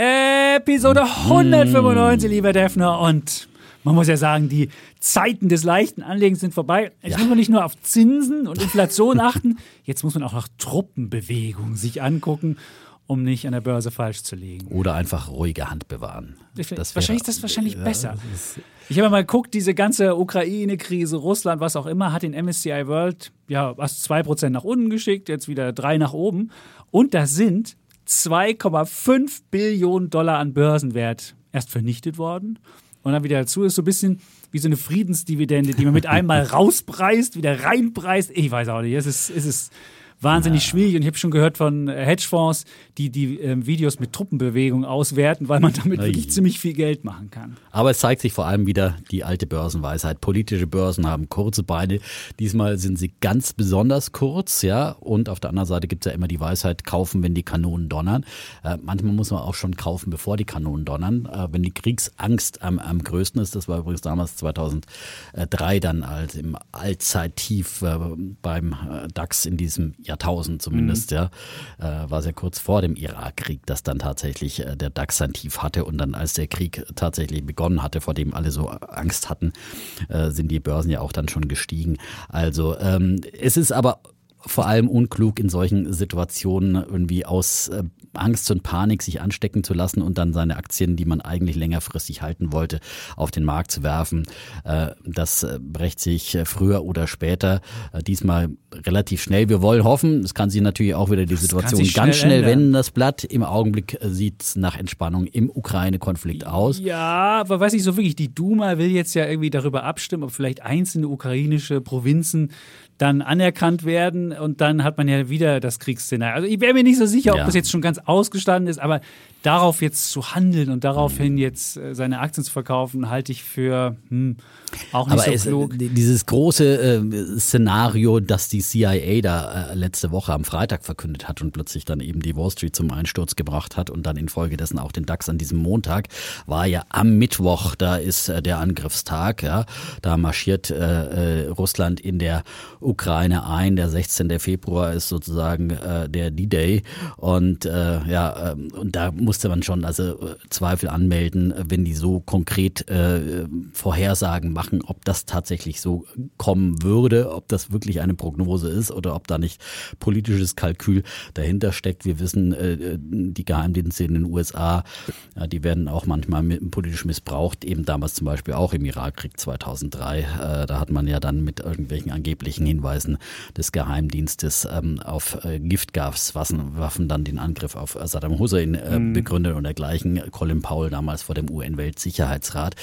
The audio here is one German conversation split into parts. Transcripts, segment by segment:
Episode 195, lieber Defner. Und man muss ja sagen, die Zeiten des leichten Anlegens sind vorbei. Jetzt Ja. muss man nicht nur auf Zinsen und Inflation achten, jetzt muss man auch nach Truppenbewegung sich angucken, um nicht an der Börse falsch zu liegen. Oder einfach ruhige Hand bewahren. Das wahrscheinlich ist das wahrscheinlich Ja, besser. das Ich habe mal geguckt, diese ganze Ukraine-Krise, Russland, was auch immer, hat den MSCI World ja was 2% nach unten geschickt, jetzt wieder 3 nach oben. Und da sind 2,5 Billionen Dollar an Börsenwert erst vernichtet worden. Und dann wieder dazu ist so ein bisschen wie so eine Friedensdividende, die man mit einmal rauspreist, wieder reinpreist. Ich weiß auch nicht. Es ist, es ist wahnsinnig schwierig. Und ich habe schon gehört von äh, Hedgefonds, die die ähm, Videos mit Truppenbewegung auswerten, weil man damit Ei. wirklich ziemlich viel Geld machen kann. Aber es zeigt sich vor allem wieder die alte Börsenweisheit. Politische Börsen haben kurze Beine. Diesmal sind sie ganz besonders kurz, ja. Und auf der anderen Seite gibt es ja immer die Weisheit, kaufen, wenn die Kanonen donnern. Äh, manchmal muss man auch schon kaufen, bevor die Kanonen donnern. Äh, wenn die Kriegsangst am, am größten ist, das war übrigens damals 2003 dann als im Allzeittief äh, beim äh, DAX in diesem Jahrtausend zumindest, ja, äh, war sehr kurz vor dem Irakkrieg, dass dann tatsächlich äh, der DAX sein Tief hatte und dann als der Krieg tatsächlich begonnen hatte, vor dem alle so Angst hatten, äh, sind die Börsen ja auch dann schon gestiegen. Also ähm, es ist aber vor allem unklug in solchen Situationen irgendwie aus äh, Angst und Panik sich anstecken zu lassen und dann seine Aktien, die man eigentlich längerfristig halten wollte, auf den Markt zu werfen. Äh, das äh, brecht sich äh, früher oder später, diesmal relativ schnell. Wir wollen hoffen, es kann sich natürlich auch wieder die Situation sich ganz schnell schnell ändern. wenden, das Blatt. Im Augenblick sieht es nach Entspannung im Ukraine-Konflikt aus. Ja, aber weiß ich so wirklich, die Duma will jetzt ja irgendwie darüber abstimmen, ob vielleicht einzelne ukrainische Provinzen dann anerkannt werden und dann hat man ja wieder das Kriegsszenario. Also ich wäre mir nicht so sicher, ob Ja. das jetzt schon ganz ausgestanden ist, aber darauf jetzt zu handeln und daraufhin jetzt äh, seine Aktien zu verkaufen, halte ich für hm, auch nicht Aber so es, klug. dieses große äh, Szenario, das die CIA da äh, letzte Woche am Freitag verkündet hat und plötzlich dann eben die Wall Street zum Einsturz gebracht hat und dann infolgedessen auch den DAX an diesem Montag, war ja am Mittwoch, da ist äh, der Angriffstag, ja, da marschiert äh, äh, Russland in der Ukraine ein, der 16. Februar ist sozusagen äh, der D-Day und äh, ja, ähm, und da musste man schon also äh, Zweifel anmelden, äh, wenn die so konkret äh, Vorhersagen machen, ob das tatsächlich so kommen würde, ob das wirklich eine Prognose ist oder ob da nicht politisches Kalkül dahinter steckt. Wir wissen, äh, die Geheimdienste in den USA, die werden auch manchmal politisch missbraucht, eben damals zum Beispiel auch im Irakkrieg 2003. Äh, da hat man ja dann mit irgendwelchen angeblichen Hinweisen des Geheimdienstes ähm, auf äh, Giftgaswaffen Waffen dann den Angriff auf Saddam Hussein äh, begründet und dergleichen. Colin Powell damals vor dem UN-Weltsicherheitsrat.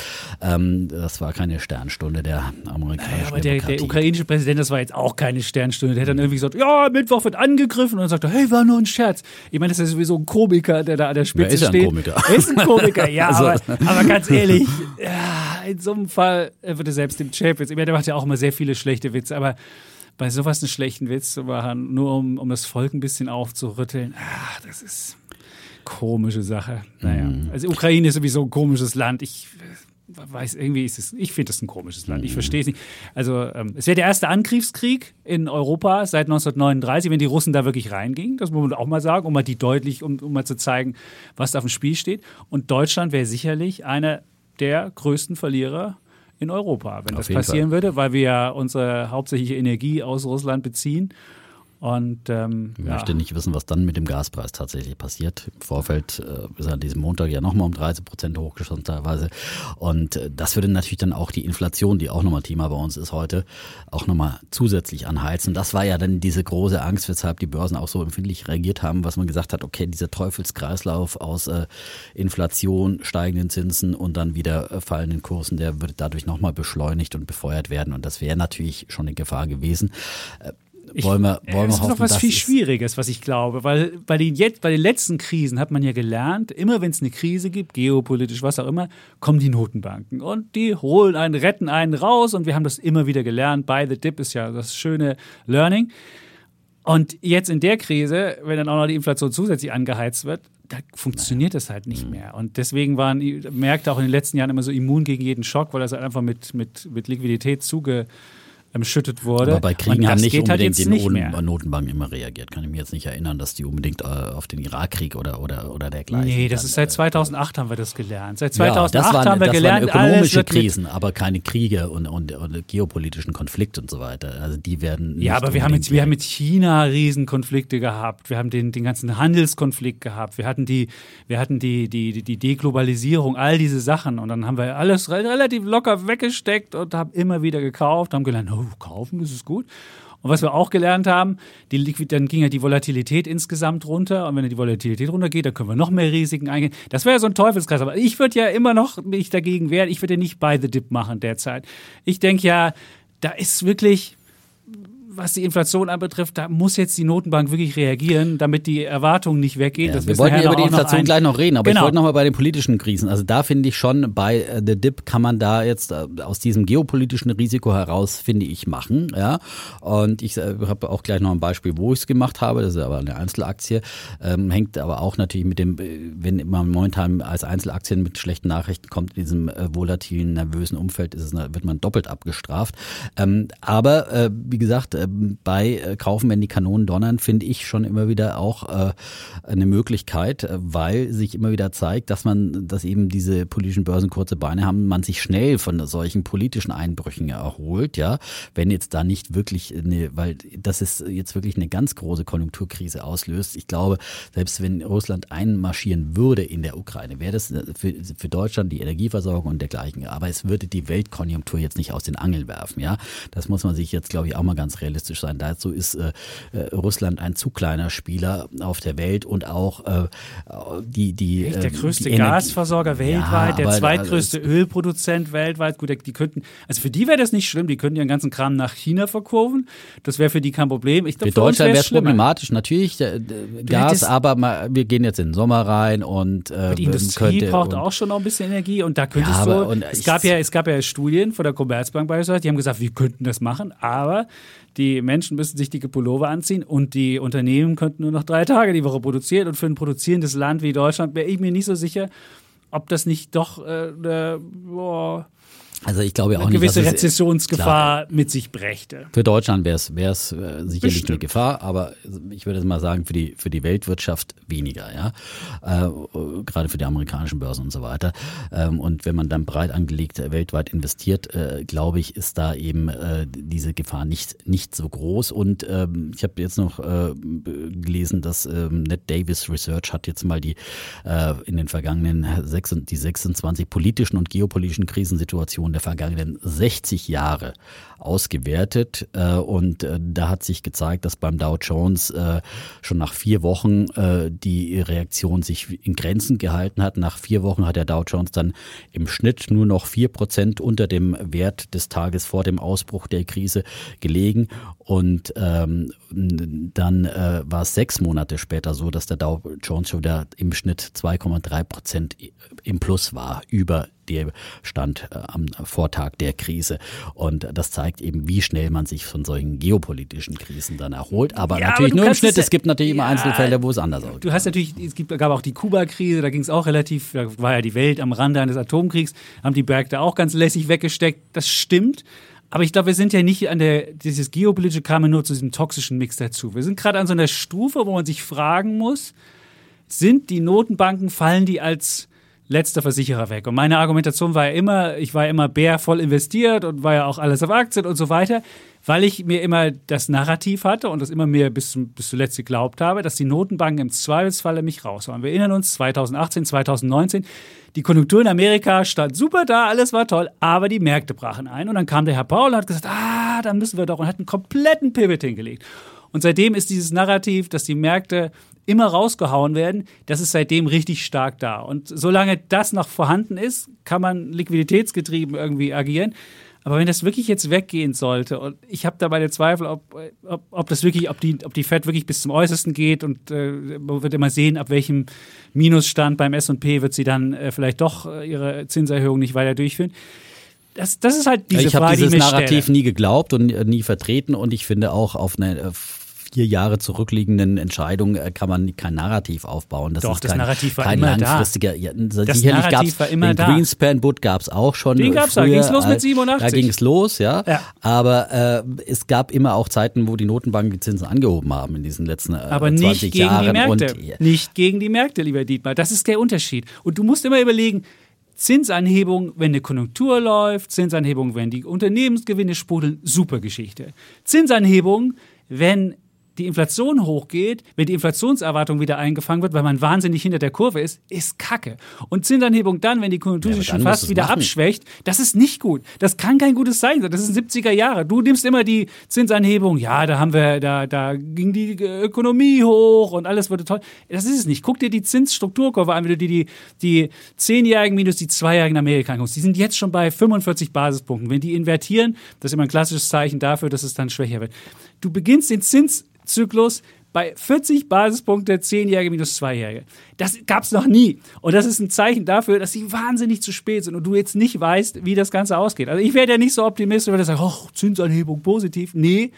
Ähm, das war keine Sternstunde der amerikanischen Ja, aber der, der ukrainische Präsident, das war jetzt auch keine Sternstunde. Der hat dann irgendwie gesagt, ja, Mittwoch wird angegriffen. Und dann sagt er, hey, war nur ein Scherz. Ich meine, das ist sowieso ein Komiker, der da an der Spitze ist ja ein steht. Komiker? Er ist ein Komiker, ja, Also- aber, aber ganz ehrlich, ja, in so einem Fall würde selbst dem Chapitz, ich meine, der macht ja auch immer sehr viele schlechte Witze, aber bei sowas einen schlechten Witz zu machen, nur um, um das Volk ein bisschen aufzurütteln, ach, das ist komische Sache. Naja, Mhm. also Ukraine ist sowieso ein komisches Land. Ich weiß, irgendwie ist es, ich finde das ein komisches Land. Ich Mhm. verstehe es nicht. Also, ähm, es wäre der erste Angriffskrieg in Europa seit 1939, wenn die Russen da wirklich reingingen. Das muss man auch mal sagen, um mal die deutlich, um, um mal zu zeigen, was da auf dem Spiel steht. Und Deutschland wäre sicherlich einer der größten Verlierer in Europa, wenn Auf das passieren würde, weil wir ja unsere hauptsächliche Energie aus Russland beziehen. Und ähm, Ich ja. möchte nicht wissen, was dann mit dem Gaspreis tatsächlich passiert. Im Vorfeld äh, ist an diesem Montag ja nochmal um 13 Prozent hochgeschossen teilweise. Und äh, das würde natürlich dann auch die Inflation, die auch nochmal Thema bei uns ist heute, auch nochmal zusätzlich anheizen. Das war ja dann diese große Angst, weshalb die Börsen auch so empfindlich reagiert haben, was man gesagt hat, okay, dieser Teufelskreislauf aus äh, Inflation, steigenden Zinsen und dann wieder äh, fallenden Kursen, der würde dadurch nochmal beschleunigt und befeuert werden. Und das wäre natürlich schon eine Gefahr gewesen. Äh, wollen wir, wollen wir das hoffen, ist noch was viel es- Schwieriges, was ich glaube, weil bei den, jetzt, bei den letzten Krisen hat man ja gelernt, immer wenn es eine Krise gibt, geopolitisch, was auch immer, kommen die Notenbanken und die holen einen, retten einen raus und wir haben das immer wieder gelernt. Buy the dip ist ja das schöne Learning. Und jetzt in der Krise, wenn dann auch noch die Inflation zusätzlich angeheizt wird, da funktioniert das halt Mhm. nicht mehr. Und deswegen waren die Märkte auch in den letzten Jahren immer so immun gegen jeden Schock, weil das halt einfach mit, mit, mit Liquidität zugeschüttet wurde. Aber bei Kriegen haben nicht halt unbedingt jetzt die Noten, mehr. Notenbanken immer reagiert. Kann ich mich jetzt nicht erinnern, dass die unbedingt äh, auf den Irakkrieg oder, oder, oder dergleichen. Nee, das dann, ist seit äh, 2008 haben wir das gelernt. Seit ja, 2008 das waren, haben wir das gelernt, waren ökonomische Krisen, aber keine Kriege und, und, und geopolitischen Konflikte und so weiter. Also die werden Ja, nicht aber wir haben, mit, wir haben mit China Riesenkonflikte gehabt. Wir haben den, den ganzen Handelskonflikt gehabt. Wir hatten die, wir hatten die, die, die- Deglobalisierung, all diese Sachen. Und dann haben wir alles re relativ locker weggesteckt und haben immer wieder gekauft, haben gelernt, oh, kaufen, das ist gut. Und was wir auch gelernt haben, die Liquid dann ging ja die Volatilität insgesamt runter. Und wenn die Volatilität runtergeht, dann können wir noch mehr Risiken eingehen. Das wäre ja so ein Teufelskreis. Aber ich würde ja immer noch mich dagegen wehren. Ich würde ja nicht buy the dip machen derzeit. Ich denke ja, da ist wirklich, was die Inflation anbetrifft, da muss jetzt die Notenbank wirklich reagieren, damit die Erwartungen nicht weggehen. Ja, wir wollten ja über die noch Inflation ein- gleich noch reden, aber Genau. ich wollte noch mal bei den politischen Krisen. Also da finde ich schon, bei äh, The Dip kann man da jetzt äh, aus diesem geopolitischen Risiko heraus, finde ich, machen. Ja, Und ich äh, habe auch gleich noch ein Beispiel, wo ich es gemacht habe. Das ist aber eine Einzelaktie. Ähm, hängt aber auch natürlich mit dem, wenn man momentan als Einzelaktien mit schlechten Nachrichten kommt, in diesem äh, volatilen, nervösen Umfeld, ist es, wird man doppelt abgestraft. Ähm, aber äh, wie gesagt, bei äh, Kaufen, wenn die Kanonen donnern, finde ich schon immer wieder auch äh, eine Möglichkeit, äh, weil sich immer wieder zeigt, dass man, dass eben diese politischen Börsen kurze Beine haben, man sich schnell von solchen politischen Einbrüchen erholt, ja, wenn jetzt da nicht wirklich eine, weil das ist jetzt wirklich eine ganz große Konjunkturkrise auslöst. Ich glaube, selbst wenn Russland einmarschieren würde in der Ukraine, wäre das für, für Deutschland die Energieversorgung und dergleichen, aber es würde die Weltkonjunktur jetzt nicht aus den Angeln werfen, ja. Das muss man sich jetzt, glaube ich, auch mal ganz realistisch sein. Dazu ist äh, äh, Russland ein zu kleiner Spieler auf der Welt und auch äh, die, die Echt, der äh, größte die Gasversorger weltweit, der aber, zweitgrößte also, Ölproduzent weltweit. Gut, die könnten, also für die wäre das nicht schlimm, die könnten ihren ganzen Kram nach China verkaufen. Das wäre für die kein Problem. Ich Für für Deutschland wäre es problematisch, natürlich äh, Gas, hättest- aber mal, wir gehen jetzt in den Sommer rein und äh, Die Industrie könnte, braucht und, auch schon noch ein bisschen Energie und da könntest Ja, du, aber- und es gab ja, es gab ja Studien von der Commerzbank beispielsweise, die haben gesagt, wir könnten das machen, aber die Menschen müssen sich dicke Pullover anziehen und die Unternehmen könnten nur noch drei Tage die Woche produzieren. Und für ein produzierendes Land wie Deutschland wäre ich mir nicht so sicher, ob das nicht doch äh, eine, boah, Also ich glaube auch eine nicht, gewisse dass es- Rezessionsgefahr mit sich brächte. Für Deutschland wäre es wäre es äh, sicherlich eine Bestimmt. Gefahr, aber ich würde es mal sagen für die für die Weltwirtschaft weniger, ja, äh, gerade für die amerikanischen Börsen und so weiter. Ähm, und wenn man dann breit angelegt äh, weltweit investiert, äh, glaube ich, ist da eben äh, diese Gefahr nicht nicht so groß. Und ähm, ich habe jetzt noch äh, gelesen, dass ähm, Ned Davis Research hat jetzt mal die äh, in den vergangenen sechs, die 26 politischen und geopolitischen Krisensituationen der vergangenen 60 Jahre ausgewertet äh, und äh, da hat sich gezeigt, dass beim Dow Jones äh, schon nach vier Wochen die Reaktion sich in Grenzen gehalten hat. Nach vier Wochen hat der Dow Jones dann im Schnitt nur noch vier Prozent unter dem Wert des Tages vor dem Ausbruch der Krise gelegen und ähm, dann war es sechs Monate später so, dass der Dow Jones schon wieder im Schnitt 2,3 Prozent im Plus war über der Stand äh, am Vortag der Krise. Und das zeigt eben, wie schnell man sich von solchen geopolitischen Krisen dann erholt. Aber Ja, natürlich aber nur im es Schnitt. Es gibt natürlich immer Ja, Einzelfälle, wo es anders aussieht. Du hast natürlich, es gibt, gab auch die Kuba-Krise, da ging es auch relativ, da war ja die Welt am Rande eines Atomkriegs, haben die Märkte auch ganz lässig weggesteckt. Das stimmt. Aber ich glaube, wir sind ja nicht an der, dieses geopolitische kam ja nur zu diesem toxischen Mix dazu. Wir sind gerade an so einer Stufe, wo man sich fragen muss, sind die Notenbanken, fallen die als letzter Versicherer weg? Und meine Argumentation war ja immer, ich war ja immer Bär voll investiert und war ja auch alles auf Aktien und so weiter, weil ich mir immer das Narrativ hatte und das immer mehr bis, bis zuletzt geglaubt habe, dass die Notenbanken im Zweifelsfalle mich raushauen. Wir erinnern uns 2018, 2019, die Konjunktur in Amerika stand super da, alles war toll, aber die Märkte brachen ein und dann kam der Herr Paul und hat gesagt, ah, dann müssen wir doch und hat einen kompletten Pivot hingelegt. Und seitdem ist dieses Narrativ, dass die Märkte immer rausgehauen werden, das ist seitdem richtig stark da. Und solange das noch vorhanden ist, kann man liquiditätsgetrieben irgendwie agieren. Aber wenn das wirklich jetzt weggehen sollte, und ich habe da meine Zweifel, ob, ob, ob das wirklich, ob die, ob die Fed wirklich bis zum Äußersten geht und äh, man wird immer sehen, ab welchem Minusstand beim S&P wird sie dann äh, vielleicht doch äh, ihre Zinserhöhung nicht weiter durchführen. Das, das ist halt diese ich Frage, habe dieses die ich Narrativ stelle. nie geglaubt und äh, nie vertreten und ich finde auch auf eine äh, vier Jahre zurückliegenden Entscheidung äh, kann man kein Narrativ aufbauen. Das Doch, ist das kein, Narrativ war kein immer da. langfristiger. Ja, sicherlich Narrativ war immer den da. Greenspan Boot gab es auch schon. Den äh, gab's da, früher, ging's los mit äh, 87. Da ging es los, ja. Ja. Aber äh, es gab immer auch Zeiten, wo die Notenbanken die Zinsen angehoben haben in diesen letzten äh, Aber 20 nicht gegen Jahren. die Märkte. Und, Nicht gegen die Märkte, lieber Dietmar. Das ist der Unterschied. Und du musst immer überlegen, Zinsanhebung, wenn eine Konjunktur läuft, Zinsanhebung, wenn die Unternehmensgewinne sprudeln, super Geschichte. Zinsanhebung, wenn die Inflation hochgeht, wenn die Inflationserwartung wieder eingefangen wird, weil man wahnsinnig hinter der Kurve ist, ist Kacke. Und Zinsanhebung dann, wenn die Konjunktur Ja, sich schon fast wieder machen. abschwächt, das ist nicht gut. Das kann kein gutes Zeichen sein. Das sind 70er Jahre. Du nimmst immer die Zinsanhebung, ja, da haben wir, da, da ging die Ökonomie hoch und alles wurde toll. Das ist es nicht. Guck dir die Zinsstrukturkurve an, wenn du dir die, die Zehnjährigen minus die Zweijährigen in Amerika anguckst. Die sind jetzt schon bei 45 Basispunkten. Wenn die invertieren, das ist immer ein klassisches Zeichen dafür, dass es dann schwächer wird. Du beginnst den Zinszyklus bei 40 Basispunkte, 10-Jährige minus 2-Jährige. Das gab's noch nie. Und das ist ein Zeichen dafür, dass sie wahnsinnig zu spät sind und du jetzt nicht weißt, wie das Ganze ausgeht. Also ich wäre ja nicht so optimistisch, wenn ich sage, oh, Zinsanhebung positiv. Nee,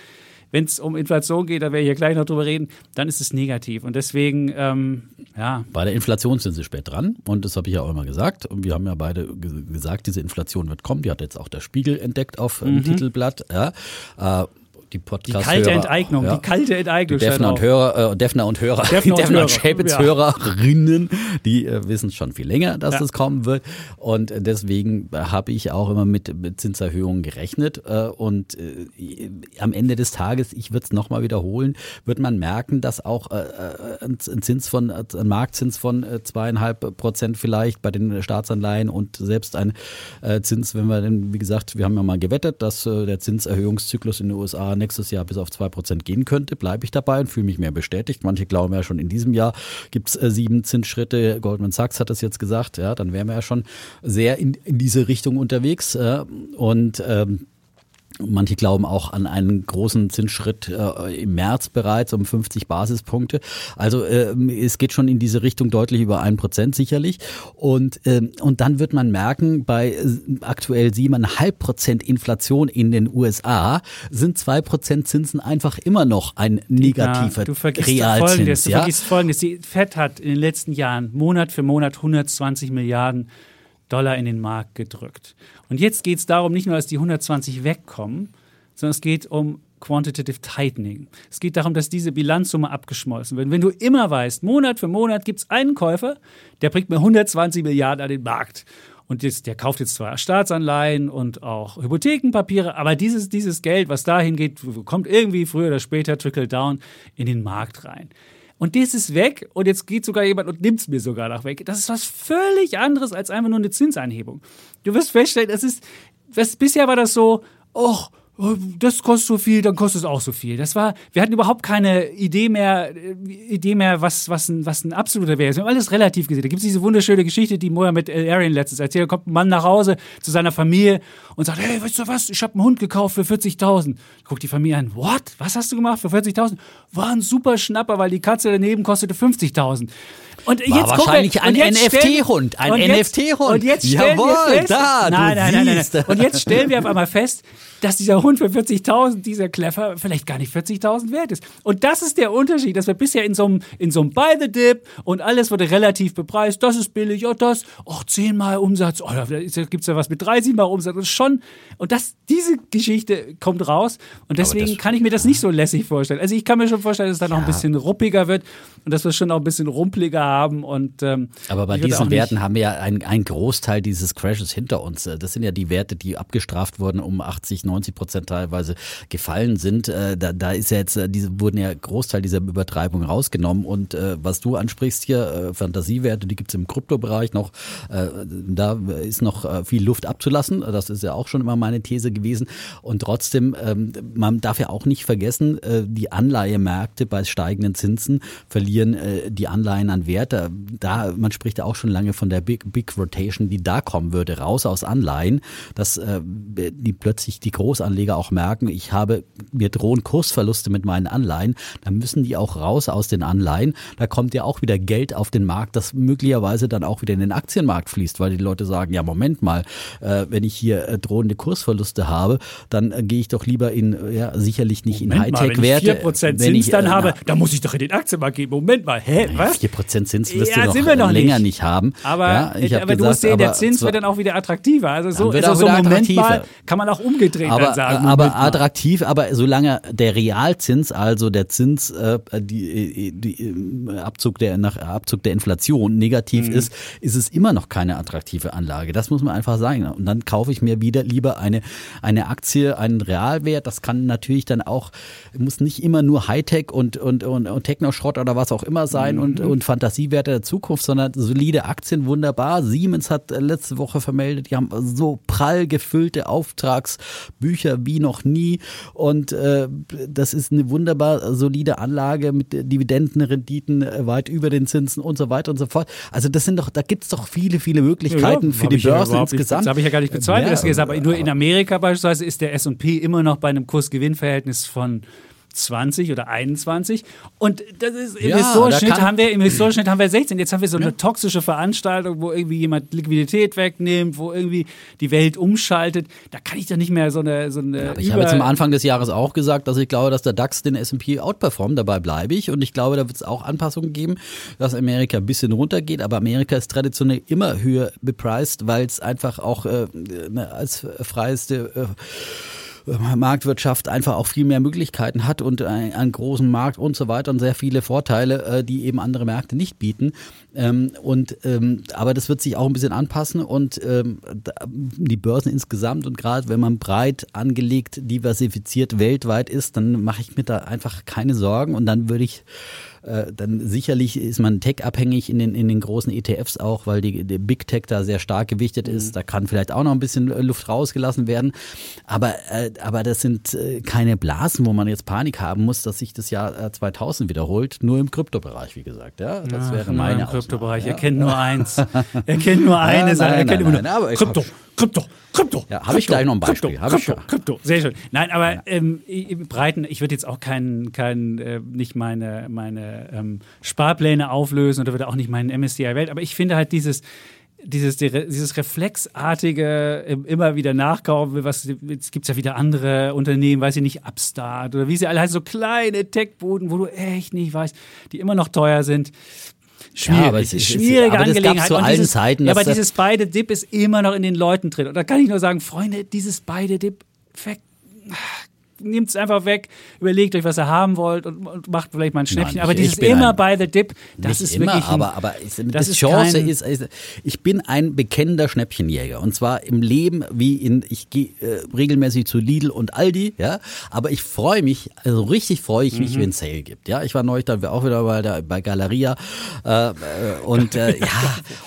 wenn es um Inflation geht, da werde ich ja gleich noch drüber reden, dann ist es negativ. Und deswegen, ähm, ja, Bei der Inflation sind sie spät dran und das habe ich ja auch immer gesagt. Und wir haben ja beide ge- gesagt, diese Inflation wird kommen. Die hat jetzt auch der Spiegel entdeckt auf dem Titelblatt. Ja. Äh, die Mhm. die Podcast kalte Enteignung, ja. die kalte Die Enteignung. Defner steht und. Hörer, äh, Defner und Hörer, Defner die und Defner und Chapitz ja. Hörerinnen, die äh, wissen schon viel länger, dass Ja. das kommen wird. Und äh, deswegen habe ich auch immer mit, mit Zinserhöhungen gerechnet. Äh, und äh, am Ende des Tages, ich würde es nochmal wiederholen, wird man merken, dass auch äh, äh, ein Zins von, äh, ein Marktzins von äh, zweieinhalb Prozent vielleicht bei den Staatsanleihen und selbst ein äh, Zins, wenn wir denn, wie gesagt, wir haben ja mal gewettet, dass äh, der Zinserhöhungszyklus in den USA nächstes Jahr bis auf zwei Prozent gehen könnte, bleibe ich dabei und fühle mich mehr bestätigt. Manche glauben ja schon in diesem Jahr gibt es äh, sieben Zinsschritte. Goldman Sachs hat das jetzt gesagt, ja, dann wären wir ja schon sehr in, in diese Richtung unterwegs. Äh, und ähm, Manche glauben auch an einen großen Zinsschritt äh, im März bereits um 50 Basispunkte. Also äh, es geht schon in diese Richtung deutlich über ein Prozent sicherlich. Und, ähm, und dann wird man merken, bei äh, aktuell 7,5 Prozent Inflation in den USA sind zwei Prozent Zinsen einfach immer noch ein negativer Ja, du vergisst Realzins. Folgendes, du ja? vergisst Folgendes. Die Fed hat in den letzten Jahren Monat für Monat 120 Milliarden Dollar in den Markt gedrückt. Und jetzt geht es darum, nicht nur, dass die 120 wegkommen, sondern es geht um Quantitative Tightening. Es geht darum, dass diese Bilanzsumme abgeschmolzen wird. Wenn du immer weißt, Monat für Monat gibt es einen Käufer, der bringt mir 120 Milliarden an den Markt. Und das, der kauft jetzt zwar Staatsanleihen und auch Hypothekenpapiere, aber dieses, dieses Geld, was dahin geht, kommt irgendwie früher oder später trickle down in den Markt rein. Und das ist weg und jetzt geht sogar jemand und nimmt es mir sogar noch weg. Das ist was völlig anderes als einfach nur eine Zinseinhebung. Du wirst feststellen, es ist, das, bisher war das so, oh, das kostet so viel, dann kostet es auch so viel. Das war, wir hatten überhaupt keine Idee mehr, äh, Idee mehr, was, was, ein, was ein absoluter Wert ist. Wir haben alles relativ gesehen. Da gibt es diese wunderschöne Geschichte, die Mohammed Arian letztens erzählt. Da kommt ein Mann nach Hause zu seiner Familie und sagt, hey, weißt du was, ich habe einen Hund gekauft für 40.000. Guckt die Familie an, what? Was hast du gemacht für 40.000? War ein super Schnapper, weil die Katze daneben kostete 50.000. Und War jetzt wahrscheinlich gucken wir- ein NFT-Hund, ein NFT-Hund. Und jetzt stellen Jawohl, wir fest, da, nein, nein, nein. Und jetzt stellen wir auf einmal fest, dass dieser Hund für 40.000, dieser Kleffer, vielleicht gar nicht 40.000 wert ist. Und das ist der Unterschied, dass wir bisher in so einem, in so einem Buy the Dip und alles wurde relativ bepreist. Das ist billig, oh, das, oh, zehnmal Umsatz, oh, da gibt es ja was mit 30 Mal Umsatz. Das ist schon, und das, diese Geschichte kommt raus. Und deswegen kann ich mir das nicht so lässig vorstellen. Also ich kann mir schon vorstellen, dass es da noch ein bisschen ruppiger wird und dass wir schon noch ein bisschen rumpeliger haben. Und, ähm, Aber bei auch diesen Werten haben wir ja einen, einen Großteil dieses Crashes hinter uns. Das sind ja die Werte, die abgestraft wurden um 80, 90 Prozent teilweise gefallen sind. Äh, da, da ist ja jetzt, äh, diese wurden ja Großteil dieser Übertreibung rausgenommen. Und äh, was du ansprichst hier, äh, Fantasiewerte, die gibt's im Kryptobereich noch, äh, da ist noch äh, viel Luft abzulassen. Das ist ja auch schon immer meine These gewesen. Und trotzdem, ähm, man darf ja auch nicht vergessen, die Anleihemärkte bei steigenden Zinsen verlieren die Anleihen an Wert. Da, da, man spricht ja auch schon lange von der Big, Big Rotation, die da kommen würde, raus aus Anleihen, dass die plötzlich die Großanleger auch merken, ich habe, mir drohen Kursverluste mit meinen Anleihen, dann müssen die auch raus aus den Anleihen. Da kommt ja auch wieder Geld auf den Markt, das möglicherweise dann auch wieder in den Aktienmarkt fließt, weil die Leute sagen, ja Moment mal, äh, wenn ich hier äh, drohende Kursverluste habe, dann äh, gehe ich doch lieber in, ja sicherlich nicht Moment in Hightech-Werte. Wenn ich 4% Zins ich, dann äh, habe, dann muss ich doch in den Aktienmarkt gehen. Moment mal, hä, was? 4% Zins wirst ja, du noch, noch länger nicht. nicht. haben. Aber, ja, aber gesagt, du musst sehen, der Zins wird dann auch wieder attraktiver. Also so, also so Moment mal kann man auch umgedreht aber, sagen. Aber attraktiv, aber solange der Realzins, also der Zins, äh, die, die, Abzug der nach Abzug der Inflation negativ mhm. ist, ist es immer noch keine attraktive Anlage. Das muss man einfach sagen. Und dann kaufe ich mir wieder lieber eine eine Aktie, einen Realwert. Das kann natürlich dann auch muss nicht immer nur Hightech und und und, und Technoschrott oder was auch immer sein mhm. und und Fantasiewerte der Zukunft, sondern solide Aktien wunderbar. Siemens hat letzte Woche vermeldet, die haben so prall gefüllte Auftragsbücher wie noch nie und äh, das ist eine wunderbar solide Anlage mit Dividendenrenditen äh, weit über den Zinsen und so weiter und so fort. Also das sind doch, da gibt es doch viele, viele Möglichkeiten ja, für die Börse ja insgesamt. das habe ich ja gar nicht bezweifelt, ja, aber nur in Amerika beispielsweise ist der S&P immer noch bei einem Kursgewinnverhältnis von 20 oder 21. Und das ist im ja, Historienschnitt haben wir im Historienschnitt haben wir 16. Jetzt haben wir so eine ja. toxische Veranstaltung, wo irgendwie jemand Liquidität wegnimmt, wo irgendwie die Welt umschaltet. Da kann ich doch nicht mehr so eine so eine. Ja, ich habe zum Anfang des Jahres auch gesagt, dass ich glaube, dass der DAX den S&P outperformt. Dabei bleibe ich und ich glaube, da wird es auch Anpassungen geben, dass Amerika ein bisschen runtergeht. Aber Amerika ist traditionell immer höher bepreist, weil es einfach auch äh, ne, als freieste äh, Marktwirtschaft einfach auch viel mehr Möglichkeiten hat und einen großen Markt und so weiter und sehr viele Vorteile, äh, die eben andere Märkte nicht bieten. Ähm, und ähm, aber das wird sich auch ein bisschen anpassen und ähm, die Börsen insgesamt und gerade wenn man breit angelegt, diversifiziert weltweit ist, dann mache ich mir da einfach keine Sorgen und dann würde ich äh, dann sicherlich ist man tech-abhängig in den, in den großen ETFs auch, weil die, die Big Tech da sehr stark gewichtet ist. Mhm. Da kann vielleicht auch noch ein bisschen Luft rausgelassen werden. Aber, äh, aber das sind äh, keine Blasen, wo man jetzt Panik haben muss, dass sich das Jahr 2000 wiederholt. Nur im Kryptobereich, wie gesagt. Ja, das Ach, wäre meine Im Kryptobereich. Ja. Er kennt nur eins. er kennt nur eine Sache. Er kennt immer nur Krypto. Krypto, Krypto. Ja, habe ich gleich noch ein Beispiel. Krypto, Krypto, Krypto, sehr schön. Nein, aber ja. ähm, im Breiten, ich würde jetzt auch keinen, kein, äh, nicht meine, meine ähm, Sparpläne auflösen oder würde auch nicht meinen MSCI Welt, aber ich finde halt dieses, dieses, dieses reflexartige immer wieder nachkaufen, was jetzt gibt es ja wieder andere Unternehmen, weiß ich nicht, Upstart oder wie sie alle heißen, so kleine Tech-Buden, wo du echt nicht weißt, die immer noch teuer sind. Schwierig, ja, aber es ist, schwierige aber Angelegenheit. Das zu allen dieses, Zeiten. Ja, aber dieses beide Dip ist immer noch in den Leuten drin. Und da kann ich nur sagen, Freunde, dieses beide Dip, nehmt es einfach weg, überlegt euch, was ihr haben wollt und, und macht vielleicht mal ein Schnäppchen. Nein, aber dieses immer bei the Dip, das ist immer, wirklich. Ein, aber, aber das, ist Chance ist, ist, ich bin ein bekennender Schnäppchenjäger. Und zwar im Leben wie in, ich gehe äh, regelmäßig zu Lidl und Aldi, ja. Aber ich freue mich, also richtig freue ich mich, mhm. wenn es Sale gibt. Ja, ich war neulich dann auch wieder bei, der, bei Galeria äh, äh und äh, ja,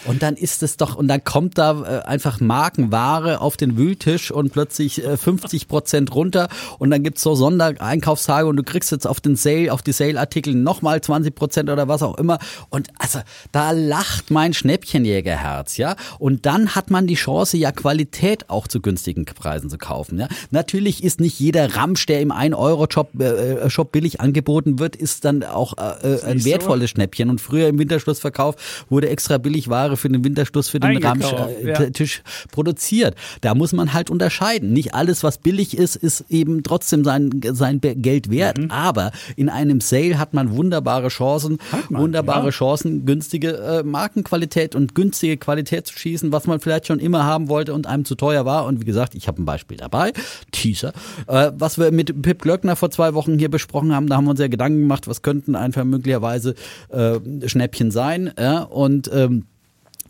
und dann ist es doch, und dann kommt da äh, einfach Markenware auf den Wühltisch und plötzlich äh, 50 Prozent runter und dann dann gibt's so Sondereinkaufstage und du kriegst jetzt auf den Sale, auf die Sale-Artikel nochmal 20 Prozent oder was auch immer. Und also da lacht mein Schnäppchenjägerherz, ja. Und dann hat man die Chance, ja Qualität auch zu günstigen Preisen zu kaufen. Ja? Natürlich ist nicht jeder Ramsch, der im 1-Euro-Shop äh, Shop billig angeboten wird, ist dann auch äh, äh ein wertvolles so? Schnäppchen. Und früher im Winterschlussverkauf wurde extra billig Ware für den Winterschluss für den Ramsch-Tisch äh, ja. produziert. Da muss man halt unterscheiden. Nicht alles, was billig ist, ist eben trotzdem trotzdem sein, sein Geld wert. Mhm. Aber in einem Sale hat man wunderbare Chancen, man, wunderbare ja. Chancen, günstige äh, Markenqualität und günstige Qualität zu schießen, was man vielleicht schon immer haben wollte und einem zu teuer war. Und wie gesagt, ich habe ein Beispiel dabei. Teaser. Äh, was wir mit Pip Glöckner vor zwei Wochen hier besprochen haben, da haben wir uns ja Gedanken gemacht, was könnten einfach möglicherweise äh, Schnäppchen sein. Ja? Und ähm,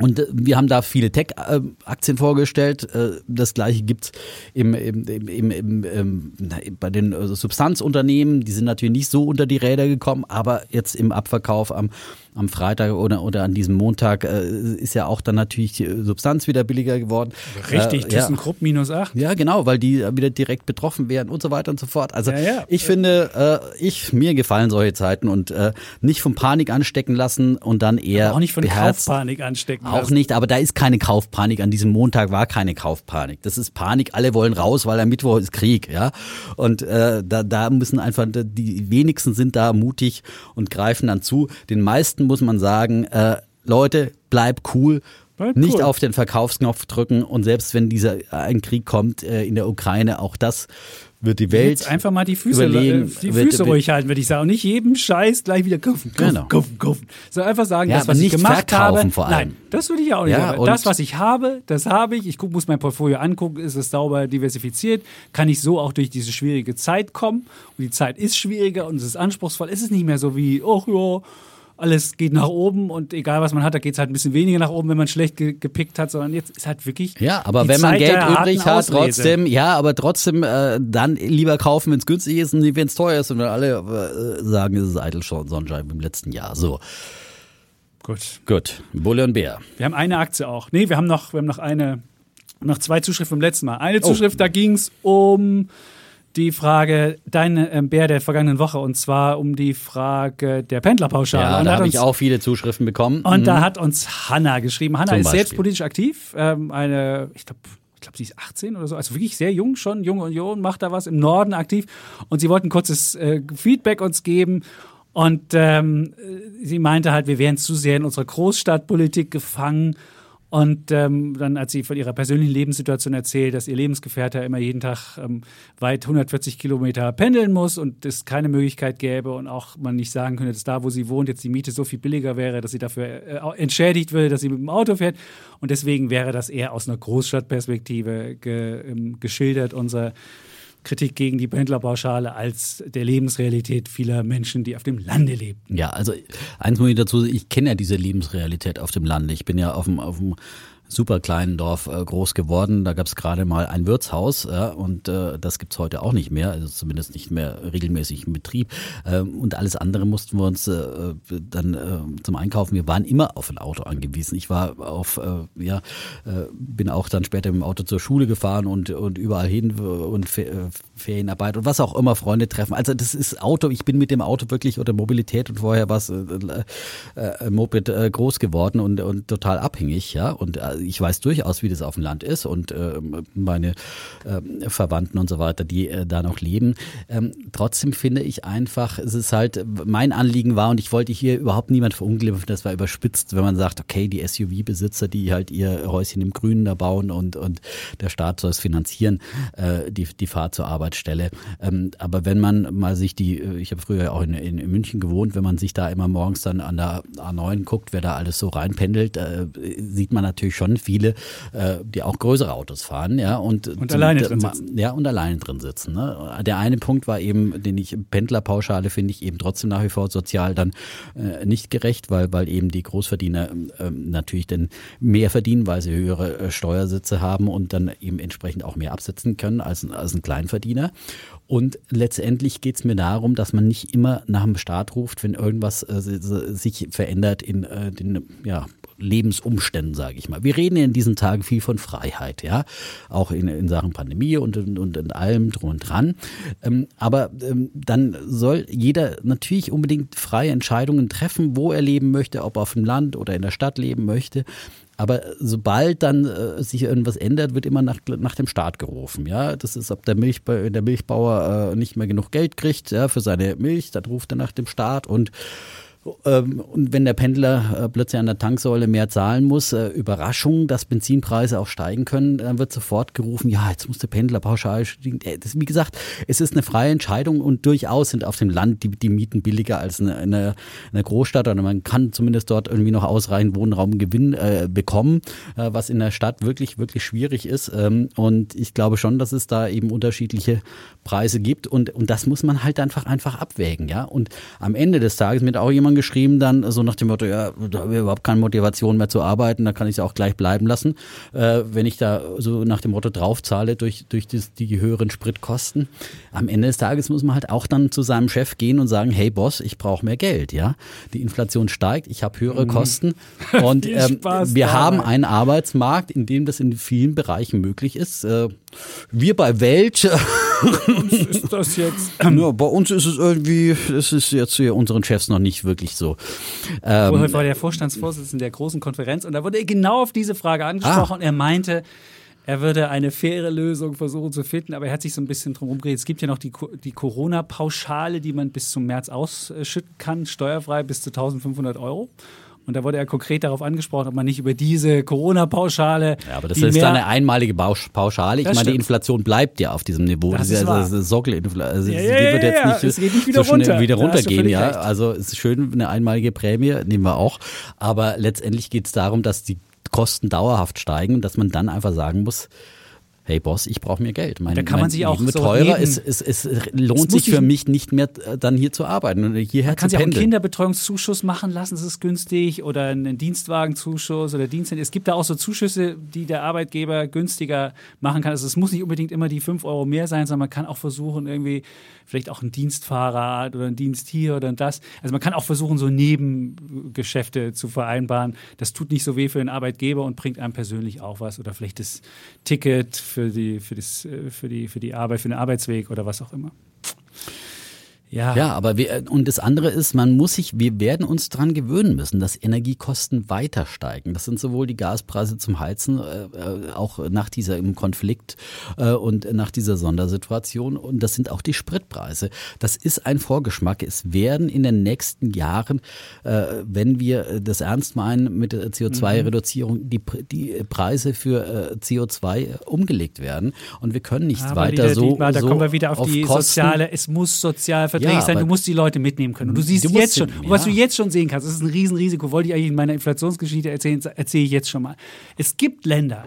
Und äh, wir haben da viele Tech-Aktien vorgestellt. Äh, das gleiche gibt's im, im, im, im, im, bei den äh, Substanzunternehmen. Die sind natürlich nicht so unter die Räder gekommen, aber jetzt im Abverkauf am am Freitag oder, oder an diesem Montag äh, ist ja auch dann natürlich die Substanz wieder billiger geworden. Richtig, äh, ThyssenKrupp ja. minus 8. Ja, genau, weil die wieder direkt betroffen werden und so weiter und so fort. Also ja, ja. ich finde, äh, ich, mir gefallen solche Zeiten und äh, nicht von Panik anstecken lassen und dann eher aber auch nicht von beherzt. Kaufpanik anstecken lassen. Auch nicht, aber da ist keine Kaufpanik. An diesem Montag war keine Kaufpanik. Das ist Panik, alle wollen raus, weil am Mittwoch ist Krieg, ja. Und äh, da, da müssen einfach, die wenigsten sind da mutig und greifen dann zu. Den meisten muss man sagen, äh, Leute, bleib cool. Bleib nicht cool. auf den Verkaufsknopf drücken und selbst wenn dieser ein Krieg kommt äh, in der Ukraine, auch das wird die Welt Jetzt einfach mal die Füße, überlegen, die Füße ruhig halten, würde ich sagen. Und nicht jedem Scheiß gleich wieder kaufen, kaufen, genau. kaufen, kaufen. So einfach sagen, ja, das, was ich gemacht habe. Vor allem. Nein, das würde ich auch nicht ja, sagen. Das, was ich habe, das habe ich. Ich guck, muss mein Portfolio angucken, ist es sauber diversifiziert? Kann ich so auch durch diese schwierige Zeit kommen? Und die Zeit ist schwieriger und es ist anspruchsvoll. Es ist nicht mehr so wie, ach ja, alles geht nach oben und egal was man hat, da geht es halt ein bisschen weniger nach oben, wenn man schlecht ge gepickt hat, sondern jetzt ist halt wirklich. Ja, aber wenn man Geld übrig hat, trotzdem, ja, aber trotzdem äh, dann lieber kaufen, wenn es günstig ist und wenn es teuer ist und alle äh, sagen, es ist eitel Sonnenschein im letzten Jahr. So. Gut. Gut. Bulle und Bär. Wir haben eine Aktie auch. Nee, wir haben noch, wir haben noch eine, noch zwei Zuschriften vom letzten Mal. Eine oh. Zuschrift, oh. da ging es um die Frage, dein ähm, Bär der vergangenen Woche, und zwar um die Frage der Pendlerpauschale. Ja, und da habe ich auch viele Zuschriften bekommen. Und mhm. da hat uns Hanna geschrieben. Hanna ist selbst politisch aktiv. Ähm, eine, ich glaube, ich glaube, sie ist 18 oder so, also wirklich sehr jung schon, junge Union, macht da was im Norden aktiv. Und sie wollten kurzes äh, Feedback uns geben. Und ähm, sie meinte halt, wir wären zu sehr in unserer Großstadtpolitik gefangen und ähm, dann hat sie von ihrer persönlichen Lebenssituation erzählt, dass ihr Lebensgefährte immer jeden Tag ähm, weit 140 Kilometer pendeln muss und es keine Möglichkeit gäbe und auch man nicht sagen könnte, dass da, wo sie wohnt, jetzt die Miete so viel billiger wäre, dass sie dafür äh, entschädigt würde, dass sie mit dem Auto fährt. Und deswegen wäre das eher aus einer Großstadtperspektive ge, ähm, geschildert, unser Kritik gegen die Pendlerpauschale als der Lebensrealität vieler Menschen, die auf dem Lande leben. Ja, also eins muss ich dazu sagen, ich kenne ja diese Lebensrealität auf dem Lande. Ich bin ja auf dem, auf dem super kleinen Dorf äh, groß geworden. Da gab es gerade mal ein Wirtshaus ja, und äh, das gibt's heute auch nicht mehr, also zumindest nicht mehr regelmäßig im Betrieb. Ähm, und alles andere mussten wir uns äh, dann äh, zum Einkaufen. Wir waren immer auf ein Auto angewiesen. Ich war auf, äh, ja, äh, bin auch dann später dem Auto zur Schule gefahren und, und überall hin und Ferienarbeit und was auch immer, Freunde treffen. Also das ist Auto, ich bin mit dem Auto wirklich oder Mobilität und vorher war es äh, äh, Moped äh, groß geworden und, und total abhängig, ja. Und äh, ich weiß durchaus, wie das auf dem Land ist und äh, meine äh, Verwandten und so weiter, die äh, da noch leben. Ähm, trotzdem finde ich einfach, es ist halt, mein Anliegen war und ich wollte hier überhaupt niemand verunglimpfen, das war überspitzt, wenn man sagt, okay, die SUV-Besitzer, die halt ihr Häuschen im Grünen da bauen und, und der Staat soll es finanzieren, äh, die, die Fahrt zur Arbeitsstelle. Ähm, aber wenn man mal sich die, äh, ich habe früher auch in, in, in, München gewohnt, wenn man sich da immer morgens dann an der A9 guckt, wer da alles so reinpendelt, äh, sieht man natürlich schon viele, äh, die auch größere Autos fahren, ja, und, und alleine drin sitzen. Ja, und alleine drin sitzen. Ne? Der eine Punkt war eben, den ich Pendlerpauschale finde ich eben trotzdem nach wie vor sozial dann äh, nicht gerecht, weil, weil eben die Großverdiener äh, natürlich dann mehr verdienen, weil sie höhere äh, Steuersitze haben und dann eben entsprechend auch mehr absetzen können als, als ein Kleinverdiener. Und letztendlich geht es mir darum, dass man nicht immer nach dem Staat ruft, wenn irgendwas äh, sich verändert in äh, den ja, Lebensumständen, sage ich mal. Wir reden in diesen Tagen viel von Freiheit, ja, auch in, in Sachen Pandemie und, und, und in allem drum und dran. Ähm, aber ähm, dann soll jeder natürlich unbedingt freie Entscheidungen treffen, wo er leben möchte, ob auf dem Land oder in der Stadt leben möchte. Aber sobald dann äh, sich irgendwas ändert, wird immer nach, nach dem Staat gerufen. Ja, das ist, ob der, Milch, der Milchbauer äh, nicht mehr genug Geld kriegt ja, für seine Milch, dann ruft er nach dem Staat und und wenn der Pendler äh, plötzlich an der Tanksäule mehr zahlen muss, äh, Überraschung, dass Benzinpreise auch steigen können, dann wird sofort gerufen, ja, jetzt muss der Pendler pauschal steigen. Äh, wie gesagt, es ist eine freie Entscheidung und durchaus sind auf dem Land die, die Mieten billiger als in einer, einer Großstadt oder man kann zumindest dort irgendwie noch ausreichend Wohnraumgewinn äh, bekommen, äh, was in der Stadt wirklich, wirklich schwierig ist. Ähm, und ich glaube schon, dass es da eben unterschiedliche Preise gibt und, und das muss man halt einfach, einfach abwägen, ja. Und am Ende des Tages mit auch jemand irgendwann geschrieben dann so nach dem Motto, ja, da habe ich überhaupt keine Motivation mehr zu arbeiten, da kann ich es auch gleich bleiben lassen, äh, wenn ich da so nach dem Motto draufzahle durch, durch das, die höheren Spritkosten. Am Ende des Tages muss man halt auch dann zu seinem Chef gehen und sagen, hey Boss, ich brauche mehr Geld, ja. Die Inflation steigt, ich habe höhere mhm. Kosten und ähm, wir dabei. haben einen Arbeitsmarkt, in dem das in vielen Bereichen möglich ist. Äh, wir bei Welt. ist das jetzt? Ja, bei uns ist es irgendwie, es ist jetzt hier unseren Chefs noch nicht wirklich so. Ähm, Heute war der Vorstandsvorsitzende der großen Konferenz und da wurde er genau auf diese Frage angesprochen ah. und er meinte, er würde eine faire Lösung versuchen zu finden, aber er hat sich so ein bisschen drum rumgedreht. Es gibt ja noch die, die Corona-Pauschale, die man bis zum März ausschütten kann, steuerfrei bis zu 1500 Euro. Und da wurde er konkret darauf angesprochen, ob man nicht über diese Corona-Pauschale. Ja, aber das ist dann eine einmalige Pauschale. Ich meine, die Inflation bleibt ja auf diesem Niveau. Das, das ist ja also Sockelinflation. Also ja, ja, die wird jetzt nicht, geht nicht wieder so schnell runter. wieder runtergehen. Ja, also es ist schön, eine einmalige Prämie nehmen wir auch. Aber letztendlich geht es darum, dass die Kosten dauerhaft steigen und dass man dann einfach sagen muss, hey Boss, ich brauche mehr Geld. Mein, da kann man sich auch so teurer. Es, es, es, lohnt sich für mich nicht mehr äh, dann hier zu arbeiten und hierher man kann sich auch einen Kinderbetreuungszuschuss machen lassen, das ist günstig oder einen Dienstwagenzuschuss oder Dienst. Es gibt da auch so Zuschüsse, die der Arbeitgeber günstiger machen kann. Also es muss nicht unbedingt immer die 5 Euro mehr sein, sondern man kann auch versuchen, irgendwie vielleicht auch ein Dienstfahrrad oder ein Dienst hier oder das. Also man kann auch versuchen, so Nebengeschäfte zu vereinbaren. Das tut nicht so weh für den Arbeitgeber und bringt einem persönlich auch was oder vielleicht das Ticket für die, für das, äh, für die, für die Arbeit, für den Arbeitsweg oder was auch immer. Ja. ja, aber wir, und das andere ist, man muss sich, wir werden uns dran gewöhnen müssen, dass Energiekosten weiter steigen. Das sind sowohl die Gaspreise zum Heizen, äh, äh auch nach diesem Konflikt äh, und nach dieser Sondersituation. Und das sind auch die Spritpreise. Das ist ein Vorgeschmack. Es werden in den nächsten Jahren, äh, wenn wir das ernst meinen mit der CO2-Reduzierung, die, die Preise für äh, CO2 umgelegt werden. Und wir können nicht aber weiter die, so. Die, da so kommen wir wieder auf, auf die Kosten. soziale, es muss sozial verträglich ja, sein, du musst die Leute mitnehmen können. Und du siehst du jetzt schon, ja. was du jetzt schon sehen kannst, das ist ein Riesenrisiko, wollte ich eigentlich in meiner Inflationsgeschichte erzählen, erzähle ich jetzt schon mal. Es gibt Länder,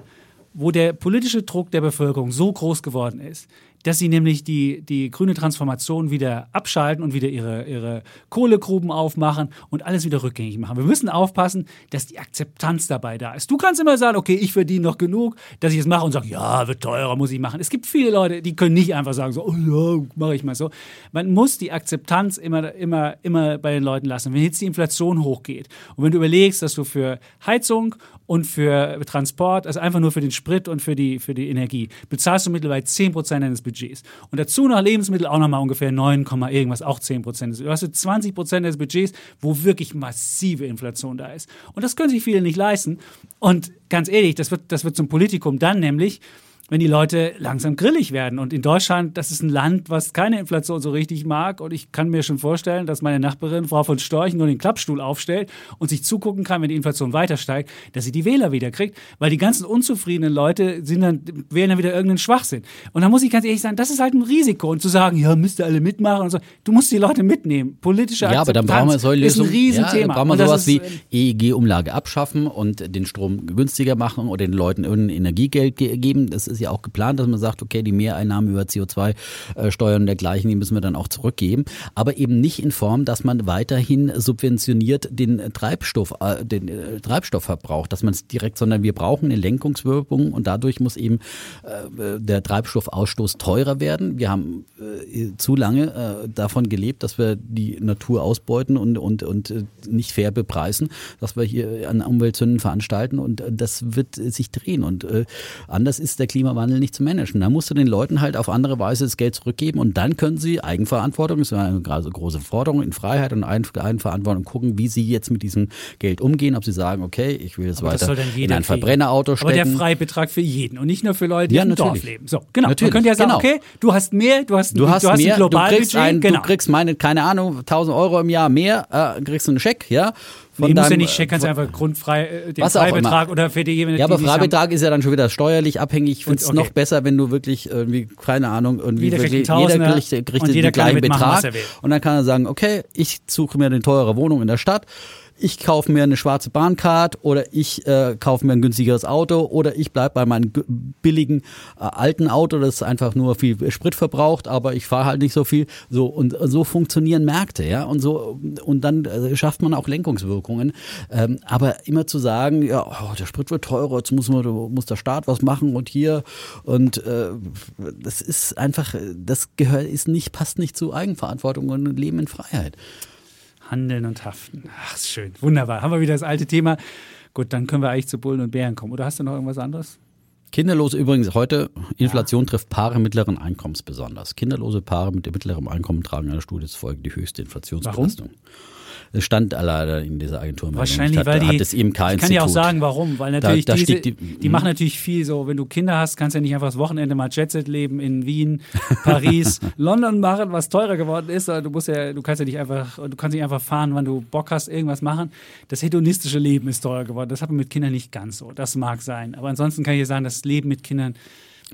wo der politische Druck der Bevölkerung so groß geworden ist, dass sie nämlich die, die grüne Transformation wieder abschalten und wieder ihre, ihre Kohlegruben aufmachen und alles wieder rückgängig machen. Wir müssen aufpassen, dass die Akzeptanz dabei da ist. Du kannst immer sagen, okay, ich verdiene noch genug, dass ich es mache und sage, ja, wird teurer, muss ich machen. Es gibt viele Leute, die können nicht einfach sagen, so, oh ja, mache ich mal so. Man muss die Akzeptanz immer, immer, immer bei den Leuten lassen. Wenn jetzt die Inflation hochgeht und wenn du überlegst, dass du für Heizung und für Transport, also einfach nur für den Sprit und für die, für die Energie, bezahlst du mittlerweile 10% deines Budgets. Und dazu noch Lebensmittel auch nochmal ungefähr 9, irgendwas, auch 10%. Du hast 20% des Budgets, wo wirklich massive Inflation da ist. Und das können sich viele nicht leisten. Und ganz ehrlich, das wird, das wird zum Politikum dann nämlich, wenn die Leute langsam grillig werden. Und in Deutschland, das ist ein Land, was keine Inflation so richtig mag. Und ich kann mir schon vorstellen, dass meine Nachbarin, Frau von Storch, nur den Klappstuhl aufstellt und sich zugucken kann, wenn die Inflation weiter steigt, dass sie die Wähler wieder kriegt. Weil die ganzen unzufriedenen Leute sind dann, wählen dann wieder irgendeinen Schwachsinn. Und da muss ich ganz ehrlich sagen, das ist halt ein Risiko. Und zu sagen, ja, müsst ihr alle mitmachen und so. Du musst die Leute mitnehmen. Politische Ja, aber dann brauchen wir solche Lösungen. ist ein Riesenthema. Ja, dann brauchen wir sowas wie EEG-Umlage abschaffen und den Strom günstiger machen oder den Leuten irgendein Energiegeld geben. Das ist ja auch geplant, dass man sagt, okay, die Mehreinnahmen über CO2-Steuern und dergleichen, die müssen wir dann auch zurückgeben. Aber eben nicht in Form, dass man weiterhin subventioniert den Treibstoff, äh, den äh, Treibstoffverbrauch, dass man es direkt, sondern wir brauchen eine Lenkungswirkung und dadurch muss eben äh, der Treibstoffausstoß teurer werden. Wir haben äh, zu lange äh, davon gelebt, dass wir die Natur ausbeuten und, und, und äh, nicht fair bepreisen, dass wir hier an Umweltzünden veranstalten und das wird sich drehen. Und anders ist der Klimawandel nicht zu managen. Da musst du den Leuten halt auf andere Weise das Geld zurückgeben und dann können sie Eigenverantwortung, das ist eine große Forderung in Freiheit und Eigenverantwortung gucken, wie sie jetzt mit diesem Geld umgehen, ob sie sagen, okay, ich will jetzt Aber weiter in ein Verbrennerauto stecken. Aber der Freibetrag für jeden und nicht nur für Leute, die ja, im Dorf leben. So, genau. Natürlich, Man könnte ja sagen, genau. okay, du hast mehr, du hast, du hast, du hast mehr, ein du kriegst, ein, genau. du kriegst meine, keine Ahnung, 1000 Euro im Jahr mehr, äh, kriegst du einen Scheck, ja, von nee, muss ja nicht kannst einfach grundfrei äh, den Freibetrag oder für die. Ja, aber Freibetrag ist ja dann schon wieder steuerlich abhängig. Ich finde es okay. noch besser, wenn du wirklich irgendwie, keine Ahnung, irgendwie jeder wirklich, kriegt jeder kriegt, kriegt den gleichen Betrag. Und dann kann er sagen, okay, ich suche mir eine teure Wohnung in der Stadt ich kaufe mir eine schwarze Bahncard oder ich äh, kaufe mir ein günstigeres Auto oder ich bleibe bei meinem billigen äh, alten Auto, das einfach nur viel Sprit verbraucht, aber ich fahre halt nicht so viel. So und so funktionieren Märkte, ja und so und dann äh, schafft man auch Lenkungswirkungen. Ähm, aber immer zu sagen, ja, oh, der Sprit wird teurer, jetzt muss man muss der Staat was machen und hier und äh, das ist einfach, das gehört ist nicht passt nicht zu Eigenverantwortung und Leben in Freiheit. Handeln und Haften. Ach, ist schön. Wunderbar. Haben wir wieder das alte Thema. Gut, dann können wir eigentlich zu Bullen und Bären kommen. Oder hast du noch irgendwas anderes? Kinderlose übrigens heute, Inflation ja. trifft Paare mittleren Einkommens besonders. Kinderlose Paare mit mittlerem Einkommen tragen einer Studie zufolge die höchste Inflationsbelastung. Warum? Stand leider in dieser Agentur. Wahrscheinlich, hat, weil die, hat das IMK ich kann ja auch sagen, warum. Weil natürlich da, da diese, die, die machen natürlich viel so. Wenn du Kinder hast, kannst du ja nicht einfach das Wochenende mal Jetset leben in Wien, Paris, London machen, was teurer geworden ist. Du musst ja, du kannst ja nicht einfach, du kannst nicht einfach fahren, wann du Bock hast, irgendwas machen. Das hedonistische Leben ist teurer geworden. Das hat man mit Kindern nicht ganz so. Das mag sein. Aber ansonsten kann ich dir sagen, das Leben mit Kindern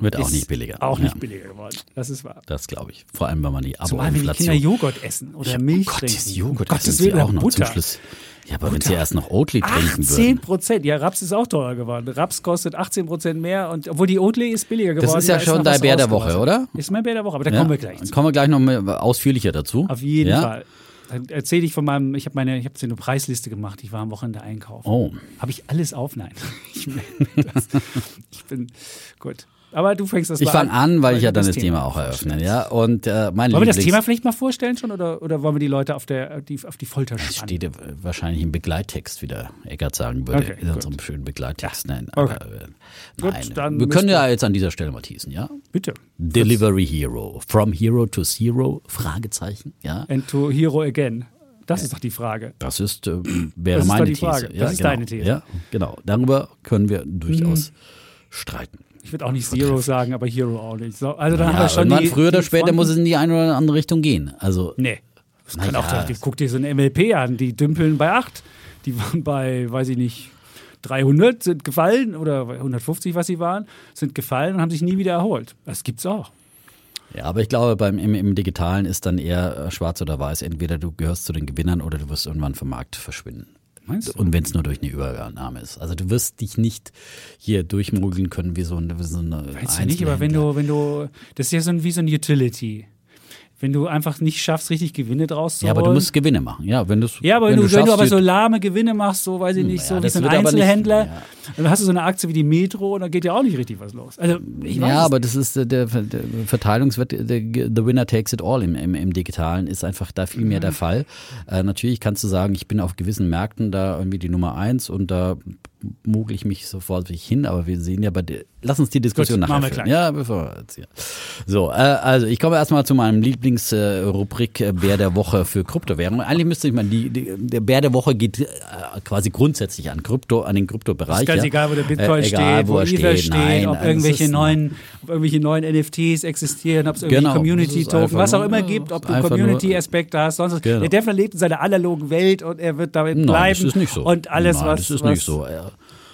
wird auch nicht billiger. Auch nicht ja. billiger geworden. Das ist wahr. Das glaube ich. Vor allem, wenn man die abo Zumal, wenn die Kinder Joghurt essen oder ja, Milch oh Gott, trinken. Joghurt essen sie auch noch Butter. zum Schluss. Ja, aber Butter. wenn sie erst noch Oatly trinken würden. 10 Prozent. Ja, Raps ist auch teurer geworden. Raps kostet 18 Prozent mehr und obwohl die Oatly ist billiger geworden. Das ist ja da schon dein Bär der Woche, oder? Ist mein Bär der Woche, aber da ja. kommen wir gleich zu. Kommen wir gleich noch mal ausführlicher dazu. Auf jeden Fall. Dann erzähle ich von meinem, ich habe meine, ich habe so eine Preisliste gemacht. Ich war am Wochenende einkaufen. Oh. Habe ich alles auf? Nein. Ich, ich bin gut. Aber du fängst das Ich fange an, weil ich ja dann das Thema, Thema auch eröffne. Ja? Und, äh, mein wollen wir das Thema vielleicht mal vorstellen schon oder, oder wollen wir die Leute auf, der, die, auf die Folter spannen? Das steht wahrscheinlich im Begleittext, wie der Eckert sagen würde, okay, in unserem schönen Begleittext. Ja. Nein, okay. aber, äh, gut, nein. wir können ja jetzt an dieser Stelle mal teasen, ja? Bitte. Delivery Hero. From Hero to Zero? Fragezeichen, ja? And to Hero again. Das ist doch die Frage. Das ist, äh, wäre das meine ist These. Ja, das ist genau. deine These. Ja, genau. Darüber können wir durchaus mhm. streiten. Ich würde auch nicht Zero sagen, aber Hero auch nicht. So, also dann ja, haben wir schon die, früher oder später Fronten. muss es in die eine oder andere Richtung gehen. Also nee. Das kann ja. auch, guck dir so ein MLP an, die dümpeln bei 8. Die waren bei, weiß ich nicht, 300 sind gefallen oder 150, was sie waren, sind gefallen und haben sich nie wieder erholt. Das gibt's auch. Ja, aber ich glaube, beim, im, im Digitalen ist dann eher äh, schwarz oder weiß. Entweder du gehörst zu den Gewinnern oder du wirst irgendwann vom Markt verschwinden. Meinst du? Und wenn es nur durch eine Übernahme ist. Also du wirst dich nicht hier durchmogeln können wie so eine, wie so eine Weiß ich nicht, aber wenn du, wenn du, das ist ja so ein, wie so ein Utility wenn du einfach nicht schaffst, richtig Gewinne draus zu Ja, aber du musst Gewinne machen. Ja, wenn ja aber wenn, wenn du, wenn du aber so lahme Gewinne machst, so weiß ich nicht, ja, so wie so ein Einzelhändler, nicht, ja. dann hast du so eine Aktie wie die Metro und dann geht ja auch nicht richtig was los. Also, ja, aber das ist der, der, der Verteilungswert, der, the winner takes it all im, im, im Digitalen ist einfach da viel mehr mhm. der Fall. Äh, natürlich kannst du sagen, ich bin auf gewissen Märkten da irgendwie die Nummer eins und da mogel ich mich sofort hin, aber wir sehen ja bei der, lass uns die Diskussion Gut, nachher führen. Ja, bevor wir jetzt hier. So, äh, also ich komme erstmal zu meinem Lieblingsrubrik äh, Bär der Woche für Kryptowährungen. Eigentlich müsste ich mal die, die, der Bär der Woche geht äh, quasi grundsätzlich an Krypto, an den Kryptobereich. Ist ganz ja. egal, wo der Bitcoin äh, egal, steht, wo, wo Ether steht, Nein, ob irgendwelche neuen, ob irgendwelche neuen NFTs existieren, ob es irgendwie genau, Community-Token, was auch immer gibt, ob du Community-Aspekte hast, sonst genau. Der Defner lebt in seiner analogen Welt und er wird damit bleiben. Nein, das ist nicht so. Und alles, Nein, was. Das ist nicht so.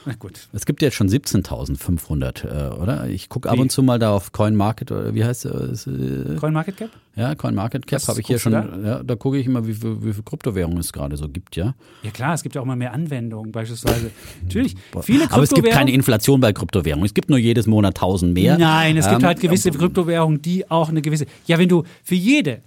Na gut. Es gibt jetzt schon 17.500, äh, oder? Ich gucke ab und zu mal da auf CoinMarket oder wie heißt es? Äh, CoinMarketCap? Ja, CoinMarketCap habe ich hier schon. Da, ja, da gucke ich immer, wie viel, wie viel Kryptowährungen es gerade so gibt, ja. Ja klar, es gibt ja auch immer mehr Anwendungen, beispielsweise. Natürlich, viele Aber es gibt keine Inflation bei Kryptowährungen. Es gibt nur jedes Monat 1000 mehr. Nein, es gibt ähm, halt gewisse Kryptowährungen, die auch eine gewisse. Ja, wenn du für jede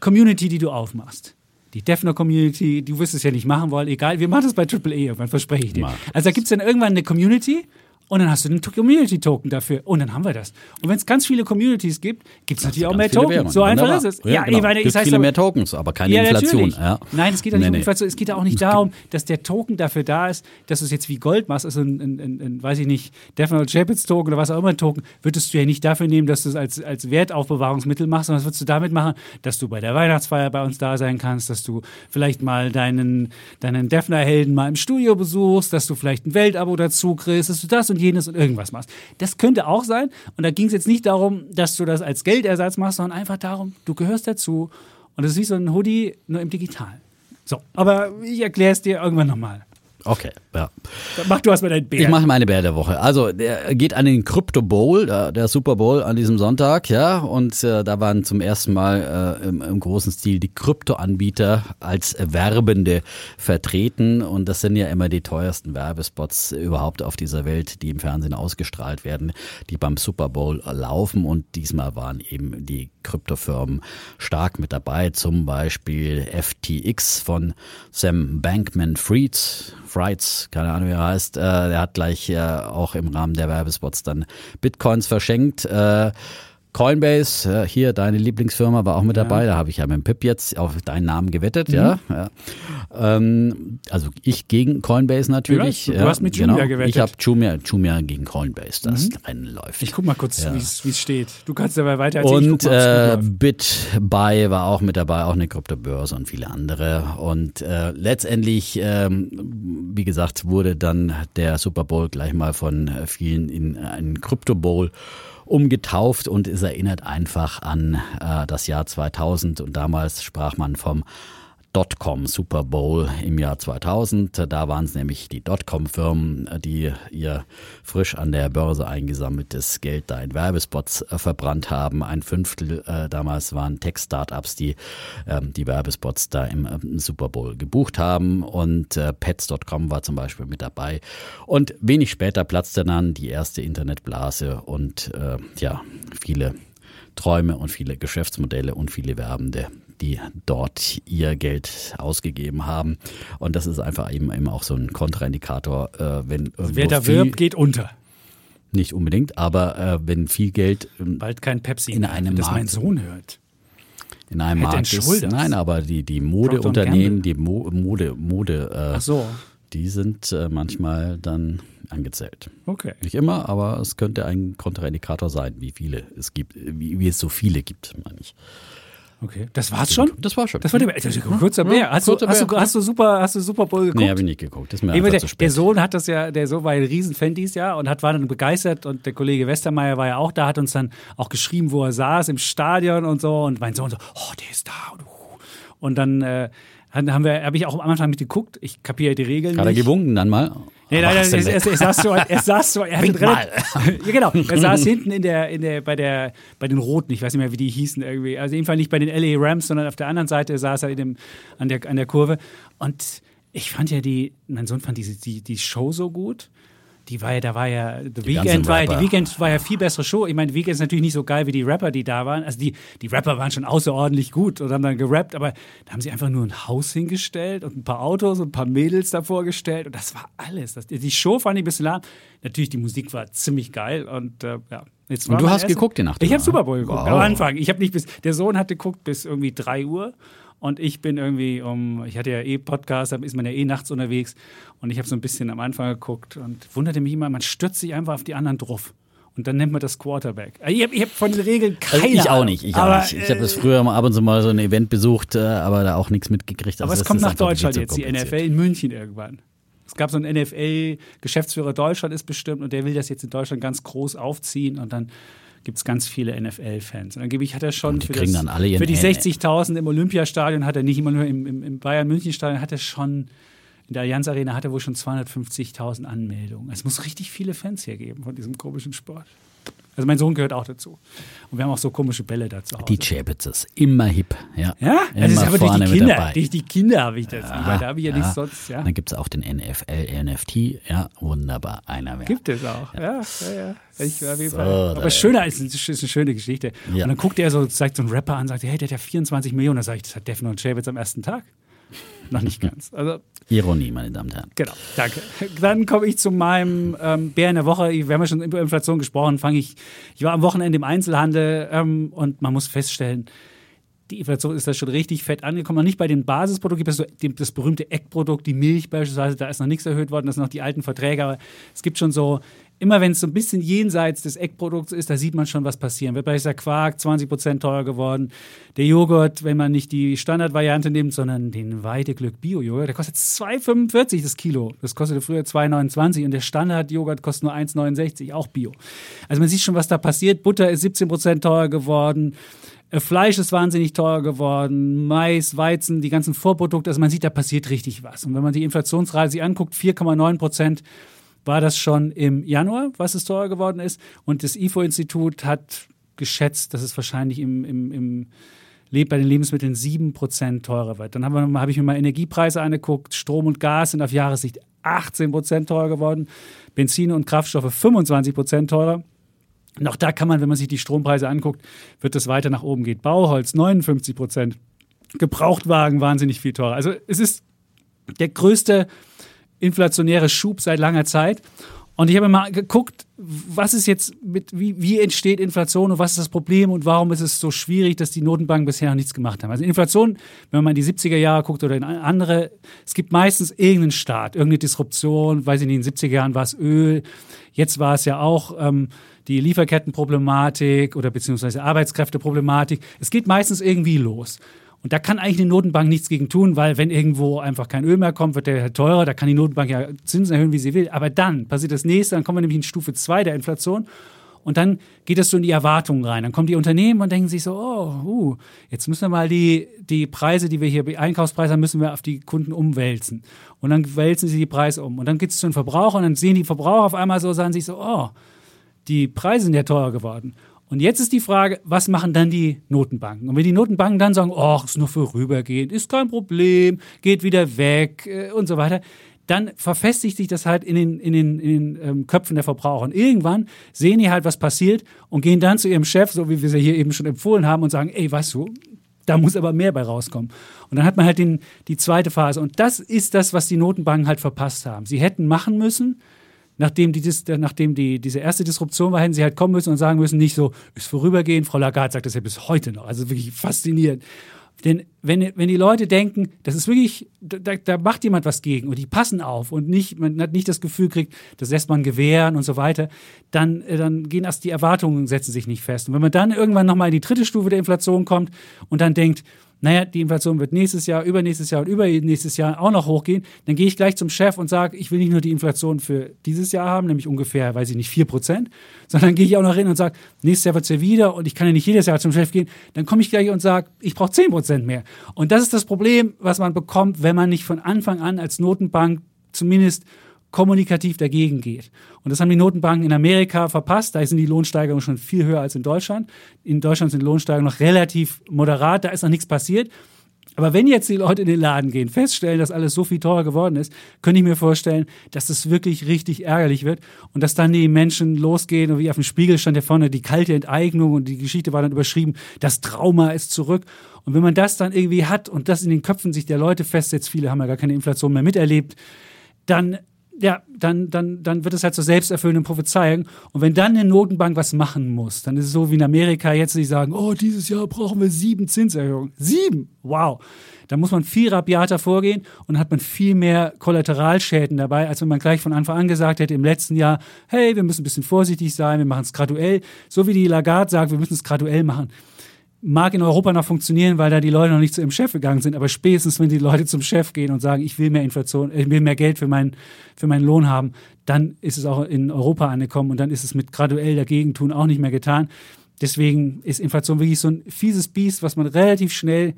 Community, die du aufmachst, die Defner Community, du wirst es ja nicht machen wollen, egal, wir machen das bei Triple E irgendwann, verspreche ich dir. Also da gibt es dann irgendwann eine Community und dann hast du einen Community-Token dafür. Und dann haben wir das. Und wenn es ganz viele Communities gibt, gibt es natürlich auch mehr Tokens. So einfach ist es. Ja, ja genau. ich meine, es heißt viele aber, mehr Tokens, aber keine ja, Inflation. Ja. Nein, es geht ja nicht nee, um Inflation. Es geht ja auch nicht darum, dass der Token dafür da ist, dass du es jetzt wie Gold machst, also ein, ein, ein, ein weiß ich nicht, Definite Chapitz Token oder was auch immer ein Token, würdest du ja nicht dafür nehmen, dass du es als, als Wertaufbewahrungsmittel machst, sondern das würdest du damit machen, dass du bei der Weihnachtsfeier bei uns da sein kannst, dass du vielleicht mal deinen, deinen Defner-Helden mal im Studio besuchst, dass du vielleicht ein Weltabo dazu kriegst, dass du das und jenes und irgendwas machst machst. Das könnte auch sein. Und da ging es jetzt nicht darum, dass du das als Geldersatz machst, sondern einfach darum, du gehörst dazu. Und das ist wie so ein Hoodie, nur im Digital. So, aber ich erkläre es dir irgendwann nochmal. Okay, ja. Mach du erstmal deinen Bär. Ich mache meine Bär der Woche. Also, der geht an den Crypto Bowl, der, der Super Bowl an diesem Sonntag, ja. Und äh, da waren zum ersten Mal äh, im, im großen Stil die Kryptoanbieter als Werbende vertreten. Und das sind ja immer die teuersten Werbespots überhaupt auf dieser Welt, die im Fernsehen ausgestrahlt werden, die beim Super Bowl laufen. Und diesmal waren eben die Kryptofirmen stark mit dabei. Zum Beispiel FTX von Sam Bankman Fried Frights, keine Ahnung, wie er heißt, äh, der hat gleich äh, auch im Rahmen der Werbespots dann Bitcoins verschenkt. Äh, Coinbase, äh, hier deine Lieblingsfirma war auch mit dabei. Da habe ich ja mit dem Pip jetzt auf deinen Namen gewettet, ja. ja. Ähm, also ich gegen Coinbase natürlich. Ja, du ja, hast mit Jumia genau. gewettet. Ich habe Jumia, Jumia gegen Coinbase, das Rennen läuft. Ich guck mal kurz, Ja. wie es steht. Du kannst dabei weiter erzählen. Und mal, äh. BitBuy war auch mit dabei, auch eine Kryptobörse und viele andere. Und äh, letztendlich, ähm, wie gesagt, wurde dann der Super Bowl gleich mal von äh, vielen in einen Crypto Bowl umgetauft und es erinnert einfach an äh, das Jahr 2000 und damals sprach man vom Dotcom Super Bowl im Jahr 2000. Da waren es nämlich die Dotcom-Firmen, die ihr frisch an der Börse eingesammeltes Geld da in Werbespots äh, verbrannt haben. Ein Fünftel äh, damals waren Tech-Startups, die ähm, die Werbespots da im ähm, Super Bowl gebucht haben. Und äh, Pets.com war zum Beispiel mit dabei. Und wenig später platzte dann die erste Internetblase und äh, ja, viele Träume und viele Geschäftsmodelle und viele Werbende, die dort ihr Geld ausgegeben haben. Und das ist einfach eben, eben auch so ein Kontraindikator, äh, wenn Wer da wirbt, geht unter. nicht unbedingt, aber äh, wenn viel Geld Bald kein Pepsi In mehr, einem das mein Markt. Sohn hört. in einem and Markt ist, nein, aber die, die Modeunternehmen, die Mo Mode, Mode, äh, Ach so, die sind äh, manchmal dann angezählt. okay. Nicht immer, aber es könnte ein Kontraindikator sein, wie viele es gibt, wie, wie es so viele gibt, meine ich. Okay. Das war's schon? Das war schon. Das war der das ist ein kurzer Bär. Hast, du, kurzer hast, du, Bär. hast du super, hast du Super Bowl geguckt? Nee, habe ich nicht geguckt. Das ist mir einfach der, zu spät. der Sohn hat das ja, der Sohn war ein Riesenfan dieses Jahr und hat, war dann begeistert und der Kollege Westermeier war ja auch da, hat uns dann auch geschrieben, wo er saß im Stadion und so und mein Sohn so, oh, der ist da und, und dann äh, haben wir, habe ich auch am Anfang mitgeguckt. Ich kapiere die Regeln Hat er gewunken dann mal? Nee, nein, nein, er, er, saß so, er saß so, er hatte relativ- ja, genau, er saß hinten in der, in der, bei der, bei den Roten, ich weiß nicht mehr, wie die hießen irgendwie. Also jedenfalls nicht bei den LA Rams, sondern auf der anderen Seite saß er in dem, an der, an der Kurve. Und ich fand ja die, mein Sohn fand diese, die, die Show so gut. Die war ja, da war ja, The Weekend war ja, die. Weekend war ja viel bessere Show. Ich meine, Weekend ist natürlich nicht so geil wie die Rapper, die da waren. Also die, die Rapper waren schon außerordentlich gut und haben dann gerappt, aber da haben sie einfach nur ein Haus hingestellt und ein paar Autos und ein paar Mädels davor gestellt und das war alles. Das, die Show fand ich ein bisschen lahm. Natürlich, die Musik war ziemlich geil und äh, ja. Jetzt Und du hast erster- geguckt die Nacht Ich habe Super Bowl ne? geguckt Wow. am Anfang. Ich habe nicht bis, der Sohn hat geguckt bis irgendwie 3 Uhr und ich bin irgendwie um, ich hatte ja eh Podcast, da ist man ja eh nachts unterwegs und ich habe so ein bisschen am Anfang geguckt und wunderte mich immer, man stürzt sich einfach auf die anderen drauf. Und dann nennt man das Quarterback. Also Ich habe hab von den Regeln keine Also ich auch nicht. Ich auch aber, nicht. Ich habe das früher mal ab und zu mal so ein Event besucht, äh, aber da auch nichts mitgekriegt. Aber Also es das kommt nach Deutschland jetzt, die. NFL in München irgendwann. Es gab so einen NFL-Geschäftsführer Deutschland ist bestimmt und der will das jetzt in Deutschland ganz groß aufziehen und dann gibt es ganz viele NFL-Fans. Und angeblich hat er schon für, das, für die N- 60.000 im Olympiastadion, hat er nicht immer nur im, im, im Bayern-München-Stadion, hat er schon, in der Allianz Arena hat er wohl schon 250.000 Anmeldungen. Es muss richtig viele Fans hier geben von diesem komischen Sport. Also mein Sohn gehört auch dazu. Und wir haben auch so komische Bälle da zu Hause. Die Chabitzes, immer hip. Ja, ja, immer das ist aber durch vorne die mit Kinder. Durch die Kinder habe ich das. weil da habe ich ja, ja. nichts sonst. Ja. Dann gibt es auch den NFL, NFT. Ja, wunderbar. Einer mehr. Gibt es auch. Ja, ja, ja. Ich, auf jeden So, Fall. Aber schöner ist, ist eine schöne Geschichte. Ja. Und dann guckt er so, zeigt so einen Rapper an, sagt, hey, der hat ja 24 Millionen. Da sage ich, das hat Defner und Chavez am ersten Tag. Noch nicht ganz. Also, Ironie, meine Damen und Herren. genau, danke. Dann komme ich zu meinem ähm, Bär in der Woche. Wir haben ja schon über Inflation gesprochen. Fange ich, ich war am Wochenende im Einzelhandel ähm, und man muss feststellen, die Inflation ist da schon richtig fett angekommen. Noch nicht bei den Basisprodukten, gibt es so das berühmte Eckprodukt, die Milch beispielsweise, da ist noch nichts erhöht worden, das sind noch die alten Verträge, aber es gibt schon so, immer wenn es so ein bisschen jenseits des Eckprodukts ist, da sieht man schon, was passieren wird. Beispielsweise der Quark 20 Prozent teurer geworden, der Joghurt, wenn man nicht die Standardvariante nimmt, sondern den Weideglück Bio-Joghurt, der kostet 2,45 das Kilo. Das kostete früher 2,29 und der Standard-Joghurt kostet nur 1,69, auch Bio. Also man sieht schon, was da passiert. Butter ist 17 Prozent teurer geworden. Äh, Fleisch ist wahnsinnig teuer geworden, Mais, Weizen, die ganzen Vorprodukte. Also man sieht, da passiert richtig was. Und wenn man die Inflationsrate sich anguckt, 4,9 Prozent war das schon im Januar, was es teurer geworden ist. Und das IFO-Institut hat geschätzt, dass es wahrscheinlich im, im, im bei den Lebensmitteln 7% teurer wird. Dann habe hab ich mir mal Energiepreise angeguckt. Strom und Gas sind auf Jahressicht 18% teurer geworden. Benzin und Kraftstoffe 25% teurer. Noch da kann man, wenn man sich die Strompreise anguckt, wird das weiter nach oben gehen. Bauholz 59% Gebrauchtwagen wahnsinnig viel teurer. Also es ist der größte inflationäre Schub seit langer Zeit. Und ich habe mal geguckt, was ist jetzt mit, wie, wie entsteht Inflation und was ist das Problem und warum ist es so schwierig, dass die Notenbanken bisher noch nichts gemacht haben. Also Inflation, wenn man in die 70er Jahre guckt oder in andere, es gibt meistens irgendeinen Staat, irgendeine Disruption, weiß ich nicht, in den 70er Jahren war es Öl, jetzt war es ja auch ähm, die Lieferkettenproblematik oder beziehungsweise Arbeitskräfteproblematik. Es geht meistens irgendwie los. Und da kann eigentlich eine Notenbank nichts gegen tun, weil wenn irgendwo einfach kein Öl mehr kommt, wird der halt teurer, da kann die Notenbank ja Zinsen erhöhen, wie sie will. Aber dann passiert das nächste, dann kommen wir nämlich in Stufe 2 der Inflation. Und dann geht das so in die Erwartungen rein. Dann kommen die Unternehmen und denken sich so, oh, uh, jetzt müssen wir mal die, die Preise, die wir hier, Einkaufspreise haben, müssen wir auf die Kunden umwälzen. Und dann wälzen sie die Preise um. Und dann geht es zu den Verbrauchern und dann sehen die Verbraucher auf einmal so, sagen sich so, oh, die Preise sind ja teurer geworden. Und jetzt ist die Frage, was machen dann die Notenbanken? Und wenn die Notenbanken dann sagen, oh, ist nur vorübergehend, ist kein Problem, geht wieder weg äh, und so weiter, dann verfestigt sich das halt in den, in den, in den ähm, Köpfen der Verbraucher. Und irgendwann sehen die halt, was passiert und gehen dann zu ihrem Chef, so wie wir sie hier eben schon empfohlen haben, und sagen, ey, weißt du, da muss aber mehr bei rauskommen. Und dann hat man halt den, die zweite Phase. Und das ist das, was die Notenbanken halt verpasst haben. Sie hätten machen müssen, nachdem, die, nachdem die, diese erste Disruption war, hätten sie halt kommen müssen und sagen müssen, nicht so, ist vorübergehend. Frau Lagarde sagt das ja bis heute noch. Also wirklich faszinierend. Denn wenn, wenn die Leute denken, das ist wirklich, da, da macht jemand was gegen und die passen auf und nicht, man hat nicht das Gefühl kriegt, das lässt man gewähren und so weiter, dann, äh, dann gehen erst die Erwartungen, setzen sich nicht fest. Und wenn man dann irgendwann nochmal in die dritte Stufe der Inflation kommt und dann denkt, naja, die Inflation wird nächstes Jahr, übernächstes Jahr und übernächstes Jahr auch noch hochgehen, dann gehe ich gleich zum Chef und sage, ich will nicht nur die Inflation für dieses Jahr haben, nämlich ungefähr, weiß ich nicht, 4 Prozent, sondern gehe ich auch noch hin und sage, nächstes Jahr wird es ja wieder und ich kann ja nicht jedes Jahr zum Chef gehen, dann komme ich gleich und sage, ich brauche 10 Prozent mehr. Und das ist das Problem, was man bekommt, wenn man nicht von Anfang an als Notenbank zumindest kommunikativ dagegen geht. Und das haben die Notenbanken in Amerika verpasst. Da sind die Lohnsteigerungen schon viel höher als in Deutschland. In Deutschland sind Lohnsteigerungen noch relativ moderat. Da ist noch nichts passiert. Aber wenn jetzt die Leute in den Laden gehen, feststellen, dass alles so viel teurer geworden ist, könnte ich mir vorstellen, dass das wirklich richtig ärgerlich wird und dass dann die Menschen losgehen und wie auf dem Spiegel stand ja vorne die kalte Enteignung und die Geschichte war dann überschrieben, das Trauma ist zurück. Und wenn man das dann irgendwie hat und das in den Köpfen sich der Leute festsetzt, viele haben ja gar keine Inflation mehr miterlebt, dann ja, dann, dann, dann wird es halt zur selbsterfüllenden Prophezeiung. Und wenn dann eine Notenbank was machen muss, dann ist es so wie in Amerika jetzt, die sagen, oh, dieses Jahr brauchen wir sieben Zinserhöhungen. Sieben! Wow! Da muss man viel rabiater vorgehen und hat man viel mehr Kollateralschäden dabei, als wenn man gleich von Anfang an gesagt hätte im letzten Jahr, hey, wir müssen ein bisschen vorsichtig sein, wir machen es graduell. So wie die Lagarde sagt, wir müssen es graduell machen mag in Europa noch funktionieren, weil da die Leute noch nicht zu ihrem Chef gegangen sind. Aber spätestens, wenn die Leute zum Chef gehen und sagen, ich will mehr Inflation, ich will mehr Geld für, mein, für meinen Lohn haben, dann ist es auch in Europa angekommen und dann ist es mit graduell dagegen tun auch nicht mehr getan. Deswegen ist Inflation wirklich so ein fieses Biest, was man relativ schnell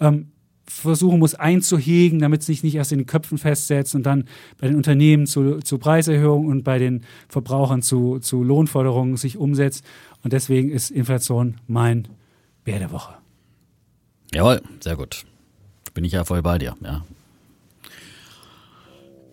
ähm, versuchen muss einzuhegen, damit es sich nicht erst in den Köpfen festsetzt und dann bei den Unternehmen zu, zu Preiserhöhungen und bei den Verbrauchern zu, zu Lohnforderungen sich umsetzt. Und deswegen ist Inflation mein Bär der Woche. Jawohl, sehr gut. Bin ich ja voll bei dir, ja.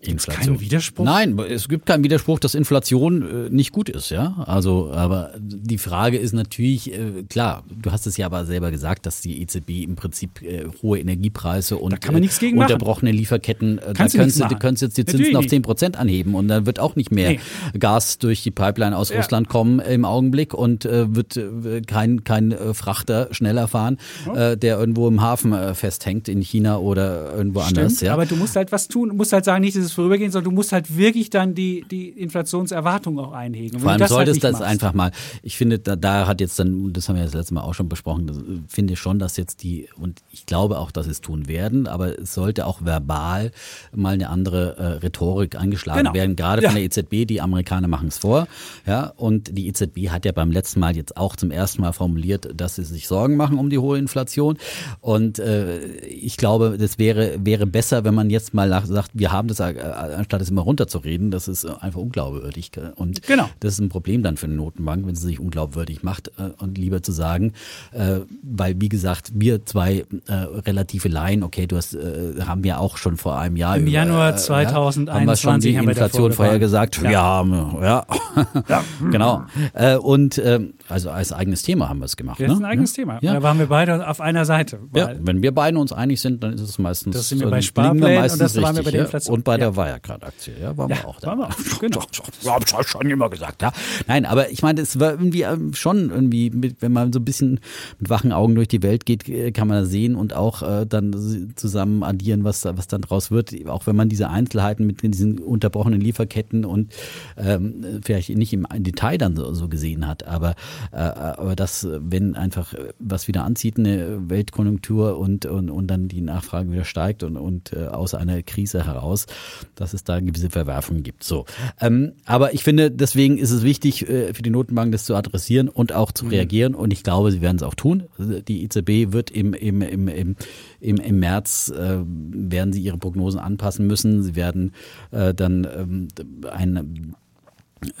Inflation. Kein Widerspruch? Nein, es gibt keinen Widerspruch, dass Inflation äh, nicht gut ist, ja. Also, aber die Frage ist natürlich, äh, klar, du hast es ja aber selber gesagt, dass die EZB im Prinzip äh, hohe Energiepreise und äh, unterbrochene Lieferketten, äh, da können sie, können sie jetzt die Zinsen auf 10 Prozent anheben und dann wird auch nicht mehr nee. Gas durch die Pipeline aus ja. Russland kommen im Augenblick und äh, wird kein, kein Frachter schneller fahren, oh. der irgendwo im Hafen festhängt in China oder irgendwo Stimmt, anders. Ja. Aber du musst halt was tun, musst halt sagen, nicht, dass es vorübergehend, sondern du musst halt wirklich dann die, die Inflationserwartung auch einhegen. Vor allem das solltest halt das machst, einfach mal, ich finde, da, da hat jetzt dann, das haben wir das letzte Mal auch schon besprochen, das, finde schon, dass jetzt die, und ich glaube auch, dass sie es tun werden, aber es sollte auch verbal mal eine andere äh, Rhetorik eingeschlagen Genau. werden, gerade Ja. von der EZB, die Amerikaner machen es vor, ja, und die EZB hat ja beim letzten Mal jetzt auch zum ersten Mal formuliert, dass sie sich Sorgen machen um die hohe Inflation und äh, ich glaube, das wäre, wäre besser, wenn man jetzt mal sagt, wir haben das, äh, anstatt es immer runterzureden, das ist einfach unglaubwürdig und Genau. das ist ein Problem dann für eine Notenbank, wenn sie sich unglaubwürdig macht äh, und lieber zu sagen, äh, weil wie gesagt, wir zwei äh, relative Laien, okay, du hast, äh, haben wir auch schon vor einem Jahr Im über, Januar äh, ja, 2021 haben wir schon die Inflation vorher gesagt, Ja. wir haben, ja, genau. Äh, und ähm, also als eigenes Thema haben wir es gemacht. Das ne? ist ein eigenes ja? Thema. Ja. Da waren wir beide auf einer Seite. Ja, wenn wir beide uns einig sind, dann ist es meistens. Das sind wir bei Sparplänen und meistens das waren wir richtig, bei der ja. Inflation. Und bei der Ja. Wirecard-Aktie, ja, waren Ja, wir auch da. waren wir auch, genau. Ja, hab ich schon immer gesagt, ja. Nein, aber ich meine, es war irgendwie ähm, schon irgendwie, mit, wenn man so ein bisschen mit wachen Augen durch die Welt geht, äh, kann man sehen und auch äh, dann zusammen addieren, was, da- was dann draus wird. Auch wenn man diese Einzelheiten mit diesen unterbrochenen Lieferketten und ähm, vielleicht nicht im Detail dann so, so gesehen hat, aber, äh, aber das, äh, wenn einfach äh, was wieder anzieht, eine Weltkonjunktur und, und, und dann die Nachfrage wieder steigt und, und äh, aus einer Krise heraus, dass es da gewisse Verwerfungen gibt. So. Ähm, aber ich finde, deswegen ist es wichtig äh, für die Notenbank, das zu adressieren und auch zu reagieren. Und ich glaube, sie werden es auch tun. Die EZB wird im, im, im, im, im, im März äh, werden sie ihre Prognosen anpassen müssen. Sie werden äh, dann ähm, ein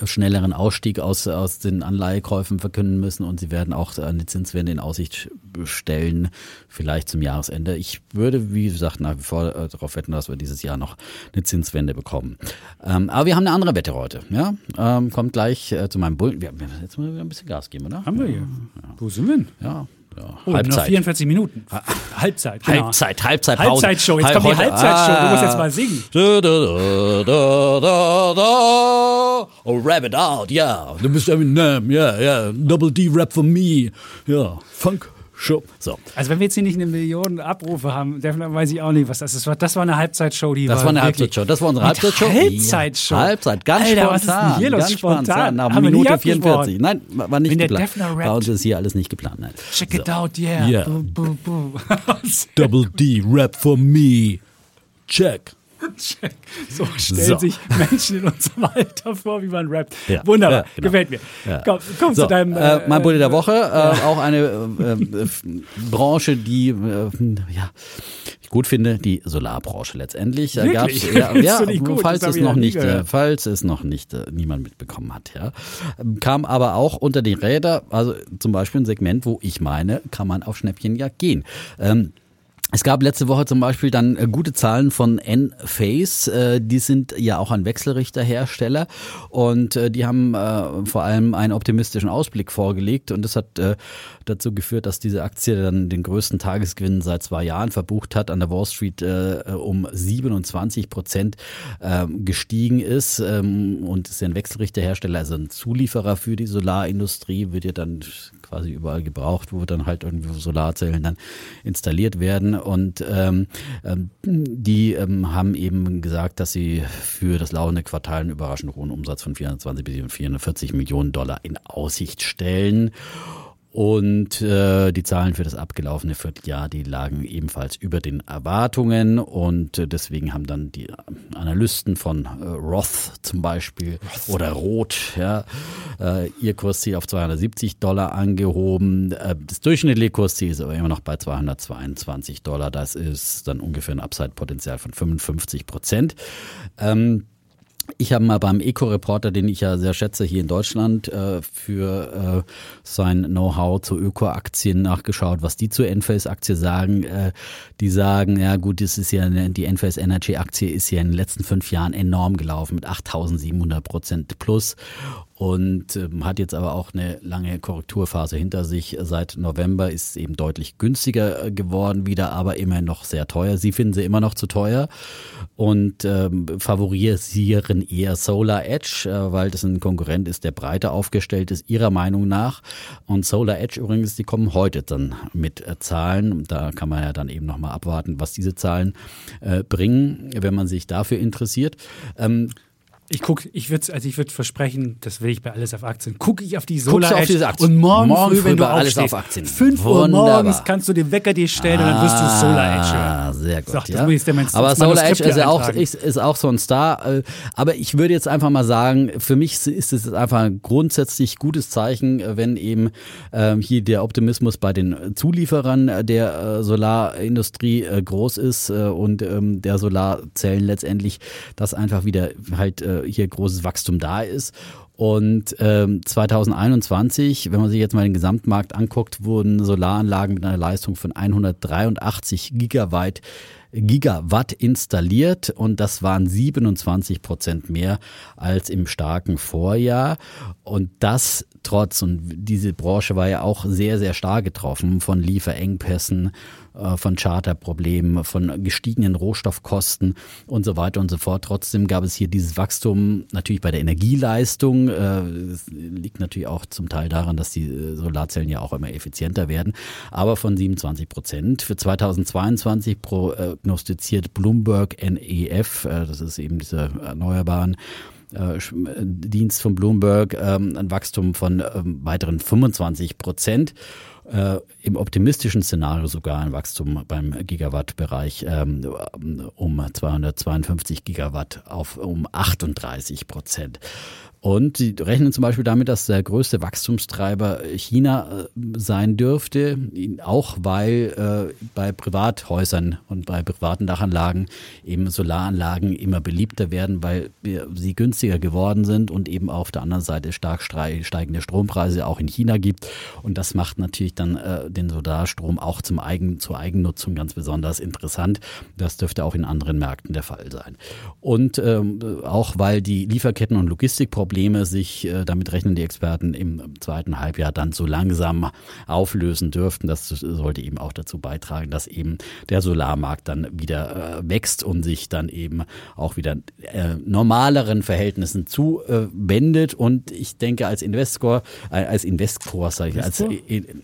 schnelleren Ausstieg aus, aus den Anleihekäufen verkünden müssen und sie werden auch eine Zinswende in Aussicht stellen, vielleicht zum Jahresende. Ich würde, wie gesagt, nach wie vor äh, darauf wetten, dass wir dieses Jahr noch eine Zinswende bekommen. Ähm, aber wir haben eine andere Wette heute. Ja? Ähm, kommt gleich äh, zu meinem Bullen. Wir, wir jetzt mal wieder ein bisschen Gas geben, oder? Haben wir hier. Wo sind wir denn? Ja, ja. Oh, noch 44 Minuten. Halbzeit. Genau. Halbzeit, Halbzeitpause. Halbzeitshow. Jetzt kommt die Halbzeitshow. Du musst jetzt Ah. mal singen. Da, da, da, da, da. Oh, rap it out, ja. Du bist Eminem, ja, ja. Double D Rap for me. Ja, Funk Show. So. Also wenn wir jetzt hier nicht eine Million Abrufe haben, dann weiß ich auch nicht, was das ist. Das war eine Halbzeitshow, die Das war eine wirklich- Halbzeitshow. Das war unsere Halbzeitshow. Halbzeitshow. Ja, Halbzeit, ganz Alter, was ist spontan. denn hier los? Ganz Spontan. Nach Haben Minute abgesprochen. 44. Nein, war nicht Wenn geplant. Bei uns ist hier alles nicht geplant. Nein. Check So. it out, yeah. Yeah. Boo, boo, boo. Double D Rap for me. Check. So stellen So. sich Menschen in unserem Alter vor, wie man rappt. Ja. Wunderbar, Ja, genau. gefällt mir. Ja. Komm, komm So, zu deinem... äh, mein Bulle der Woche, äh, auch eine äh, äh, Branche, die äh, ja, ich gut finde, die Solarbranche letztendlich. Da Wirklich? gab's, ja, ja, falls es noch nicht, äh, falls es noch nicht äh, niemand mitbekommen hat, ja, kam aber auch unter die Räder, also zum Beispiel ein Segment, wo ich meine, kann man auf Schnäppchenjagd gehen. Ähm, es gab letzte Woche zum Beispiel dann äh, gute Zahlen von Enphase. Äh, die sind ja auch ein Wechselrichterhersteller und äh, die haben vor allem einen optimistischen Ausblick vorgelegt und das hat dazu geführt, dass diese Aktie dann den größten Tagesgewinn seit zwei Jahren verbucht hat, an der Wall Street um 27 Prozent ähm, gestiegen ist ähm, und ist ja ein Wechselrichterhersteller, also ein Zulieferer für die Solarindustrie, wird ja dann quasi überall gebraucht, wo dann halt irgendwie Solarzellen dann installiert werden. Und ähm, ähm, die ähm, haben eben gesagt, dass sie für das laufende Quartal einen überraschend hohen Umsatz von 420 bis 440 Millionen Dollar in Aussicht stellen. Und äh, die Zahlen für das abgelaufene Vierteljahr, die lagen ebenfalls über den Erwartungen. Und äh, deswegen haben dann die Analysten von äh, Roth zum Beispiel oder Roth ja, äh, ihr Kursziel auf 270 Dollar angehoben. Äh, das durchschnittliche Kursziel ist aber immer noch bei 222 Dollar. Das ist dann ungefähr ein Upside-Potenzial von 55 Prozent. Ähm, ich habe mal beim Eco-Reporter, den ich ja sehr schätze hier in Deutschland, äh, für äh, sein Know-how zu Öko-Aktien nachgeschaut, was die zur Enphase-Aktie sagen. Äh, die sagen, ja gut, das ist ja die Enphase Energy-Aktie ist ja in den letzten fünf Jahren enorm gelaufen mit 8.700 Prozent plus. Und ähm, hat jetzt aber auch eine lange Korrekturphase hinter sich. Seit November ist es eben deutlich günstiger äh, geworden wieder, aber immer noch sehr teuer. Sie finden sie immer noch zu teuer und ähm, favorisieren eher Solar Edge, äh, weil das ein Konkurrent ist, der breiter aufgestellt ist, ihrer Meinung nach. Und Solar Edge übrigens, die kommen heute dann mit äh, Zahlen. Da kann man ja dann eben nochmal abwarten, was diese Zahlen äh, bringen, wenn man sich dafür interessiert. Ähm, ich gucke, ich würde also ich würde versprechen, das will ich bei alles auf Aktien. Gucke ich auf die Solar Edge auf diese Aktien. und morgen, morgen früh, wenn du alles auf Aktien. 5 Uhr morgens kannst du den Wecker dir stellen ah, und dann wirst du Solar Edge hören. Ah, sehr gut. So, ja. aber Solar Edge ist ja auch, ist, ist auch so ein Star. Äh, aber ich würde jetzt einfach mal sagen, für mich ist es einfach ein grundsätzlich gutes Zeichen, wenn eben ähm, hier der Optimismus bei den Zulieferern der äh, Solarindustrie äh, groß ist äh, und ähm, der Solarzellen letztendlich das einfach wieder halt äh, hier großes Wachstum da ist. Und ähm, 2021, wenn man sich jetzt mal den Gesamtmarkt anguckt, wurden Solaranlagen mit einer Leistung von 183 Gigawatt Gigawatt installiert und das waren 27 Prozent mehr als im starken Vorjahr. Und das trotz, und diese Branche war ja auch sehr, sehr stark getroffen von Lieferengpässen von Charterproblemen, von gestiegenen Rohstoffkosten und so weiter und so fort. Trotzdem gab es hier dieses Wachstum natürlich bei der Energieleistung. Es äh, liegt natürlich auch zum Teil daran, dass die äh, Solarzellen ja auch immer effizienter werden. Aber von 27 Prozent. Für 2022 prognostiziert Bloomberg NEF, das ist eben diese erneuerbaren Dienst von Bloomberg, ähm, ein Wachstum von ähm, weiteren 25 Prozent äh, im optimistischen Szenario sogar ein Wachstum beim Gigawattbereich ähm, um 252 Gigawatt auf um 38 Prozent. Und sie rechnen zum Beispiel damit, dass der größte Wachstumstreiber China äh, sein dürfte, auch weil äh, bei Privathäusern und bei privaten Dachanlagen eben Solaranlagen immer beliebter werden, weil sie günstiger geworden sind und eben auf der anderen Seite stark steigende Strompreise auch in China gibt. Und das macht natürlich dann äh, den Solarstrom auch zum Eigen, zur Eigennutzung ganz besonders interessant. Das dürfte auch in anderen Märkten der Fall sein. Und ähm, auch weil die Lieferketten und Logistikprobleme Probleme sich, äh, damit rechnen die Experten, im zweiten Halbjahr dann so langsam auflösen dürften. Das sollte eben auch dazu beitragen, dass eben der Solarmarkt dann wieder äh, wächst und sich dann eben auch wieder äh, normaleren Verhältnissen zuwendet. Und ich denke, als Investor, als Investor, sage ich, als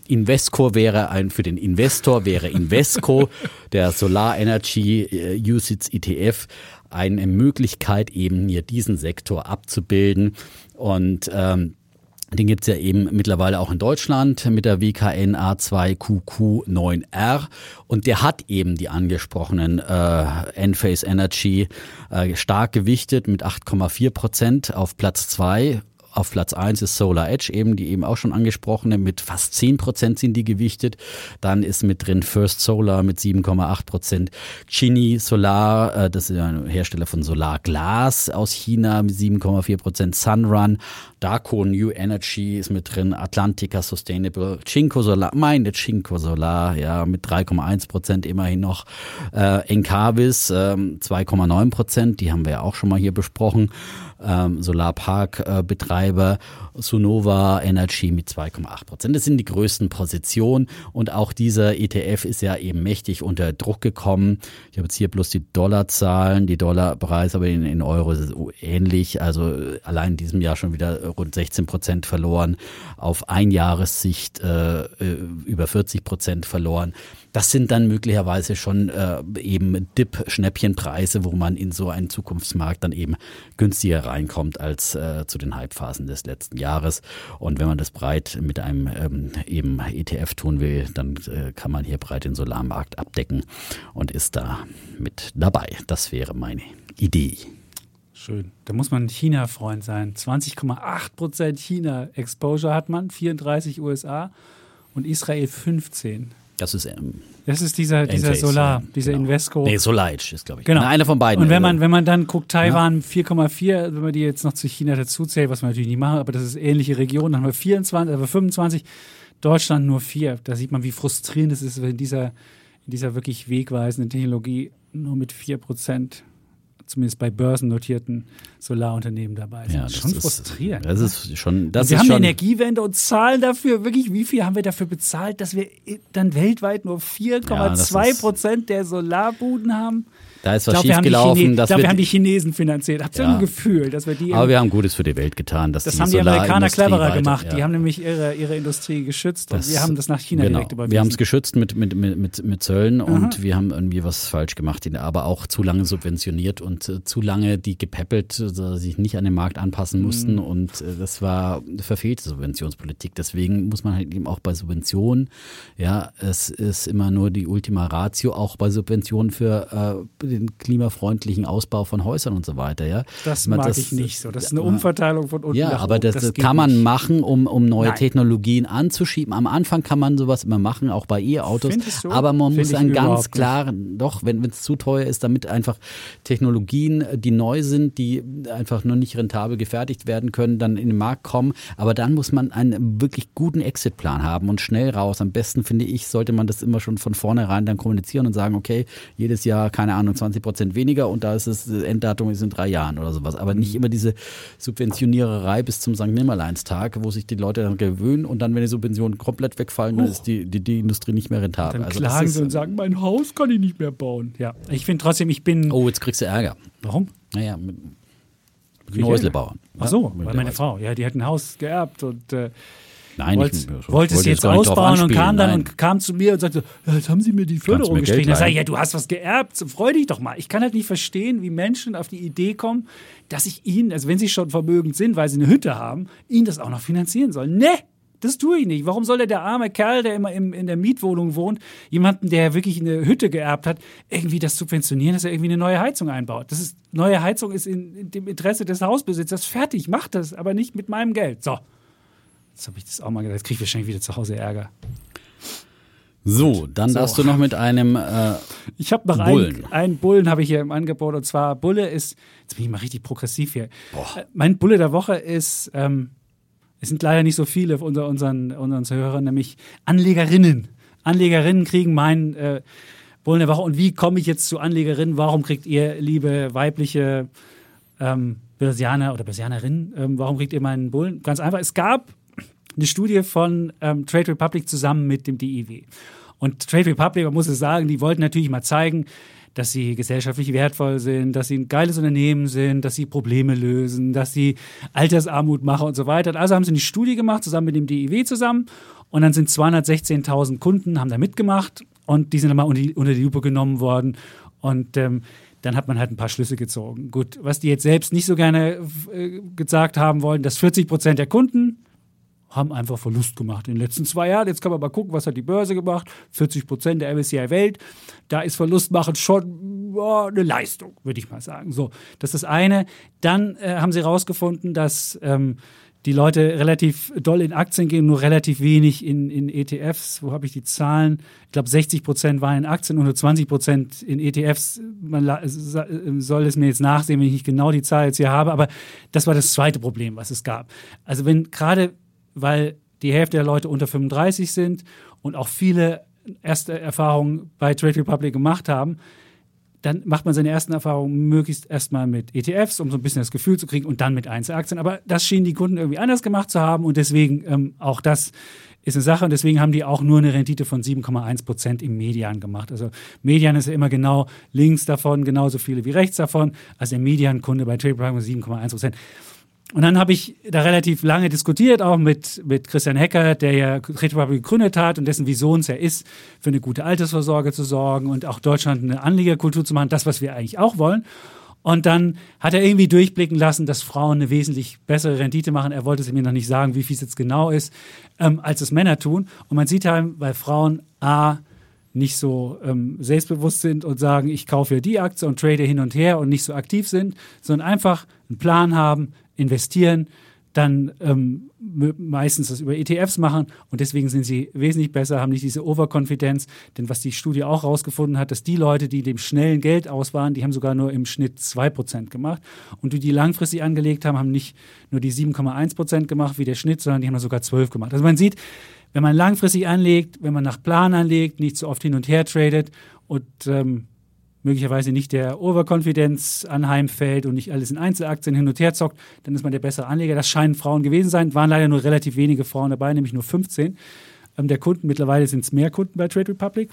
Investor wäre ein, für den Investor wäre Invesco, der Solar Energy USITS ETF, eine Möglichkeit, eben hier diesen Sektor abzubilden. Und ähm, den gibt's ja eben mittlerweile auch in Deutschland mit der WKN A2QQ9R und der hat eben die angesprochenen äh, Enphase Energy äh, stark gewichtet mit 8,4 Prozent auf Platz zwei auf Platz eins ist Solar Edge, eben die eben auch schon angesprochene, mit fast zehn Prozent sind die gewichtet. Dann ist mit drin First Solar mit 7,8 Prozent. Chini Solar, äh, das ist ein Hersteller von Solarglas aus China mit 7,4 Prozent. Sunrun, Darko New Energy ist mit drin. Atlantica Sustainable, Cinco Solar, meine Cinco Solar, ja, mit 3,1 Prozent immerhin noch. Äh, Encavis, äh, 2,9 Prozent, die haben wir ja auch schon mal hier besprochen ähm, Solarparkbetreiber, äh, Sunova Energy mit 2,8 Prozent. Das sind die größten Positionen und auch dieser ETF ist ja eben mächtig unter Druck gekommen. Ich habe jetzt hier bloß die Dollarzahlen, die Dollarpreise, aber in, in Euro ist es ähnlich. Also allein in diesem Jahr schon wieder rund 16 Prozent verloren, auf Einjahressicht äh, äh über 40 Prozent verloren. Das sind dann möglicherweise schon äh, eben Dip-Schnäppchenpreise, wo man in so einen Zukunftsmarkt dann eben günstiger reinkommt als äh, zu den Hypephasen des letzten Jahres. Und wenn man das breit mit einem ähm, eben ETF tun will, dann äh, kann man hier breit den Solarmarkt abdecken und ist da mit dabei. Das wäre meine Idee. Schön. Da muss man China-Freund sein. 20,8% China-Exposure hat man, 34 USA und Israel 15. Das ist ähm, das ist dieser, dieser Solar, dieser genau. Invesco. Nee, Solarge ist, glaube ich. Genau. einer von beiden. Und wenn man, wenn man dann guckt, Taiwan ja. 4,4, wenn man die jetzt noch zu China dazu zählt, was wir natürlich nicht machen, aber das ist ähnliche Region, dann haben wir 24, aber 25, Deutschland nur 4. Da sieht man, wie frustrierend es ist, wenn dieser, in dieser wirklich wegweisenden Technologie nur mit 4 Prozent zumindest bei börsennotierten Solarunternehmen dabei sind. Ja, das das ist schon frustrierend. Das ne? ist schon, das wir ist haben schon. eine Energiewende und zahlen dafür wirklich, wie viel haben wir dafür bezahlt, dass wir dann weltweit nur 4,2 Prozent der Solarbuden haben? Da ist was glaube, die schiefgelaufen. Ich dass glaub, wir haben die- Chinesen finanziert. Habt ihr Ja. ein Gefühl, dass wir die. aber wir haben Gutes für die Welt getan. Dass das haben die Amerikaner cleverer gemacht. ja. Die haben nämlich ihre, ihre Industrie geschützt und Das- wir haben das nach China genau. direkt überwiesen. Wir haben es geschützt mit, mit, mit, mit, mit Zöllen und wir haben irgendwie was falsch gemacht, aber auch zu lange subventioniert und äh, zu lange die gepäppelt, dass sie sich nicht an den Markt anpassen mussten Mhm. und äh, das war eine verfehlte Subventionspolitik. Deswegen muss man halt eben auch bei Subventionen, ja, es ist immer nur die Ultima Ratio, auch bei Subventionen für äh, den klimafreundlichen Ausbau von Häusern und so weiter, ja. das Man- mag ich nicht so. Das ist eine Umverteilung von unten ja, nach aber das, das kann man nicht. machen, um, um neue Nein. Technologien anzuschieben. Am Anfang kann man sowas immer machen, auch bei E-Autos. Aber man Find muss einen ganz klaren, doch, wenn es zu teuer ist, damit einfach Technologien, die neu sind, die einfach nur nicht rentabel gefertigt werden können, dann in den Markt kommen. Aber dann muss man einen wirklich guten Exitplan haben und schnell raus. Am besten finde ich, sollte man das immer schon von vornherein dann kommunizieren und sagen, okay, jedes Jahr, keine Ahnung, 20 Prozent weniger und da ist das Enddatum ist in drei Jahren oder sowas. Aber nicht immer diese Subventioniererei bis zum St. Nimmerleinstag, wo sich die Leute dann gewöhnen und dann, wenn die Subventionen komplett wegfallen, dann ist die, die, die Industrie nicht mehr rentabel. Dann Also das klagen ist- sie und sagen, mein Haus kann ich nicht mehr bauen. Ja, ich finde trotzdem, ich bin. Oh, jetzt kriegst du Ärger. Warum? Naja, mit, mit Häuslebauern. Ach so, weil meine Frau, ja, die hat ein Haus geerbt und äh, Nein, wollte, ich wollte es jetzt ausbauen und kam dann nein. und kam zu mir und sagte, ja, jetzt haben sie mir die Förderung mir gestrichen. Da sage ich, ja, du hast was geerbt, so freu dich doch mal. Ich kann halt nicht verstehen, wie Menschen auf die Idee kommen, dass ich ihnen, also wenn sie schon vermögend sind, weil sie eine Hütte haben, ihnen das auch noch finanzieren soll. Ne! Das tue ich nicht. Warum soll der, der arme Kerl, der immer im, in der Mietwohnung wohnt, jemanden, der wirklich eine Hütte geerbt hat, irgendwie das subventionieren, dass er irgendwie eine neue Heizung einbaut? Das ist, neue Heizung ist in, in dem Interesse des Hausbesitzers. Fertig, mach das, aber nicht mit meinem Geld. So. Jetzt habe ich das auch mal gedacht. Jetzt kriege ich wahrscheinlich wieder zu Hause Ärger. So, dann So. darfst du noch mit einem äh, Ich habe noch Bullen. einen, einen Bullen habe ich hier im Angebot und zwar Bulle ist, jetzt bin ich mal richtig progressiv hier. Äh, Mein Bulle der Woche ist, ähm, es sind leider nicht so viele unter unseren, unseren Hörern, nämlich Anlegerinnen. Anlegerinnen kriegen meinen äh, Bullen der Woche. Und wie komme ich jetzt zu Anlegerinnen? Warum kriegt ihr, liebe weibliche ähm, Börsianer oder Börsianerinnen, ähm, warum kriegt ihr meinen Bullen? Ganz einfach, es gab eine Studie von ähm, Trade Republic zusammen mit dem DIW. Und Trade Republic, man muss es sagen, die wollten natürlich mal zeigen, dass sie gesellschaftlich wertvoll sind, dass sie ein geiles Unternehmen sind, dass sie Probleme lösen, dass sie Altersarmut machen und so weiter. Also haben sie eine Studie gemacht, zusammen mit dem DIW zusammen. Und dann sind 216.000 Kunden, haben da mitgemacht und die sind dann mal unter die, unter die Lupe genommen worden. Und ähm, dann hat man halt ein paar Schlüsse gezogen. Gut, was die jetzt selbst nicht so gerne äh, gesagt haben wollen, dass 40 Prozent der Kunden haben einfach Verlust gemacht in den letzten zwei Jahren. Jetzt kann man mal gucken, was hat die Börse gemacht. 40 Prozent der MSCI Welt. Da ist Verlustmachen schon ja, eine Leistung, würde ich mal sagen. So, das ist das eine. Dann äh, haben sie herausgefunden, dass ähm, die Leute relativ doll in Aktien gehen, nur relativ wenig in, in ETFs. Wo habe ich die Zahlen? Ich glaube, 60 Prozent waren in Aktien und nur 20 Prozent in ETFs. Man la- soll es mir jetzt nachsehen, wenn ich nicht genau die Zahl jetzt hier habe. Aber das war das zweite Problem, was es gab. Also wenn gerade weil die Hälfte der Leute unter 35 sind und auch viele erste Erfahrungen bei Trade Republic gemacht haben, dann macht man seine ersten Erfahrungen möglichst erstmal mit ETFs, um so ein bisschen das Gefühl zu kriegen und dann mit Einzelaktien. Aber das schienen die Kunden irgendwie anders gemacht zu haben und deswegen ähm, auch das ist eine Sache und deswegen haben die auch nur eine Rendite von 7,1 Prozent im Median gemacht. Also Median ist ja immer genau links davon, genauso viele wie rechts davon. Also der Mediankunde bei Trade Republic 7,1 Prozent. Und dann habe ich da relativ lange diskutiert, auch mit, mit Christian Hecker, der ja Trade Republic gegründet hat und dessen Vision es ja ist, für eine gute Altersvorsorge zu sorgen und auch Deutschland eine Anlegerkultur zu machen, das, was wir eigentlich auch wollen. Und dann hat er irgendwie durchblicken lassen, dass Frauen eine wesentlich bessere Rendite machen. Er wollte es mir noch nicht sagen, wie viel es jetzt genau ist, ähm, als es Männer tun. Und man sieht halt, weil Frauen A, nicht so ähm, selbstbewusst sind und sagen, ich kaufe ja die Aktie und trade hin und her und nicht so aktiv sind, sondern einfach einen Plan haben, investieren, dann ähm, me- meistens das über ETFs machen. Und deswegen sind sie wesentlich besser, haben nicht diese Overconfidence, denn was die Studie auch herausgefunden hat, dass die Leute, die dem schnellen Geld aus waren, die haben sogar nur im Schnitt 2% gemacht. Und die, die langfristig angelegt haben, haben nicht nur die 7,1% gemacht wie der Schnitt, sondern die haben sogar 12 gemacht. Also man sieht, wenn man langfristig anlegt, wenn man nach Plan anlegt, nicht so oft hin und her tradet und ähm, möglicherweise nicht der Overconfidence anheimfällt und nicht alles in Einzelaktien hin und her zockt, dann ist man der bessere Anleger. Das scheinen Frauen gewesen sein, waren leider nur relativ wenige Frauen dabei, nämlich nur 15 ähm, der Kunden. Mittlerweile sind es mehr Kunden bei Trade Republic.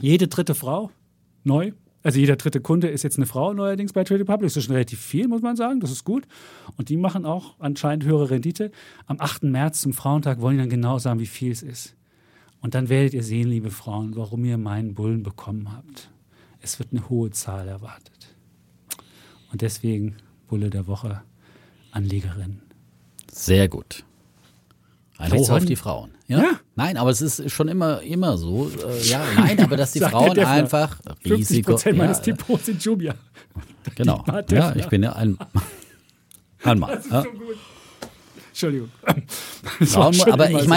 Jede dritte Frau neu. Also jeder dritte Kunde ist jetzt eine Frau neuerdings bei Trade Republic. Das ist schon relativ viel, muss man sagen. Das ist gut. Und die machen auch anscheinend höhere Rendite. Am 8. März zum Frauentag wollen die dann genau sagen, wie viel es ist. Und dann werdet ihr sehen, liebe Frauen, warum ihr meinen Bullen bekommen habt. Es wird eine hohe Zahl erwartet. Und deswegen Bulle der Woche, Anlegerin. Sehr gut. Ein Vielleicht Hoch auf die Frauen. Ja? Ja. Nein, aber es ist schon immer, immer so. Äh, ja, nein, aber dass die Frauen einfach 50 Risiko. Prozent meines ja, Depots sind Jumia. Genau. Ja, ich bin ja ein, ein Mann. Ja. Entschuldigung. Frauen, aber ich so.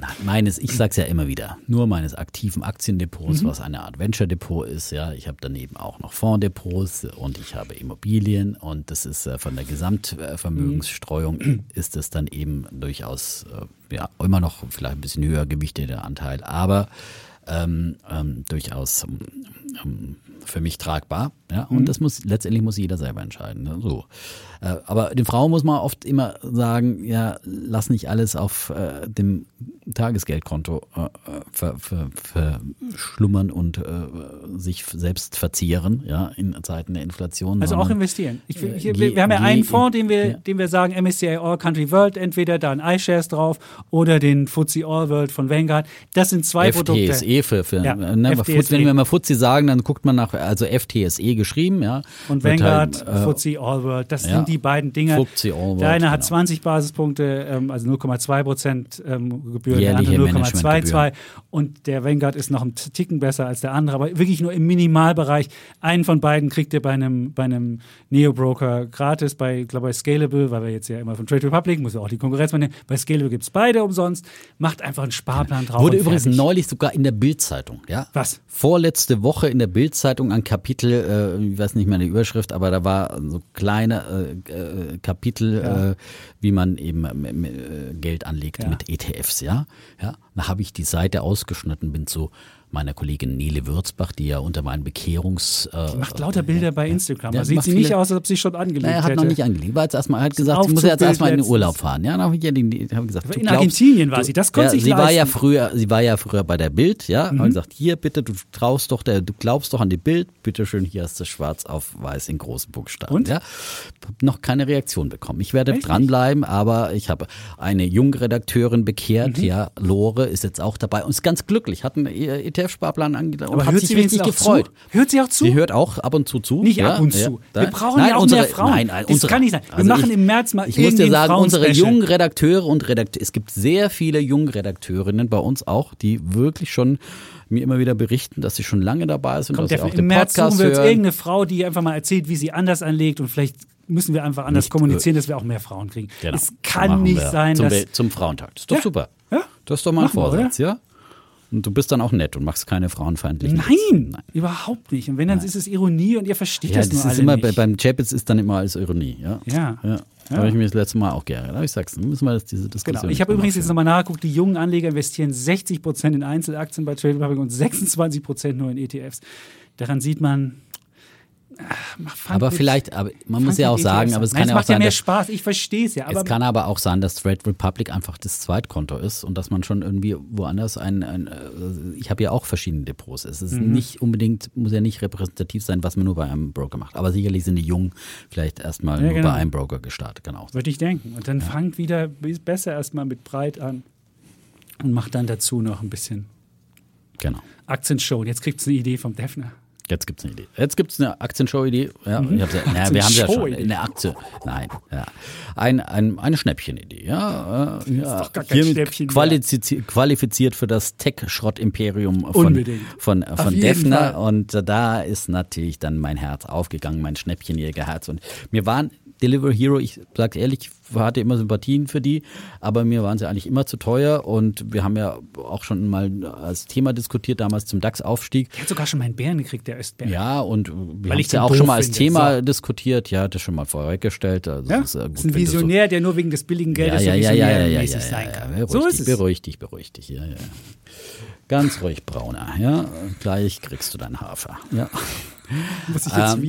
Na, meines, ich sag's ja immer wieder, nur meines aktiven Aktiendepots, Mhm. was eine Art Venture-Depot ist, ja. Ich habe daneben auch noch Fondsdepots und ich habe Immobilien und das ist äh, von der Gesamtvermögensstreuung Mhm. ist es dann eben durchaus äh, ja immer noch vielleicht ein bisschen höher gewichteter Anteil, aber ähm, ähm, durchaus ähm, ähm, für mich tragbar. Ja? Und das muss letztendlich muss jeder selber entscheiden. Ne? So. Äh, aber den Frauen muss man oft immer sagen, ja, lass nicht alles auf äh, dem Tagesgeldkonto äh, ver, ver, verschlummern und äh, sich selbst verzehren, ja, in Zeiten der Inflation. Also auch investieren. Ich, Äh, ich, geh- wir haben ja einen Fonds, den wir, ja. den wir sagen, MSCI All Country World, entweder da ein iShares drauf oder den FTSE All World von Vanguard. Das sind zwei Produkte. FTSE für, für Ja, ne, FTSE. wenn wir mal FTSE sagen, dann guckt man nach, also FTSE geschrieben, ja. Und Vanguard, halt, äh, FTSE All World, das ja. sind die beiden Dinge. FTSE All World, der eine hat genau. 20 Basispunkte, ähm, also 0,2 Prozent ähm, Gebühren, der Jährliche andere 0,22 Managementgebühren. und der Vanguard ist noch ein Ticken besser als der andere, aber wirklich nur im Minimalbereich. Einen von beiden kriegt ihr bei einem, bei einem Neo-Broker gratis, bei, glaube bei Scalable, weil wir jetzt ja immer von Trade Republic, muss ja auch die Konkurrenz mal nehmen, bei Scalable gibt es beide umsonst, macht einfach einen Sparplan drauf. Wurde übrigens fertig. neulich sogar in der Bildzeitung, ja. Was? Vorletzte Woche in der Bildzeitung ein Kapitel, äh, ich weiß nicht mehr die Überschrift, aber da war so kleine äh, äh, Kapitel, Ja. äh, wie man eben äh, äh, Geld anlegt Ja. mit ETFs, ja. Ja, da habe ich die Seite ausgeschnitten, bin zu meiner Kollegin Nele Würzbach, die ja unter meinen Bekehrungs äh, Die macht lauter Bilder bei Instagram. Ja, sieht sie nicht viele- aus, als ob sie schon angelegt naja, er hat hätte. noch nicht angelegt. War jetzt erstmal, er hat gesagt, sie muss jetzt erstmal in den. Urlaub fahren. Ja, habe ich gesagt, Aber in glaubst- Argentinien war sie, das konnte ja, sich sie war ja leisten. früher, sie war ja früher bei der Bild, ja. Mhm. Hat gesagt, hier bitte, du traust doch der, du glaubst doch an die Bild, bitte schön, hier hast du schwarz auf weiß in großen Buchstaben. Und? Ja, hab noch keine Reaktion bekommen. Ich werde Echt dranbleiben, aber ich habe eine junge Redakteurin bekehrt, Mhm. ja. Lore ist jetzt auch dabei und ist ganz glücklich, hat einen ETF-Sparplan angedacht und Aber hat hört sich sie richtig gefreut. Zu? Hört sie auch zu? Sie hört auch ab und zu zu. Nicht ja, ab und ja, zu. Wir brauchen Nein, ja auch unsere, mehr Frauen. Nein, nein, das unsere, kann nicht sein. Wir also machen ich, im März mal Ich muss dir sagen, unsere jungen Redakteure und Redakteure, es gibt sehr viele junge Redakteurinnen bei uns auch, die wirklich schon mir immer wieder berichten, dass sie schon lange dabei sind, Kommt dass sie der, auch Im den März Podcast suchen wir uns hören. irgendeine Frau, die einfach mal erzählt, wie sie anders anlegt und vielleicht müssen wir einfach anders Nicht, kommunizieren, dass wir auch mehr Frauen kriegen. Genau, es kann nicht sein, zum, dass zum Frauentag. Das ist doch Ja. super. Ja. Das ist doch mal ein Machen wir, Vorsatz, ja? Und du bist dann auch nett und machst keine frauenfeindlichen Nein, Nein. überhaupt nicht. Und wenn, dann ist es Ironie und ihr versteht Ja, das das nur ist immer, nicht. bei, beim Chapitz ist dann immer als Ironie, ja. Ja. ja. Da habe ich mir das letzte Mal auch geärgert. Aber ich sag's, müssen wir das, diese Diskussion. Genau. Ich habe übrigens jetzt nochmal nachgeguckt, die jungen Anleger investieren 60 Prozent in Einzelaktien bei Trade Republic und 26 Prozent nur in ETFs. Daran sieht man, ach, Aber vielleicht, aber man muss ja auch sagen, aber es an. kann Nein, ja auch macht ja sein, mehr dass, Spaß, ich verstehe es ja. Es kann aber auch sein, dass Trade Republic einfach das Zweitkonto ist und dass man schon irgendwie woanders ein, ein äh, ich habe ja auch verschiedene Depots. Es ist Mhm. nicht unbedingt, muss ja nicht repräsentativ sein, was man nur bei einem Broker macht. Aber sicherlich sind die Jungen vielleicht erstmal Ja, nur genau. bei einem Broker gestartet, genau. Würde ich denken. Und dann fangt wieder besser erstmal mit breit an und macht dann dazu noch ein bisschen Genau. Aktienshow. Und jetzt kriegt es eine Idee vom Defner. Jetzt gibt's eine Idee. Jetzt gibt's eine Aktienshow-Idee. Ja, hab's ja, wir haben ja schon eine Aktie. Nein, ja. Ein, ein, eine Schnäppchen-Idee. Ja, äh, ja. doch gar kein Hiermit Schnäppchen qualifiziert, qualifiziert für das Tech-Schrott-Imperium von, Unbedingt. von, von Defner. Und da ist natürlich dann mein Herz aufgegangen, mein Schnäppchenjägerherz. Und mir waren Delivery Hero, ich sage ehrlich, hatte immer Sympathien für die, aber mir waren sie eigentlich immer zu teuer und wir haben ja auch schon mal als Thema diskutiert, damals zum DAX-Aufstieg. Der hat sogar schon meinen Bären gekriegt, der Östbär. Ja, und wir haben ich es ja auch schon mal als finde. Thema So. diskutiert. Ja, das schon mal vorweggestellt. Also Ja? das ist, gut, ist ein du so- Visionär, der nur wegen des billigen Geldes ja, ja, ja, ja, ja, ja, ja, visionärmäßig ja, sein ja, kann. Beruhig so dich, ist es. beruhig dich, beruhig dich. Ja, ja. Ganz ruhig, Brauner. Ja, gleich kriegst du deinen Hafer. Ja. Muss ich jetzt Ähm?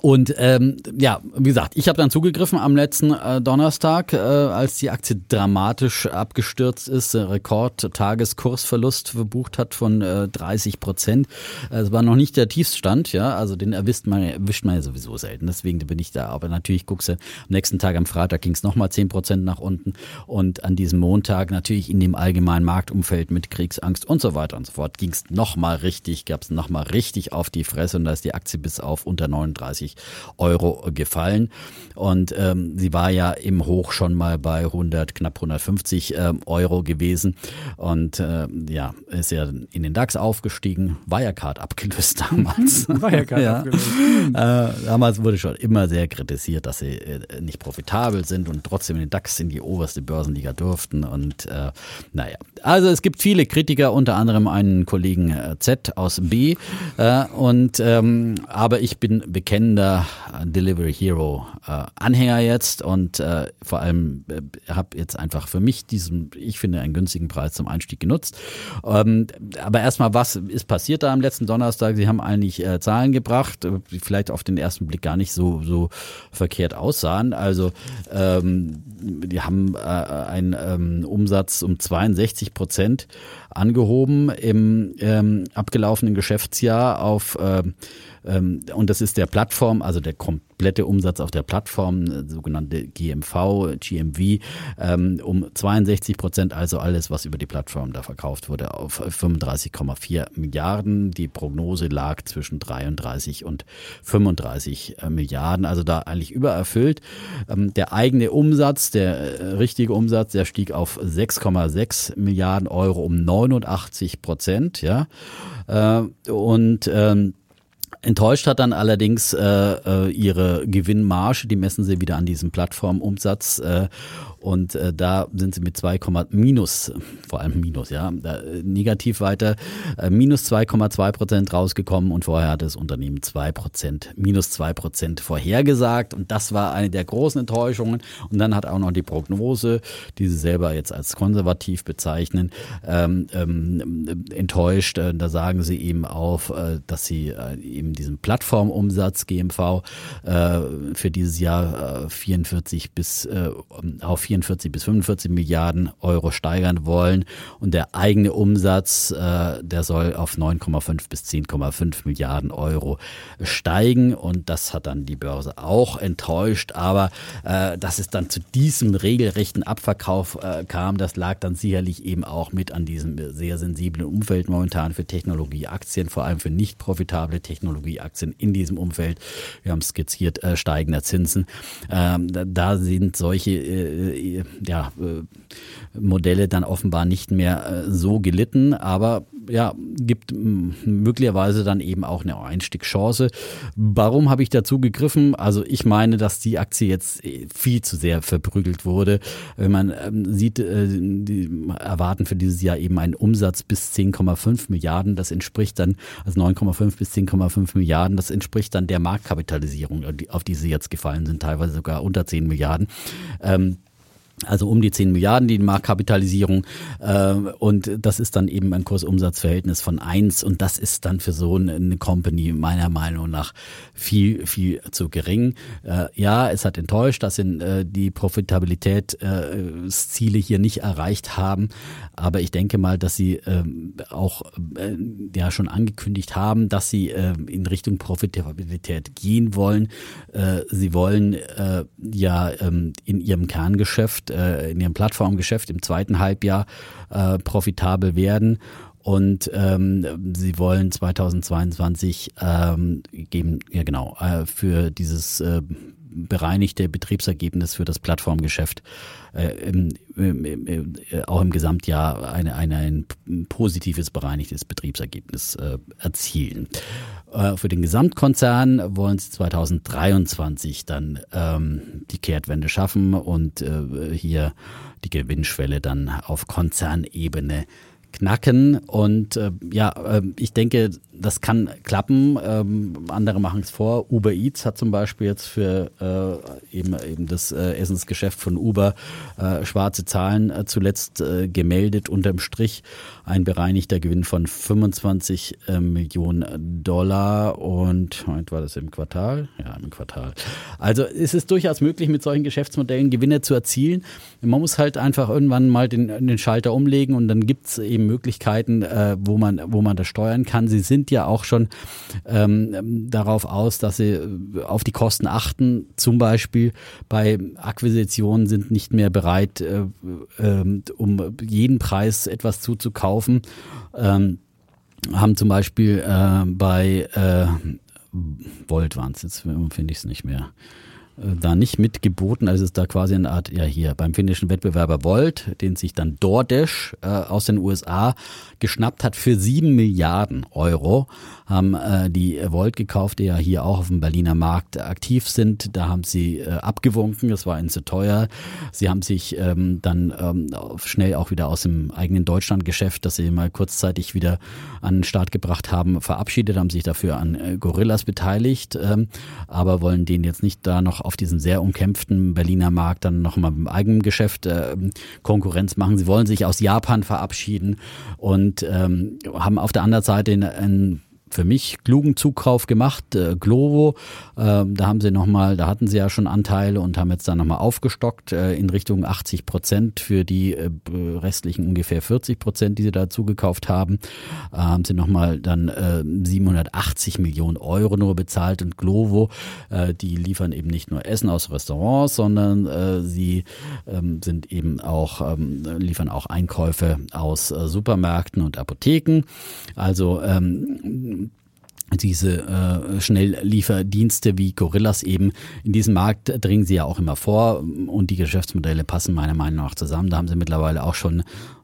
Und ähm, ja, wie gesagt, ich habe dann zugegriffen am letzten äh, Donnerstag, äh, als die Aktie dramatisch abgestürzt ist, äh, Rekord-Tageskursverlust verbucht hat von äh, 30 Prozent. Äh, Es war noch nicht der Tiefstand, ja, also den erwischt man, erwischt man ja sowieso selten. Deswegen bin ich da. Aber natürlich guckst du, am nächsten Tag am Freitag ging es nochmal 10 Prozent nach unten und an diesem Montag natürlich in dem allgemeinen Marktumfeld mit Kriegsangst und so weiter und so fort ging es nochmal richtig, gab es nochmal richtig auf die Fresse und da ist die Aktie bis auf unter 39 Euro gefallen. Und ähm, sie war ja im Hoch schon mal bei 100, knapp 150 ähm, Euro gewesen. Und äh, ja, ist ja in den DAX aufgestiegen, Wirecard abgelöst damals. Wirecard ja. abgelöst. Äh, damals wurde schon immer sehr kritisiert, dass sie äh, nicht profitabel sind und trotzdem in den DAX in die oberste Börsenliga durften. Und äh, naja, also es gibt viele Kritiker, unter anderem einen Kollegen äh, Z aus B. Äh, und ähm, aber ich bin bekennender Delivery Hero äh, Anhänger jetzt und äh, vor allem äh, habe jetzt einfach für mich diesen, ich finde, einen günstigen Preis zum Einstieg genutzt. Ähm, aber erstmal, was ist passiert da am letzten Donnerstag? Sie haben eigentlich äh, Zahlen gebracht, äh, die vielleicht auf den ersten Blick gar nicht so, so verkehrt aussahen. Also ähm, die haben äh, einen ähm, Umsatz um 62 Prozent angehoben im ähm, abgelaufenen Geschäftsjahr auf ähm, und das ist der Plattform, also der komplette Umsatz auf der Plattform, äh, sogenannte GMV, GMV, ähm, um 62 Prozent, also alles, was über die Plattform da verkauft wurde, auf 35,4 Milliarden. Die Prognose lag zwischen 33 und 35 äh, Milliarden, also da eigentlich übererfüllt. Ähm, der eigene Umsatz, der äh, richtige Umsatz, der stieg auf 6,6 Milliarden Euro um 89 Prozent, ja. Und ähm, Enttäuscht hat dann allerdings äh, äh, ihre Gewinnmarge, die messen sie wieder an diesem Plattformumsatz äh, und äh, da sind sie mit 2, minus, vor allem minus, ja, da, negativ weiter, äh, minus 2,2 Prozent rausgekommen und vorher hatte das Unternehmen 2 Prozent, minus 2 Prozent vorhergesagt und das war eine der großen Enttäuschungen und dann hat auch noch die Prognose, die sie selber jetzt als konservativ bezeichnen, ähm, ähm, enttäuscht. Äh, Da sagen sie eben auf, äh, dass sie äh, eben diesen Plattformumsatz GMV äh, für dieses Jahr äh, 44 bis äh, auf 44 bis 45 Milliarden Euro steigern wollen und der eigene Umsatz, äh, der soll auf 9,5 bis 10,5 Milliarden Euro steigen und das hat dann die Börse auch enttäuscht, aber äh, dass es dann zu diesem regelrechten Abverkauf äh, kam, das lag dann sicherlich eben auch mit an diesem sehr sensiblen Umfeld momentan für Technologieaktien, vor allem für nicht profitable Technologieaktien in diesem Umfeld. Wir haben skizziert äh, steigender Zinsen. Ähm, da, sind solche äh, ja, äh, Modelle dann offenbar nicht mehr äh, so gelitten, aber ja, gibt möglicherweise dann eben auch eine Einstiegschance. Warum habe ich dazu gegriffen? Also ich meine, dass die Aktie jetzt äh, viel zu sehr verprügelt wurde. Wenn man ähm, sieht, die erwarten für dieses Jahr eben einen Umsatz bis 10,5 Milliarden. Das entspricht dann, also 9,5 bis 10,5 Milliarden, das entspricht dann der Marktkapitalisierung, auf die sie jetzt gefallen sind, teilweise sogar unter 10 Milliarden. Ähm, also um die 10 Milliarden, die Marktkapitalisierung. Äh, und das ist dann eben ein Kursumsatzverhältnis von 1. Und das ist dann für so eine Company meiner Meinung nach viel, viel zu gering. Äh, ja, es hat enttäuscht, dass sie äh, die Profitabilitätsziele hier nicht erreicht haben. Aber ich denke mal, dass sie ähm, auch äh, ja schon angekündigt haben, dass sie äh, in Richtung Profitabilität gehen wollen. Äh, sie wollen äh, ja ähm, in ihrem Kerngeschäft, äh, in ihrem Plattformgeschäft im zweiten Halbjahr äh, profitabel werden. Und ähm, sie wollen 2022 ähm, geben, ja genau, äh, für dieses äh, bereinigte Betriebsergebnis für das Plattformgeschäft äh, im, im, im, äh, auch im Gesamtjahr eine, eine, ein positives bereinigtes Betriebsergebnis äh, erzielen. Äh, für den Gesamtkonzern wollen sie 2023 dann ähm, die Kehrtwende schaffen und äh, hier die Gewinnschwelle dann auf Konzernebene knacken. Und äh, ja, äh, ich denke, das kann klappen. Ähm, andere machen es vor. Uber Eats hat zum Beispiel jetzt für äh, eben, eben das äh, Essensgeschäft von Uber äh, schwarze Zahlen zuletzt gemeldet. Unterm Strich ein bereinigter Gewinn von 25 äh, Millionen Dollar. Und heute war das im Quartal? Ja, im Quartal. Also es ist durchaus möglich, mit solchen Geschäftsmodellen Gewinne zu erzielen. Man muss halt einfach irgendwann mal den, den Schalter umlegen und dann gibt es eben Möglichkeiten, äh, wo, man, wo man das steuern kann. Sie sind ja auch schon ähm, darauf aus, dass sie äh, auf die Kosten achten. Zum Beispiel bei Akquisitionen sind nicht mehr bereit, äh, äh, um jeden Preis etwas zuzukaufen. Ähm, haben zum Beispiel äh, bei äh, Volt waren es, jetzt finde ich es nicht mehr äh, da nicht mitgeboten. Also ist da quasi eine Art, ja hier beim finnischen Wettbewerber Volt, den sich dann DoorDash äh, aus den USA geschnappt hat für sieben Milliarden Euro, haben äh, die Volt gekauft, die ja hier auch auf dem Berliner Markt aktiv sind. Da haben sie äh, abgewunken, das war ihnen zu teuer. Sie haben sich ähm, dann ähm, schnell auch wieder aus dem eigenen Deutschlandgeschäft, das sie mal kurzzeitig wieder an den Start gebracht haben, verabschiedet, haben sich dafür an äh, Gorillas beteiligt, ähm, aber wollen den jetzt nicht da noch auf diesen sehr umkämpften Berliner Markt dann nochmal im eigenen Geschäft äh, Konkurrenz machen. Sie wollen sich aus Japan verabschieden und ähm, haben auf der anderen Seite ein für mich klugen Zukauf gemacht. Äh, Glovo, äh, da haben sie nochmal, da hatten sie ja schon Anteile und haben jetzt da nochmal aufgestockt äh, in Richtung 80 Prozent für die äh, restlichen ungefähr 40 Prozent, die sie dazu gekauft haben. Äh, haben sie nochmal dann äh, 780 Millionen Euro nur bezahlt und Glovo, äh, die liefern eben nicht nur Essen aus Restaurants, sondern äh, sie ähm, sind eben auch, ähm, liefern auch Einkäufe aus äh, Supermärkten und Apotheken. Also ähm, diese äh, Schnelllieferdienste wie Gorillas eben in diesem Markt dringen sie ja auch immer vor und die Geschäftsmodelle passen meiner Meinung nach zusammen. Da haben sie mittlerweile auch schon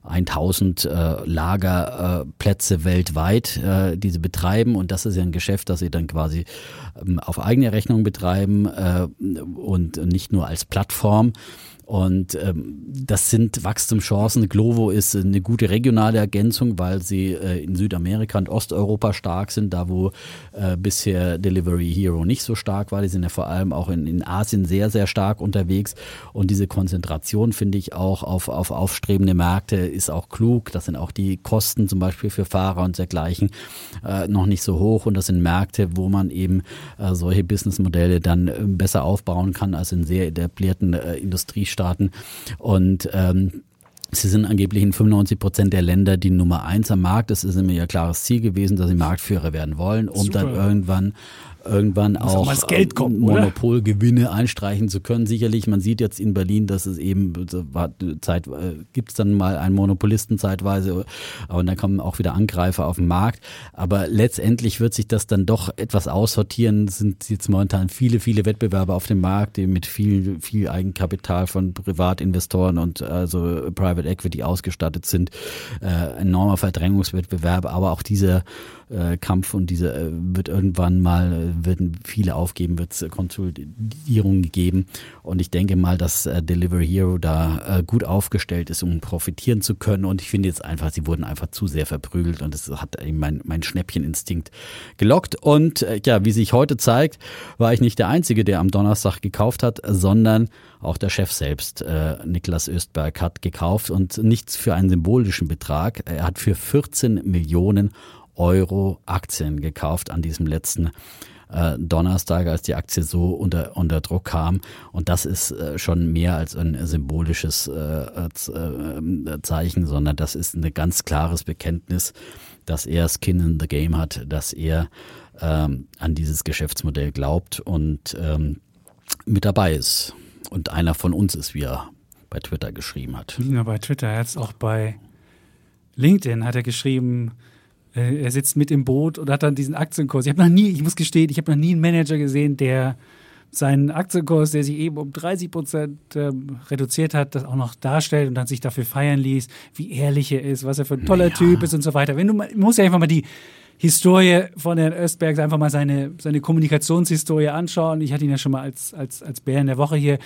1000 äh, Lagerplätze äh, weltweit, äh, die sie betreiben und das ist ja ein Geschäft, das sie dann quasi ähm, auf eigene Rechnung betreiben äh, und nicht nur als Plattform. Und ähm, das sind Wachstumschancen. Glovo ist eine gute regionale Ergänzung, weil sie äh, in Südamerika und Osteuropa stark sind, da wo äh, bisher Delivery Hero nicht so stark war. Die sind ja vor allem auch in, in Asien sehr, sehr stark unterwegs. Und diese Konzentration finde ich auch auf, auf aufstrebende Märkte ist auch klug. Das sind auch die Kosten zum Beispiel für Fahrer und dergleichen äh, noch nicht so hoch. Und das sind Märkte, wo man eben äh, solche Businessmodelle dann äh, besser aufbauen kann als in sehr etablierten äh, Industriestaaten Staaten. Und ähm, Sie sind angeblich in 95 Prozent der Länder die Nummer eins am Markt. Das ist immer ihr klares Ziel gewesen, dass sie Marktführer werden wollen, um Super. dann irgendwann irgendwann auch, auch kommt, Monopolgewinne einstreichen zu können. Sicherlich, man sieht jetzt in Berlin, dass es eben Zeit äh, gibt es dann mal einen Monopolisten zeitweise, und dann kommen auch wieder Angreifer auf den Markt. Aber letztendlich wird sich das dann doch etwas aussortieren. Es sind jetzt momentan viele, viele Wettbewerber auf dem Markt, die mit viel, viel Eigenkapital von Privatinvestoren und also Private Equity ausgestattet sind. Äh, enormer Verdrängungswettbewerb, aber auch dieser äh, Kampf und diese äh, wird irgendwann mal, äh, werden viele aufgeben, wird es Konsolidierungen geben. Und ich denke mal, dass Delivery Hero da gut aufgestellt ist, um profitieren zu können. Und ich finde jetzt einfach, sie wurden einfach zu sehr verprügelt und das hat eben mein, mein Schnäppcheninstinkt gelockt. Und ja, wie sich heute zeigt, war ich nicht der Einzige, der am Donnerstag gekauft hat, sondern auch der Chef selbst, Niklas Östberg, hat gekauft und nichts für einen symbolischen Betrag. Er hat für 14 Millionen Euro Aktien gekauft an diesem letzten äh, Donnerstag, als die Aktie so unter, unter Druck kam. Und das ist äh, schon mehr als ein symbolisches äh, äh, Zeichen, sondern das ist ein ganz klares Bekenntnis, dass er Skin in the Game hat, dass er ähm, an dieses Geschäftsmodell glaubt und ähm, mit dabei ist. Und einer von uns ist, wie er bei Twitter geschrieben hat. Nicht nur bei Twitter, er hat es auch bei LinkedIn hat er geschrieben, er sitzt mit im Boot und hat dann diesen Aktienkurs. Ich habe noch nie, ich muss gestehen, ich habe noch nie einen Manager gesehen, der seinen Aktienkurs, der sich eben um 30 Prozent ähm, reduziert hat, das auch noch darstellt und dann sich dafür feiern ließ, wie ehrlich er ist, was er für ein toller ja. Typ ist und so weiter. Wenn du, man muss ja einfach mal die Historie von Herrn Östberg, einfach mal seine, seine Kommunikationshistorie anschauen. Ich hatte ihn ja schon mal als, als, als Bär in der Woche hier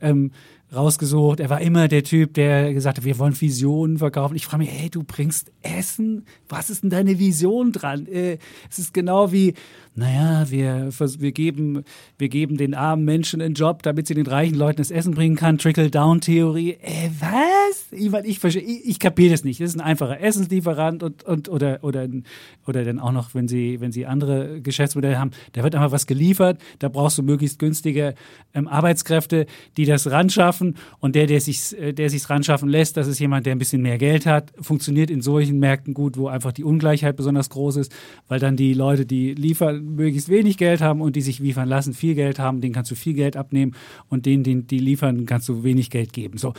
ähm, rausgesucht. Er war immer der Typ, der gesagt hat, wir wollen Visionen verkaufen. Ich frage mich, hey, du bringst Essen? Was ist denn deine Vision dran? Äh, es ist genau wie, naja, wir, wir, geben, wir geben den armen Menschen einen Job, damit sie den reichen Leuten das Essen bringen kann. Trickle-Down-Theorie. Äh, was? Ich, ich, ich, ich kapiere das nicht. Das ist ein einfacher Essenslieferant und, und, oder, oder, oder dann auch noch, wenn sie, wenn sie andere Geschäftsmodelle haben, da wird einfach was geliefert. Da brauchst du möglichst günstige ähm, Arbeitskräfte, die das ran schaffen. Und der, der sich der sich's ran schaffen lässt, das ist jemand, der ein bisschen mehr Geld hat, funktioniert in solchen Märkten gut, wo einfach die Ungleichheit besonders groß ist, weil dann die Leute, die liefern, möglichst wenig Geld haben und die sich liefern lassen, viel Geld haben, denen kannst du viel Geld abnehmen und denen, die, die liefern, kannst du wenig Geld geben. So.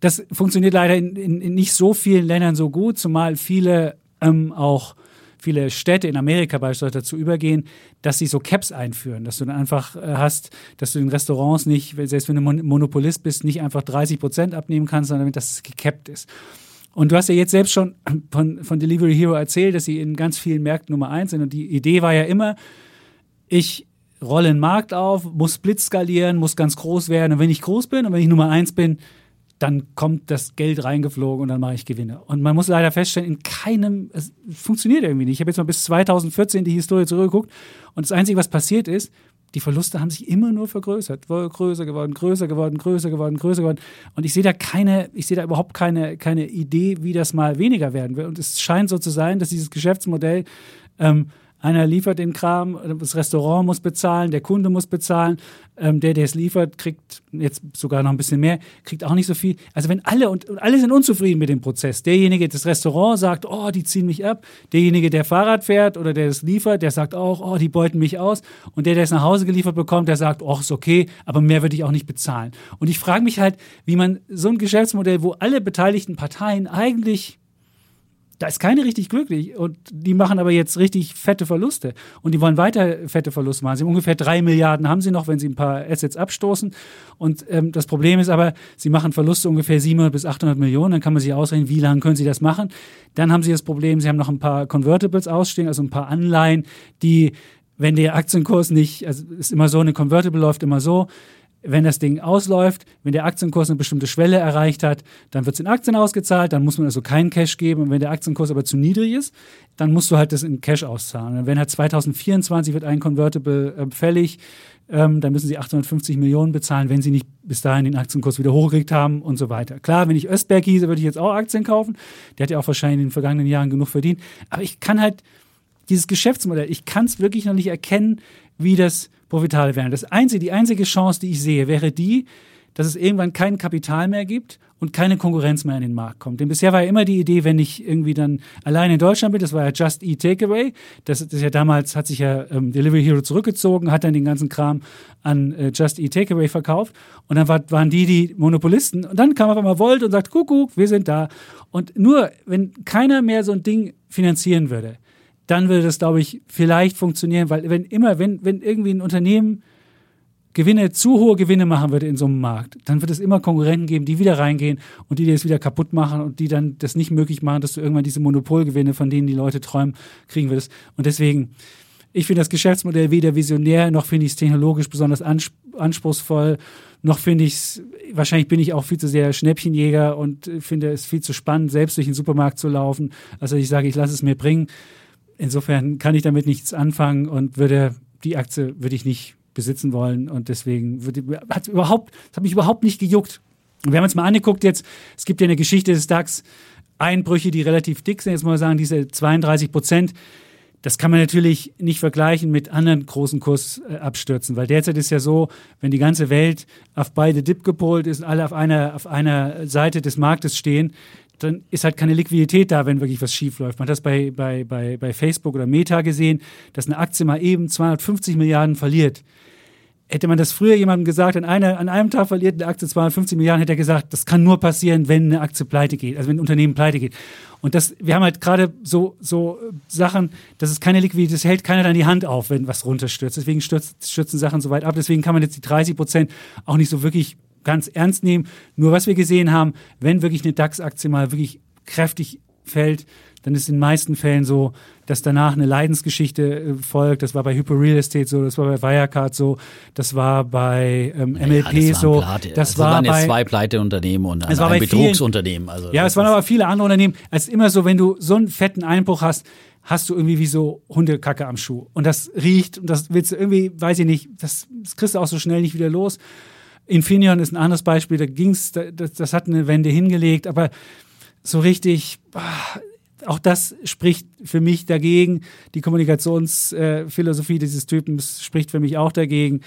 Das funktioniert leider in, in, in nicht so vielen Ländern so gut, zumal viele ähm, auch viele Städte in Amerika beispielsweise dazu übergehen, dass sie so Caps einführen, dass du dann einfach äh, hast, dass du den Restaurants nicht, selbst wenn du Monopolist bist, nicht einfach 30 Prozent abnehmen kannst, sondern dass es gecapped ist. Und du hast ja jetzt selbst schon von, von Delivery Hero erzählt, dass sie in ganz vielen Märkten Nummer eins sind. Und die Idee war ja immer, ich rolle einen Markt auf, muss Blitz skalieren, muss ganz groß werden. Und wenn ich groß bin und wenn ich Nummer eins bin, dann kommt das Geld reingeflogen und dann mache ich Gewinne. Und man muss leider feststellen, in keinem, es funktioniert irgendwie nicht. Ich habe jetzt mal bis 2014 die Historie zurückgeguckt und das Einzige, was passiert ist, die Verluste haben sich immer nur vergrößert, größer geworden, größer geworden, größer geworden, größer geworden. Und ich sehe da keine, ich sehe da überhaupt keine, keine Idee, wie das mal weniger werden wird. Und es scheint so zu sein, dass dieses Geschäftsmodell ähm, einer liefert den Kram, das Restaurant muss bezahlen, der Kunde muss bezahlen, ähm, der, der es liefert, kriegt jetzt sogar noch ein bisschen mehr, kriegt auch nicht so viel. Also wenn alle und, und alle sind unzufrieden mit dem Prozess. Derjenige, das Restaurant sagt, oh, die ziehen mich ab. Derjenige, der Fahrrad fährt oder der es liefert, der sagt auch, oh, die beuten mich aus. Und der, der es nach Hause geliefert bekommt, der sagt, oh, ist okay, aber mehr würde ich auch nicht bezahlen. Und ich frage mich halt, wie man so ein Geschäftsmodell, wo alle beteiligten Parteien eigentlich da ist keine richtig glücklich und die machen aber jetzt richtig fette Verluste und die wollen weiter fette Verluste machen. Sie haben ungefähr drei Milliarden haben sie noch, wenn sie ein paar Assets abstoßen und ähm, das Problem ist aber, sie machen Verluste ungefähr 700 bis 800 Millionen, dann kann man sich ausrechnen, wie lange können sie das machen. Dann haben sie das Problem, sie haben noch ein paar Convertibles ausstehen, also ein paar Anleihen, die wenn der Aktienkurs nicht, also ist immer so, eine Convertible läuft immer so, wenn das Ding ausläuft, wenn der Aktienkurs eine bestimmte Schwelle erreicht hat, dann wird es in Aktien ausgezahlt, dann muss man also keinen Cash geben. Und wenn der Aktienkurs aber zu niedrig ist, dann musst du halt das in Cash auszahlen. Und wenn halt 2024 wird ein Convertible äh, fällig, ähm, dann müssen sie 850 Millionen bezahlen, wenn sie nicht bis dahin den Aktienkurs wieder hochgekriegt haben und so weiter. Klar, wenn ich Östberg hieße, würde ich jetzt auch Aktien kaufen. Der hat ja auch wahrscheinlich in den vergangenen Jahren genug verdient. Aber ich kann halt dieses Geschäftsmodell, ich kann es wirklich noch nicht erkennen, wie das profitabel werden. Das einzige, die einzige Chance, die ich sehe, wäre die, dass es irgendwann kein Kapital mehr gibt und keine Konkurrenz mehr in den Markt kommt. Denn bisher war ja immer die Idee, wenn ich irgendwie dann allein in Deutschland bin, das war ja Just Eat Takeaway, das, ist ja damals, hat sich ja ähm, Delivery Hero zurückgezogen, hat dann den ganzen Kram an äh, Just Eat Takeaway verkauft und dann war, waren die die Monopolisten und dann kam auf einmal Volt und sagt, Kuckuck, wir sind da. Und nur, wenn keiner mehr so ein Ding finanzieren würde, dann würde das, glaube ich, vielleicht funktionieren, weil wenn immer, wenn, wenn irgendwie ein Unternehmen Gewinne, zu hohe Gewinne machen würde in so einem Markt, dann wird es immer Konkurrenten geben, die wieder reingehen und die das wieder kaputt machen und die dann das nicht möglich machen, dass du irgendwann diese Monopolgewinne, von denen die Leute träumen, kriegen würdest. Und deswegen, ich finde das Geschäftsmodell weder visionär, noch finde ich es technologisch besonders anspruchsvoll, noch finde ich es, wahrscheinlich bin ich auch viel zu sehr Schnäppchenjäger und finde es viel zu spannend, selbst durch den Supermarkt zu laufen. Also ich sage, ich lasse es mir bringen insofern kann ich damit nichts anfangen und würde die Aktie würde ich nicht besitzen wollen und deswegen hat überhaupt, hat mich überhaupt nicht gejuckt. Und wir haben uns mal angeguckt jetzt, es gibt ja eine Geschichte des DAX, Einbrüche, die relativ dick sind, jetzt mal sagen, diese 32 Prozent, das kann man natürlich nicht vergleichen mit anderen großen Kursabstürzen, weil derzeit ist ja so, wenn die ganze Welt auf beide Dip gepolt ist und alle auf einer, auf einer Seite des Marktes stehen, dann ist halt keine Liquidität da, wenn wirklich was schief läuft. Man hat das bei, bei, bei, bei Facebook oder Meta gesehen, dass eine Aktie mal eben 250 Milliarden verliert. hätte man das früher jemandem gesagt, an, einer, an einem Tag verliert eine Aktie 250 Milliarden, hätte er gesagt, das kann nur passieren, wenn eine Aktie pleite geht, also wenn ein Unternehmen pleite geht. Und das, wir haben halt gerade so, so Sachen, das ist keine Liquidität, das hält keiner dann die Hand auf, wenn was runterstürzt. Deswegen stürzt, stürzen Sachen so weit ab. Deswegen kann man jetzt die 30 Prozent auch nicht so wirklich ganz ernst nehmen. Nur was wir gesehen haben, wenn wirklich eine DAX-Aktie mal wirklich kräftig fällt, dann ist in den meisten Fällen so, dass danach eine Leidensgeschichte äh, folgt. Das war bei Hyper Real Estate so, das war bei Wirecard so, das war bei ähm, MLP ja, das so. Pleite. Das, das war waren jetzt zwei Pleiteunternehmen und ein, ein Betrugsunternehmen. Also ja, es waren aber viele andere Unternehmen. Es ist immer so, wenn du so einen fetten Einbruch hast, hast du irgendwie wie so Hundekacke am Schuh. Und das riecht und das willst du irgendwie, weiß ich nicht, das, das kriegst du auch so schnell nicht wieder los. Infineon ist ein anderes Beispiel, da ging's, das, das hat eine Wende hingelegt, aber so richtig, auch das spricht für mich dagegen. Die Kommunikationsphilosophie dieses Typens spricht für mich auch dagegen.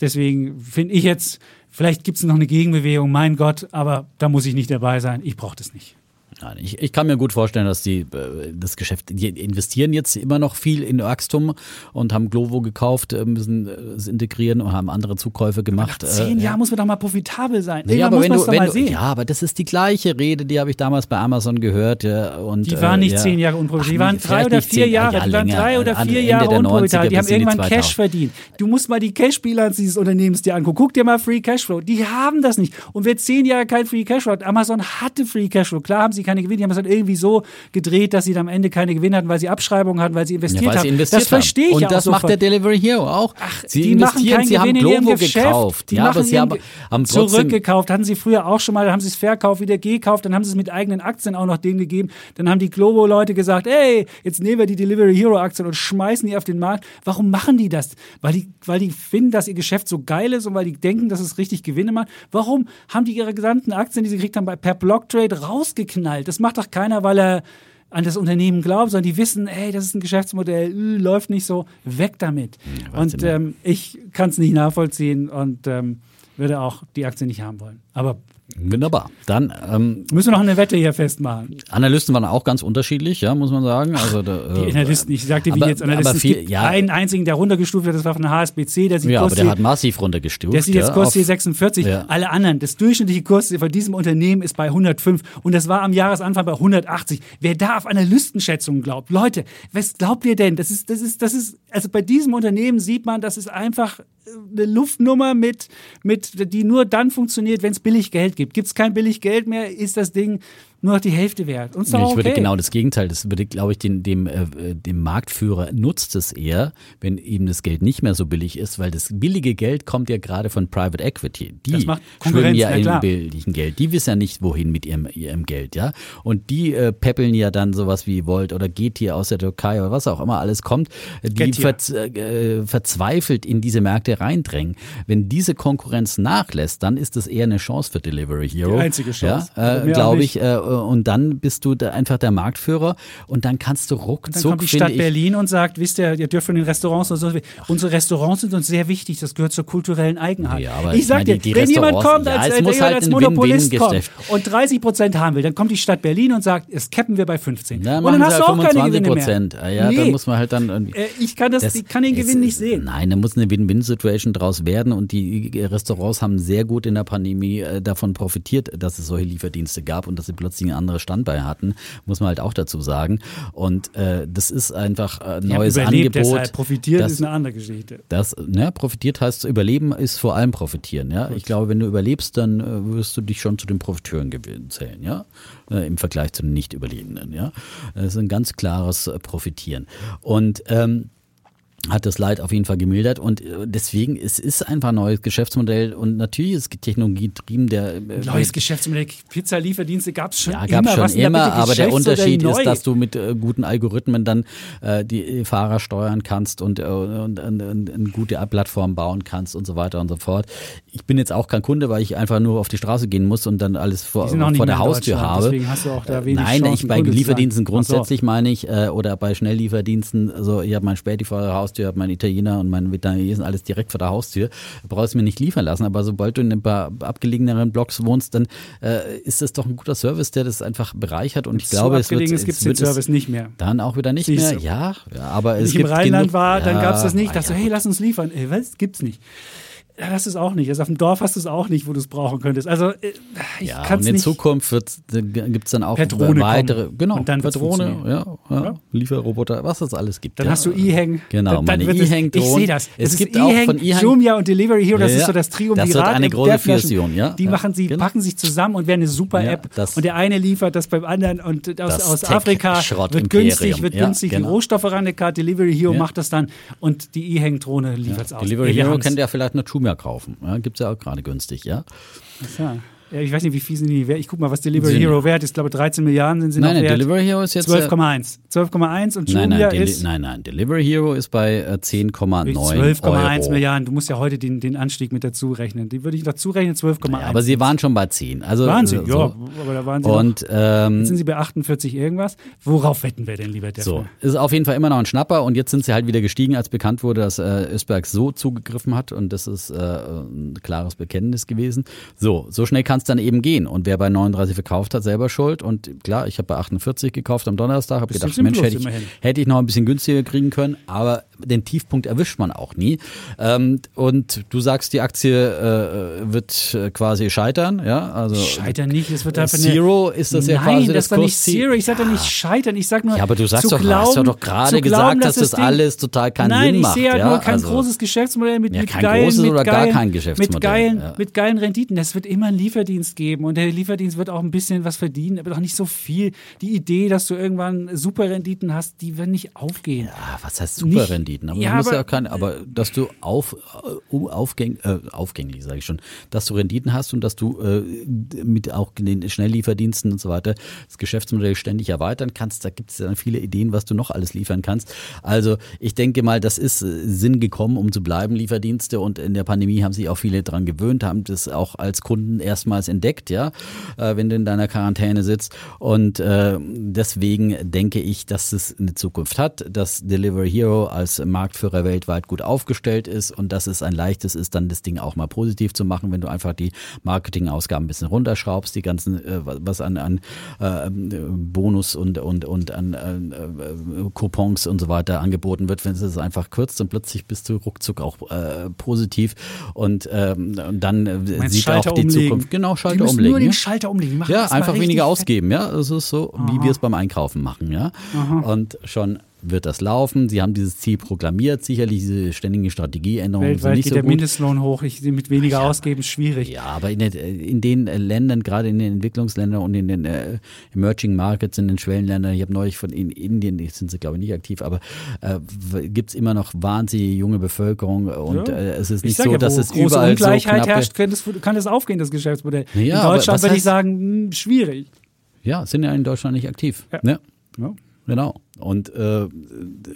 Deswegen finde ich jetzt, vielleicht gibt es noch eine Gegenbewegung, mein Gott, aber da muss ich nicht dabei sein. Ich brauche das nicht. Nein, ich, ich kann mir gut vorstellen, dass die äh, das Geschäft, die investieren jetzt immer noch viel in Wachstum und haben Glovo gekauft, äh, müssen es integrieren und haben andere Zukäufe gemacht. nach zehn äh, Jahren muss man doch mal profitabel sein. Nee, aber wenn du, wenn du, ja, aber das ist die gleiche Rede, die habe ich damals bei Amazon gehört. Ja, und, die waren nicht ja. zehn Jahre unprofitabel, die waren drei oder vier Jahre, ja, die waren drei oder vier Jahre unprofitabel, die haben irgendwann die Cash verdient. Du musst mal die Cash-Bilanz dieses Unternehmens dir angucken. Guck dir mal Free Cashflow. Die haben das nicht. Und wer zehn Jahre kein Free Cashflow hat, Amazon hatte Free Cashflow. Klar haben sie keine Gewinne, die haben es halt irgendwie so gedreht, dass sie dann am Ende keine Gewinne hatten, weil sie Abschreibungen hatten, weil sie investiert ja, weil sie investiert haben. Das verstehe ich Und auch das macht der Delivery Hero auch. Ach, sie die investieren, machen sie haben Glovo gekauft. Die ja, aber sie haben, haben zurückgekauft. Hatten sie früher auch schon mal, dann haben sie es verkauft, wieder gekauft, dann haben sie es mit eigenen Aktien auch noch denen gegeben. Dann haben die Glovo-Leute gesagt, ey, jetzt nehmen wir die Delivery Hero Aktien und schmeißen die auf den Markt. Warum machen die das? Weil die, weil die finden, dass ihr Geschäft so geil ist und weil die denken, dass es richtig Gewinne macht. Warum haben die ihre gesamten Aktien, die sie gekriegt haben, per Blocktrade rausgeknallt? Das macht doch keiner, weil er an das Unternehmen glauben, sondern die wissen, hey, das ist ein Geschäftsmodell, äh, läuft nicht so, weg damit. Ja, und ähm, ich kann es nicht nachvollziehen und ähm, würde auch die Aktie nicht haben wollen. Aber Wunderbar. Dann ähm, müssen wir noch eine Wette hier festmachen. Analysten waren auch ganz unterschiedlich, ja, muss man sagen. Also da, äh, die Analysten, ich sagte wie jetzt Analysten, aber viel, ja, einen einzigen, der runtergestuft wird, das war von der HSBC, der sieht ja, Kurs aber der hat massiv runtergestuft. Der sieht jetzt ja, Kurs 46. Ja. Alle anderen, das durchschnittliche Kurs von diesem Unternehmen ist bei 105 und das war am Jahresanfang bei 180. Wer da auf Analystenschätzungen glaubt, Leute, was glaubt ihr denn? Das ist, das ist, das ist, also bei diesem Unternehmen sieht man, das ist einfach eine Luftnummer mit, mit, die nur dann funktioniert, wenn es billig Geld gibt. Gibt es kein billig Geld mehr, ist das Ding nur noch die Hälfte wert. Und ich okay. würde genau das Gegenteil, das würde, glaube ich, den, dem, äh, dem Marktführer nutzt es eher, wenn eben das Geld nicht mehr so billig ist, weil das billige Geld kommt ja gerade von Private Equity. Die schwimmen ja im billigen Geld. Die wissen ja nicht, wohin mit ihrem, ihrem Geld, ja. Und die äh, peppeln ja dann sowas wie Volt oder geht hier aus der Türkei oder was auch immer alles kommt, die verz, äh, verzweifelt in diese Märkte reindrängen. Wenn diese Konkurrenz nachlässt, dann ist das eher eine Chance für Delivery Hero. Die einzige Chance. Ja, äh, glaube ich. Äh, und dann bist du da einfach der Marktführer und dann kannst du ruckzuck. Dann kommt die Stadt Berlin und sagt, wisst ihr, ihr dürft von den Restaurants und so. Unsere Restaurants sind uns sehr wichtig, das gehört zur kulturellen Eigenheit. Ja, ich sag dir, wenn jemand kommt als, ja, als, halt als Monopolist Win -Win kommt und 30 Prozent haben will, dann kommt die Stadt Berlin und sagt, es cappen wir bei 15. Ja, und dann hast du auch keine Gewinne mehr. Ja, nee. dann muss man halt dann. Äh, ich kann das, das ich kann den Gewinn nicht sehen. Nein, da muss eine Win-Win-Situation draus werden und die Restaurants haben sehr gut in der Pandemie äh, davon profitiert, dass es solche Lieferdienste gab und dass sie plötzlich ein anderes Standbein hatten, muss man halt auch dazu sagen. Und äh, das ist einfach ein neues Angebot. Deshalb profitiert das, ist eine andere Geschichte. Das, ne, profitiert heißt überleben ist vor allem profitieren. Ja, Gut. ich glaube, wenn du überlebst, dann äh, wirst du dich schon zu den Profiteuren zählen. Ja, äh, im Vergleich zu den Nicht-Überlebenden. Ja, das ist ein ganz klares äh, Profitieren. Und ähm, hat das Leid auf jeden Fall gemildert und äh, deswegen es ist einfach ein neues Geschäftsmodell und natürlich ist Technologie getrieben der äh, neues Geschäftsmodell Pizzalieferdienste gab es schon ja, gab's immer. schon immer aber der Unterschied ist dass du mit äh, guten Algorithmen dann äh, die Fahrer steuern kannst und, äh, und, und, und eine gute Plattform bauen kannst und so weiter und so fort. Ich bin jetzt auch kein Kunde weil ich einfach nur auf die Straße gehen muss und dann alles vor, vor der Haustür habe. deswegen hast du auch da wenig nein Chancen, ich bei Lieferdiensten grundsätzlich so. meine ich äh, oder bei Schnelllieferdiensten also ich habe mein Späti vor der Haustür Haustür habe, mein Italiener und mein Vietnamesen alles direkt vor der Haustür, brauchst du mir nicht liefern lassen. Aber sobald du in ein paar abgelegeneren Blocks wohnst, dann äh, ist das doch ein guter Service, der das einfach bereichert. Und ich so glaube, es wird, es gibt den Service nicht mehr. Dann auch wieder nicht Siehst mehr. Ja, ja, aber Wenn es ich im gibt Rheinland genug, war, dann ja, gab es das nicht. ah, Dachte so, hey, lass uns liefern. Ey, was? Gibt's nicht. Ja, das ist auch nicht. Also auf dem Dorf hast du es auch nicht, wo du es brauchen könntest. Also äh, ich Ja, kann es in nicht. Zukunft gibt es dann auch Per Drohne weitere, kommen. genau, Und dann Drohne, funktionieren. ja, ja, Ja. Lieferroboter, was es alles gibt. Dann ja. hast du E-Hang. Genau, dann, meine es- E-Hang Ich drohen. sehe das. Es Das gibt ist auch von E-Hang- Jumia und Delivery Hero, das Ja, ist ja. so das Triumvirat. Das wird eine große. Fusion, ja. Die Ja, machen sie, genau. packen sich zusammen und werden eine super Ja, App. und der eine liefert das beim anderen und aus, aus Afrika wird günstig, wird Ja, günstig die genau. Rohstoffe ran, Delivery Hero Ja. macht das dann und die E-Hang-Drohne liefert es aus. Delivery Hero könnt ihr vielleicht eine Jumia kaufen. Ja, gibt es ja auch gerade günstig, ja. Ja. Ja, ich weiß nicht, wie viel sind die wert. Ich guck mal, was Delivery Sind- Hero wert ist. Ich glaube, 13 Milliarden sind sie Nein, noch nein, wert. Delivery Hero ist jetzt. äh, 12,1. 12,1 und Nein, Jumia nein, Deli ist nein, nein. Delivery Hero ist bei äh, 10,9 12,1 Euro. Milliarden. Du musst ja heute den, den Anstieg mit dazu rechnen. Die würde ich dazu rechnen, 12,1. Ja, aber sie waren schon bei 10. Also, waren sie, äh, ja. so. Aber da waren sie noch, Und ähm, Jetzt sind sie bei 48 irgendwas. Worauf wetten wir denn, lieber Defner? So, ist auf jeden Fall immer noch ein Schnapper und jetzt sind sie halt wieder gestiegen, als bekannt wurde, dass äh, Ösberg so zugegriffen hat und das ist äh, ein klares Bekenntnis gewesen. So, so schnell kann es dann eben gehen. Und wer bei 39 verkauft hat, selber schuld. Und klar, ich habe bei 48 gekauft am Donnerstag, habe gedacht, Mensch, hätte ich, immerhin. hätte ich noch ein bisschen günstiger kriegen können, aber den Tiefpunkt erwischt man auch nie. Ähm, und du sagst, die Aktie äh, wird äh, quasi scheitern, ja, also Scheitern nicht, es wird einfach Zero ist das ja Nein, quasi das das doch nicht. Zero. Ich sag doch nicht scheitern. Ich sag nur. Ja, aber du sagst doch, glauben, hast doch gerade gesagt, dass das Ding- alles total keinen Nein, Sinn ich macht. sehe halt ja? nur kein also, großes Geschäftsmodell mit, Ja, mit kein geilen, großes mit oder gar geilen, kein Geschäftsmodell, Mit geilen, ja. mit geilen Renditen. Es wird immer einen Lieferdienst geben und der Lieferdienst wird auch ein bisschen was verdienen, aber doch nicht so viel. Die Idee, dass du irgendwann super Renditen hast, die werden nicht aufgehen. Ah, was heißt Superrenditen? Aber, Ja, du musst aber- ja keine, aber dass du auf, äh, aufgäng, äh, aufgänglich, sage ich schon, dass du Renditen hast und dass du äh, mit auch den Schnelllieferdiensten und so weiter das Geschäftsmodell ständig erweitern kannst. Da gibt es dann viele Ideen, was du noch alles liefern kannst. Also ich denke mal, das ist äh, Sinn gekommen, um zu bleiben, Lieferdienste. Und in der Pandemie haben sich auch viele dran gewöhnt, haben das auch als Kunden erstmals entdeckt, ja, äh, wenn du in deiner Quarantäne sitzt. Und äh, deswegen denke ich, dass es eine Zukunft hat, dass Delivery Hero als Marktführer weltweit gut aufgestellt ist und dass es ein leichtes ist, dann das Ding auch mal positiv zu machen, wenn du einfach die Marketingausgaben ein bisschen runterschraubst, die ganzen, äh, was an, an äh, Bonus und, und, und an äh, äh, Coupons und so weiter angeboten wird, wenn es es einfach kürzt und plötzlich bist du ruckzuck auch äh, positiv und, ähm, und dann äh, sieht Schalter auch die umlegen? Zukunft. Genau, Schalter umlegen. nur den ja. Schalter umlegen. Machen Ja, das einfach weniger ausgeben, ja. Es ist so, wie wir es beim Einkaufen machen, ja. Und schon wird das laufen. Sie haben dieses Ziel proklamiert. Sicherlich diese ständigen Strategieänderungen sind Weltweit nicht geht so der gut. Mindestlohn hoch. Ich, mit weniger ausgeben ist schwierig. Ja, aber in, den- in den äh, Ländern, gerade in den Entwicklungsländern und in den äh, Emerging Markets, in den Schwellenländern, ich habe neulich von in Indien, die sind sie glaube ich nicht aktiv, aber äh, gibt es immer noch wahnsinnig junge Bevölkerung und Ja. äh, es ist Ich nicht so, ja, dass es überall Ungleichheit so knappe, herrscht, kann das, kann das aufgehen, das Geschäftsmodell. Ja, In Deutschland würde ich sagen, hm, schwierig. Ja, sind ja in Deutschland nicht aktiv. Ja. Ne? Ja. Genau. Und äh,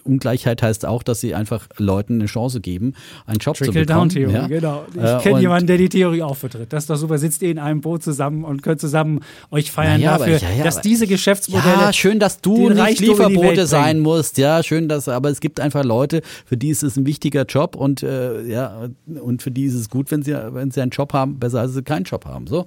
Ungleichheit heißt auch, dass sie einfach Leuten eine Chance geben, einen Job zu bekommen. Trickle-Down-Theorie, ja? genau. Ich Äh, kenne jemanden, der die Theorie auch vertritt. Das ist doch super. Sitzt ihr in einem Boot zusammen und könnt zusammen euch feiern Ja, aber- dafür, ja, ja, dass aber- diese Geschäftsmodelle. Ja, schön, dass du nicht Reichtum Lieferbote sein musst. Ja, schön, dass, aber es gibt einfach Leute, für die ist es ein wichtiger Job und äh, ja, und für die ist es gut, wenn sie, wenn sie einen Job haben, besser als sie keinen Job haben. So.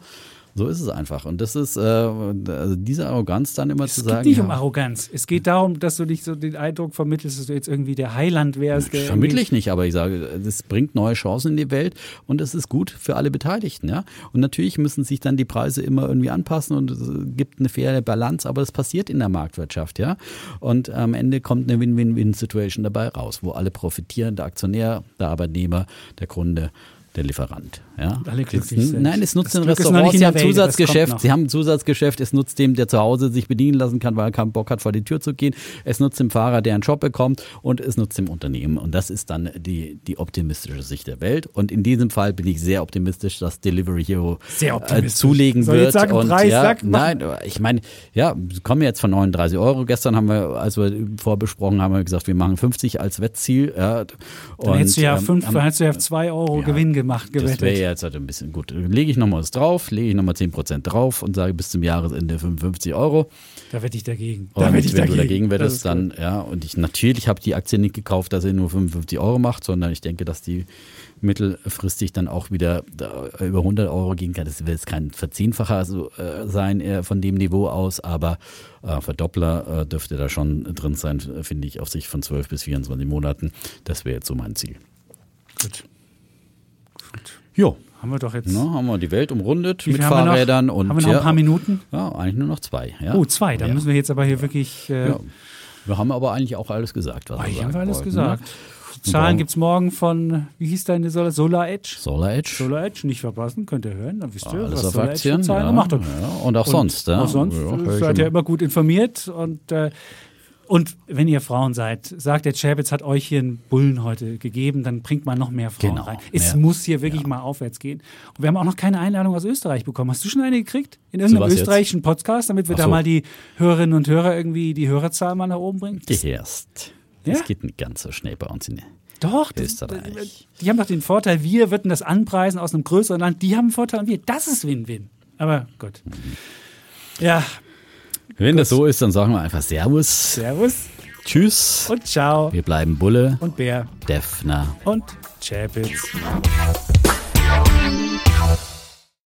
So ist es einfach. Und das ist äh, also diese Arroganz dann immer Es zu geht sagen. nicht ja, um Arroganz. Es geht darum, dass du nicht so den Eindruck vermittelst, dass du jetzt irgendwie der Heiland wärst. Der Vermittle ich nicht, aber ich sage, das bringt neue Chancen in die Welt und es ist gut für alle Beteiligten, ja. Und natürlich müssen sich dann die Preise immer irgendwie anpassen und es gibt eine faire Balance, aber das passiert in der Marktwirtschaft, ja. Und am Ende kommt eine Win-Win-Win-Situation dabei raus, wo alle profitieren, der Aktionär, der Arbeitnehmer, der Kunde. Der Lieferant, ja. Und alle glücklich Jetzt-. Nein, es nutzt den in sie haben Zusatzgeschäft, sie haben ein Zusatzgeschäft, es nutzt dem, der zu Hause sich bedienen lassen kann, weil er keinen Bock hat, vor die Tür zu gehen. Es nutzt dem Fahrer, der einen Job bekommt und es nutzt dem Unternehmen. Und das ist dann die, die optimistische Sicht der Welt. Und in diesem Fall bin ich sehr optimistisch, dass Delivery Hero Sehr äh, zulegen Soll wird. jetzt sagen, und Preis, ja, sag, mach- nein, ich meine, ja, wir kommen jetzt von 39 Euro. Gestern haben wir, als wir vorbesprochen haben, wir gesagt, wir machen 50 als Wettziel. Ja, Dann hättest du ja ähm, fünf, am- dann hättest du ja zwei Euro ja, Gewinn Gemacht, Das gewettet. wäre jetzt halt ein bisschen gut. Lege ich nochmal was drauf, lege ich nochmal 10% drauf und sage bis zum Jahresende 55 Euro. da wette ich dagegen. Und Da wette ich wenn dagegen. du dagegen Das wettest, dann, gut. ja, und ich natürlich habe die Aktie nicht gekauft, dass sie nur 55 Euro macht, sondern ich denke, dass die mittelfristig dann auch wieder über 100 Euro gehen kann. Das wird jetzt kein Verzehnfacher so, äh, sein äh, von dem Niveau aus, aber äh, Verdoppler äh, dürfte da schon drin sein, finde ich, auf sich von 12 bis 24 Monaten. Das wäre jetzt so mein Ziel. Gut. Jo, Haben wir doch jetzt. na, haben wir die Welt umrundet mit wir noch? Fahrrädern und Haben wir noch ja, ein paar Minuten? Ja, eigentlich nur noch zwei. Ja. Oh, zwei. Da ja. müssen wir jetzt aber hier wirklich. Äh, ja. Wir haben aber eigentlich auch alles gesagt. Was Eigentlich wir haben wir alles wollten, gesagt. Ne? Zahlen gibt es morgen von, wie hieß deine Solar, Solar Edge? Solar Edge. Solar Edge, nicht verpassen, könnt ihr hören, dann wisst ihr, alles was auf Solar Aktien. Edge für Zahlen ja, macht. ja. Und auch sonst. Ja. Auch sonst Ja, äh, seid ihr immer. immer gut informiert und äh, und wenn ihr Frauen seid, sagt der Chapitz hat euch hier einen Bullen heute gegeben, dann bringt man noch mehr Frauen Genau, rein. Es mehr. muss hier wirklich mal aufwärts gehen. Und wir haben auch noch keine Einladung aus Österreich bekommen. Hast du schon eine gekriegt? In irgendeinem jetzt? österreichischen Podcast, damit wir Ach da so. mal die Hörerinnen und Hörer irgendwie die Hörerzahl mal nach oben bringen? Die erst. Ja? Das geht nicht ganz so schnell bei uns in Doch, das, Österreich. die haben doch den Vorteil, wir würden das anpreisen aus einem größeren Land. Die haben einen Vorteil und wir. Das ist Win-Win. Aber gut. Ja, Wenn das so ist, dann sagen wir einfach Servus, Servus Tschüss. und Ciao Wir bleiben Bulle, und Bär Defner. und Chapitz.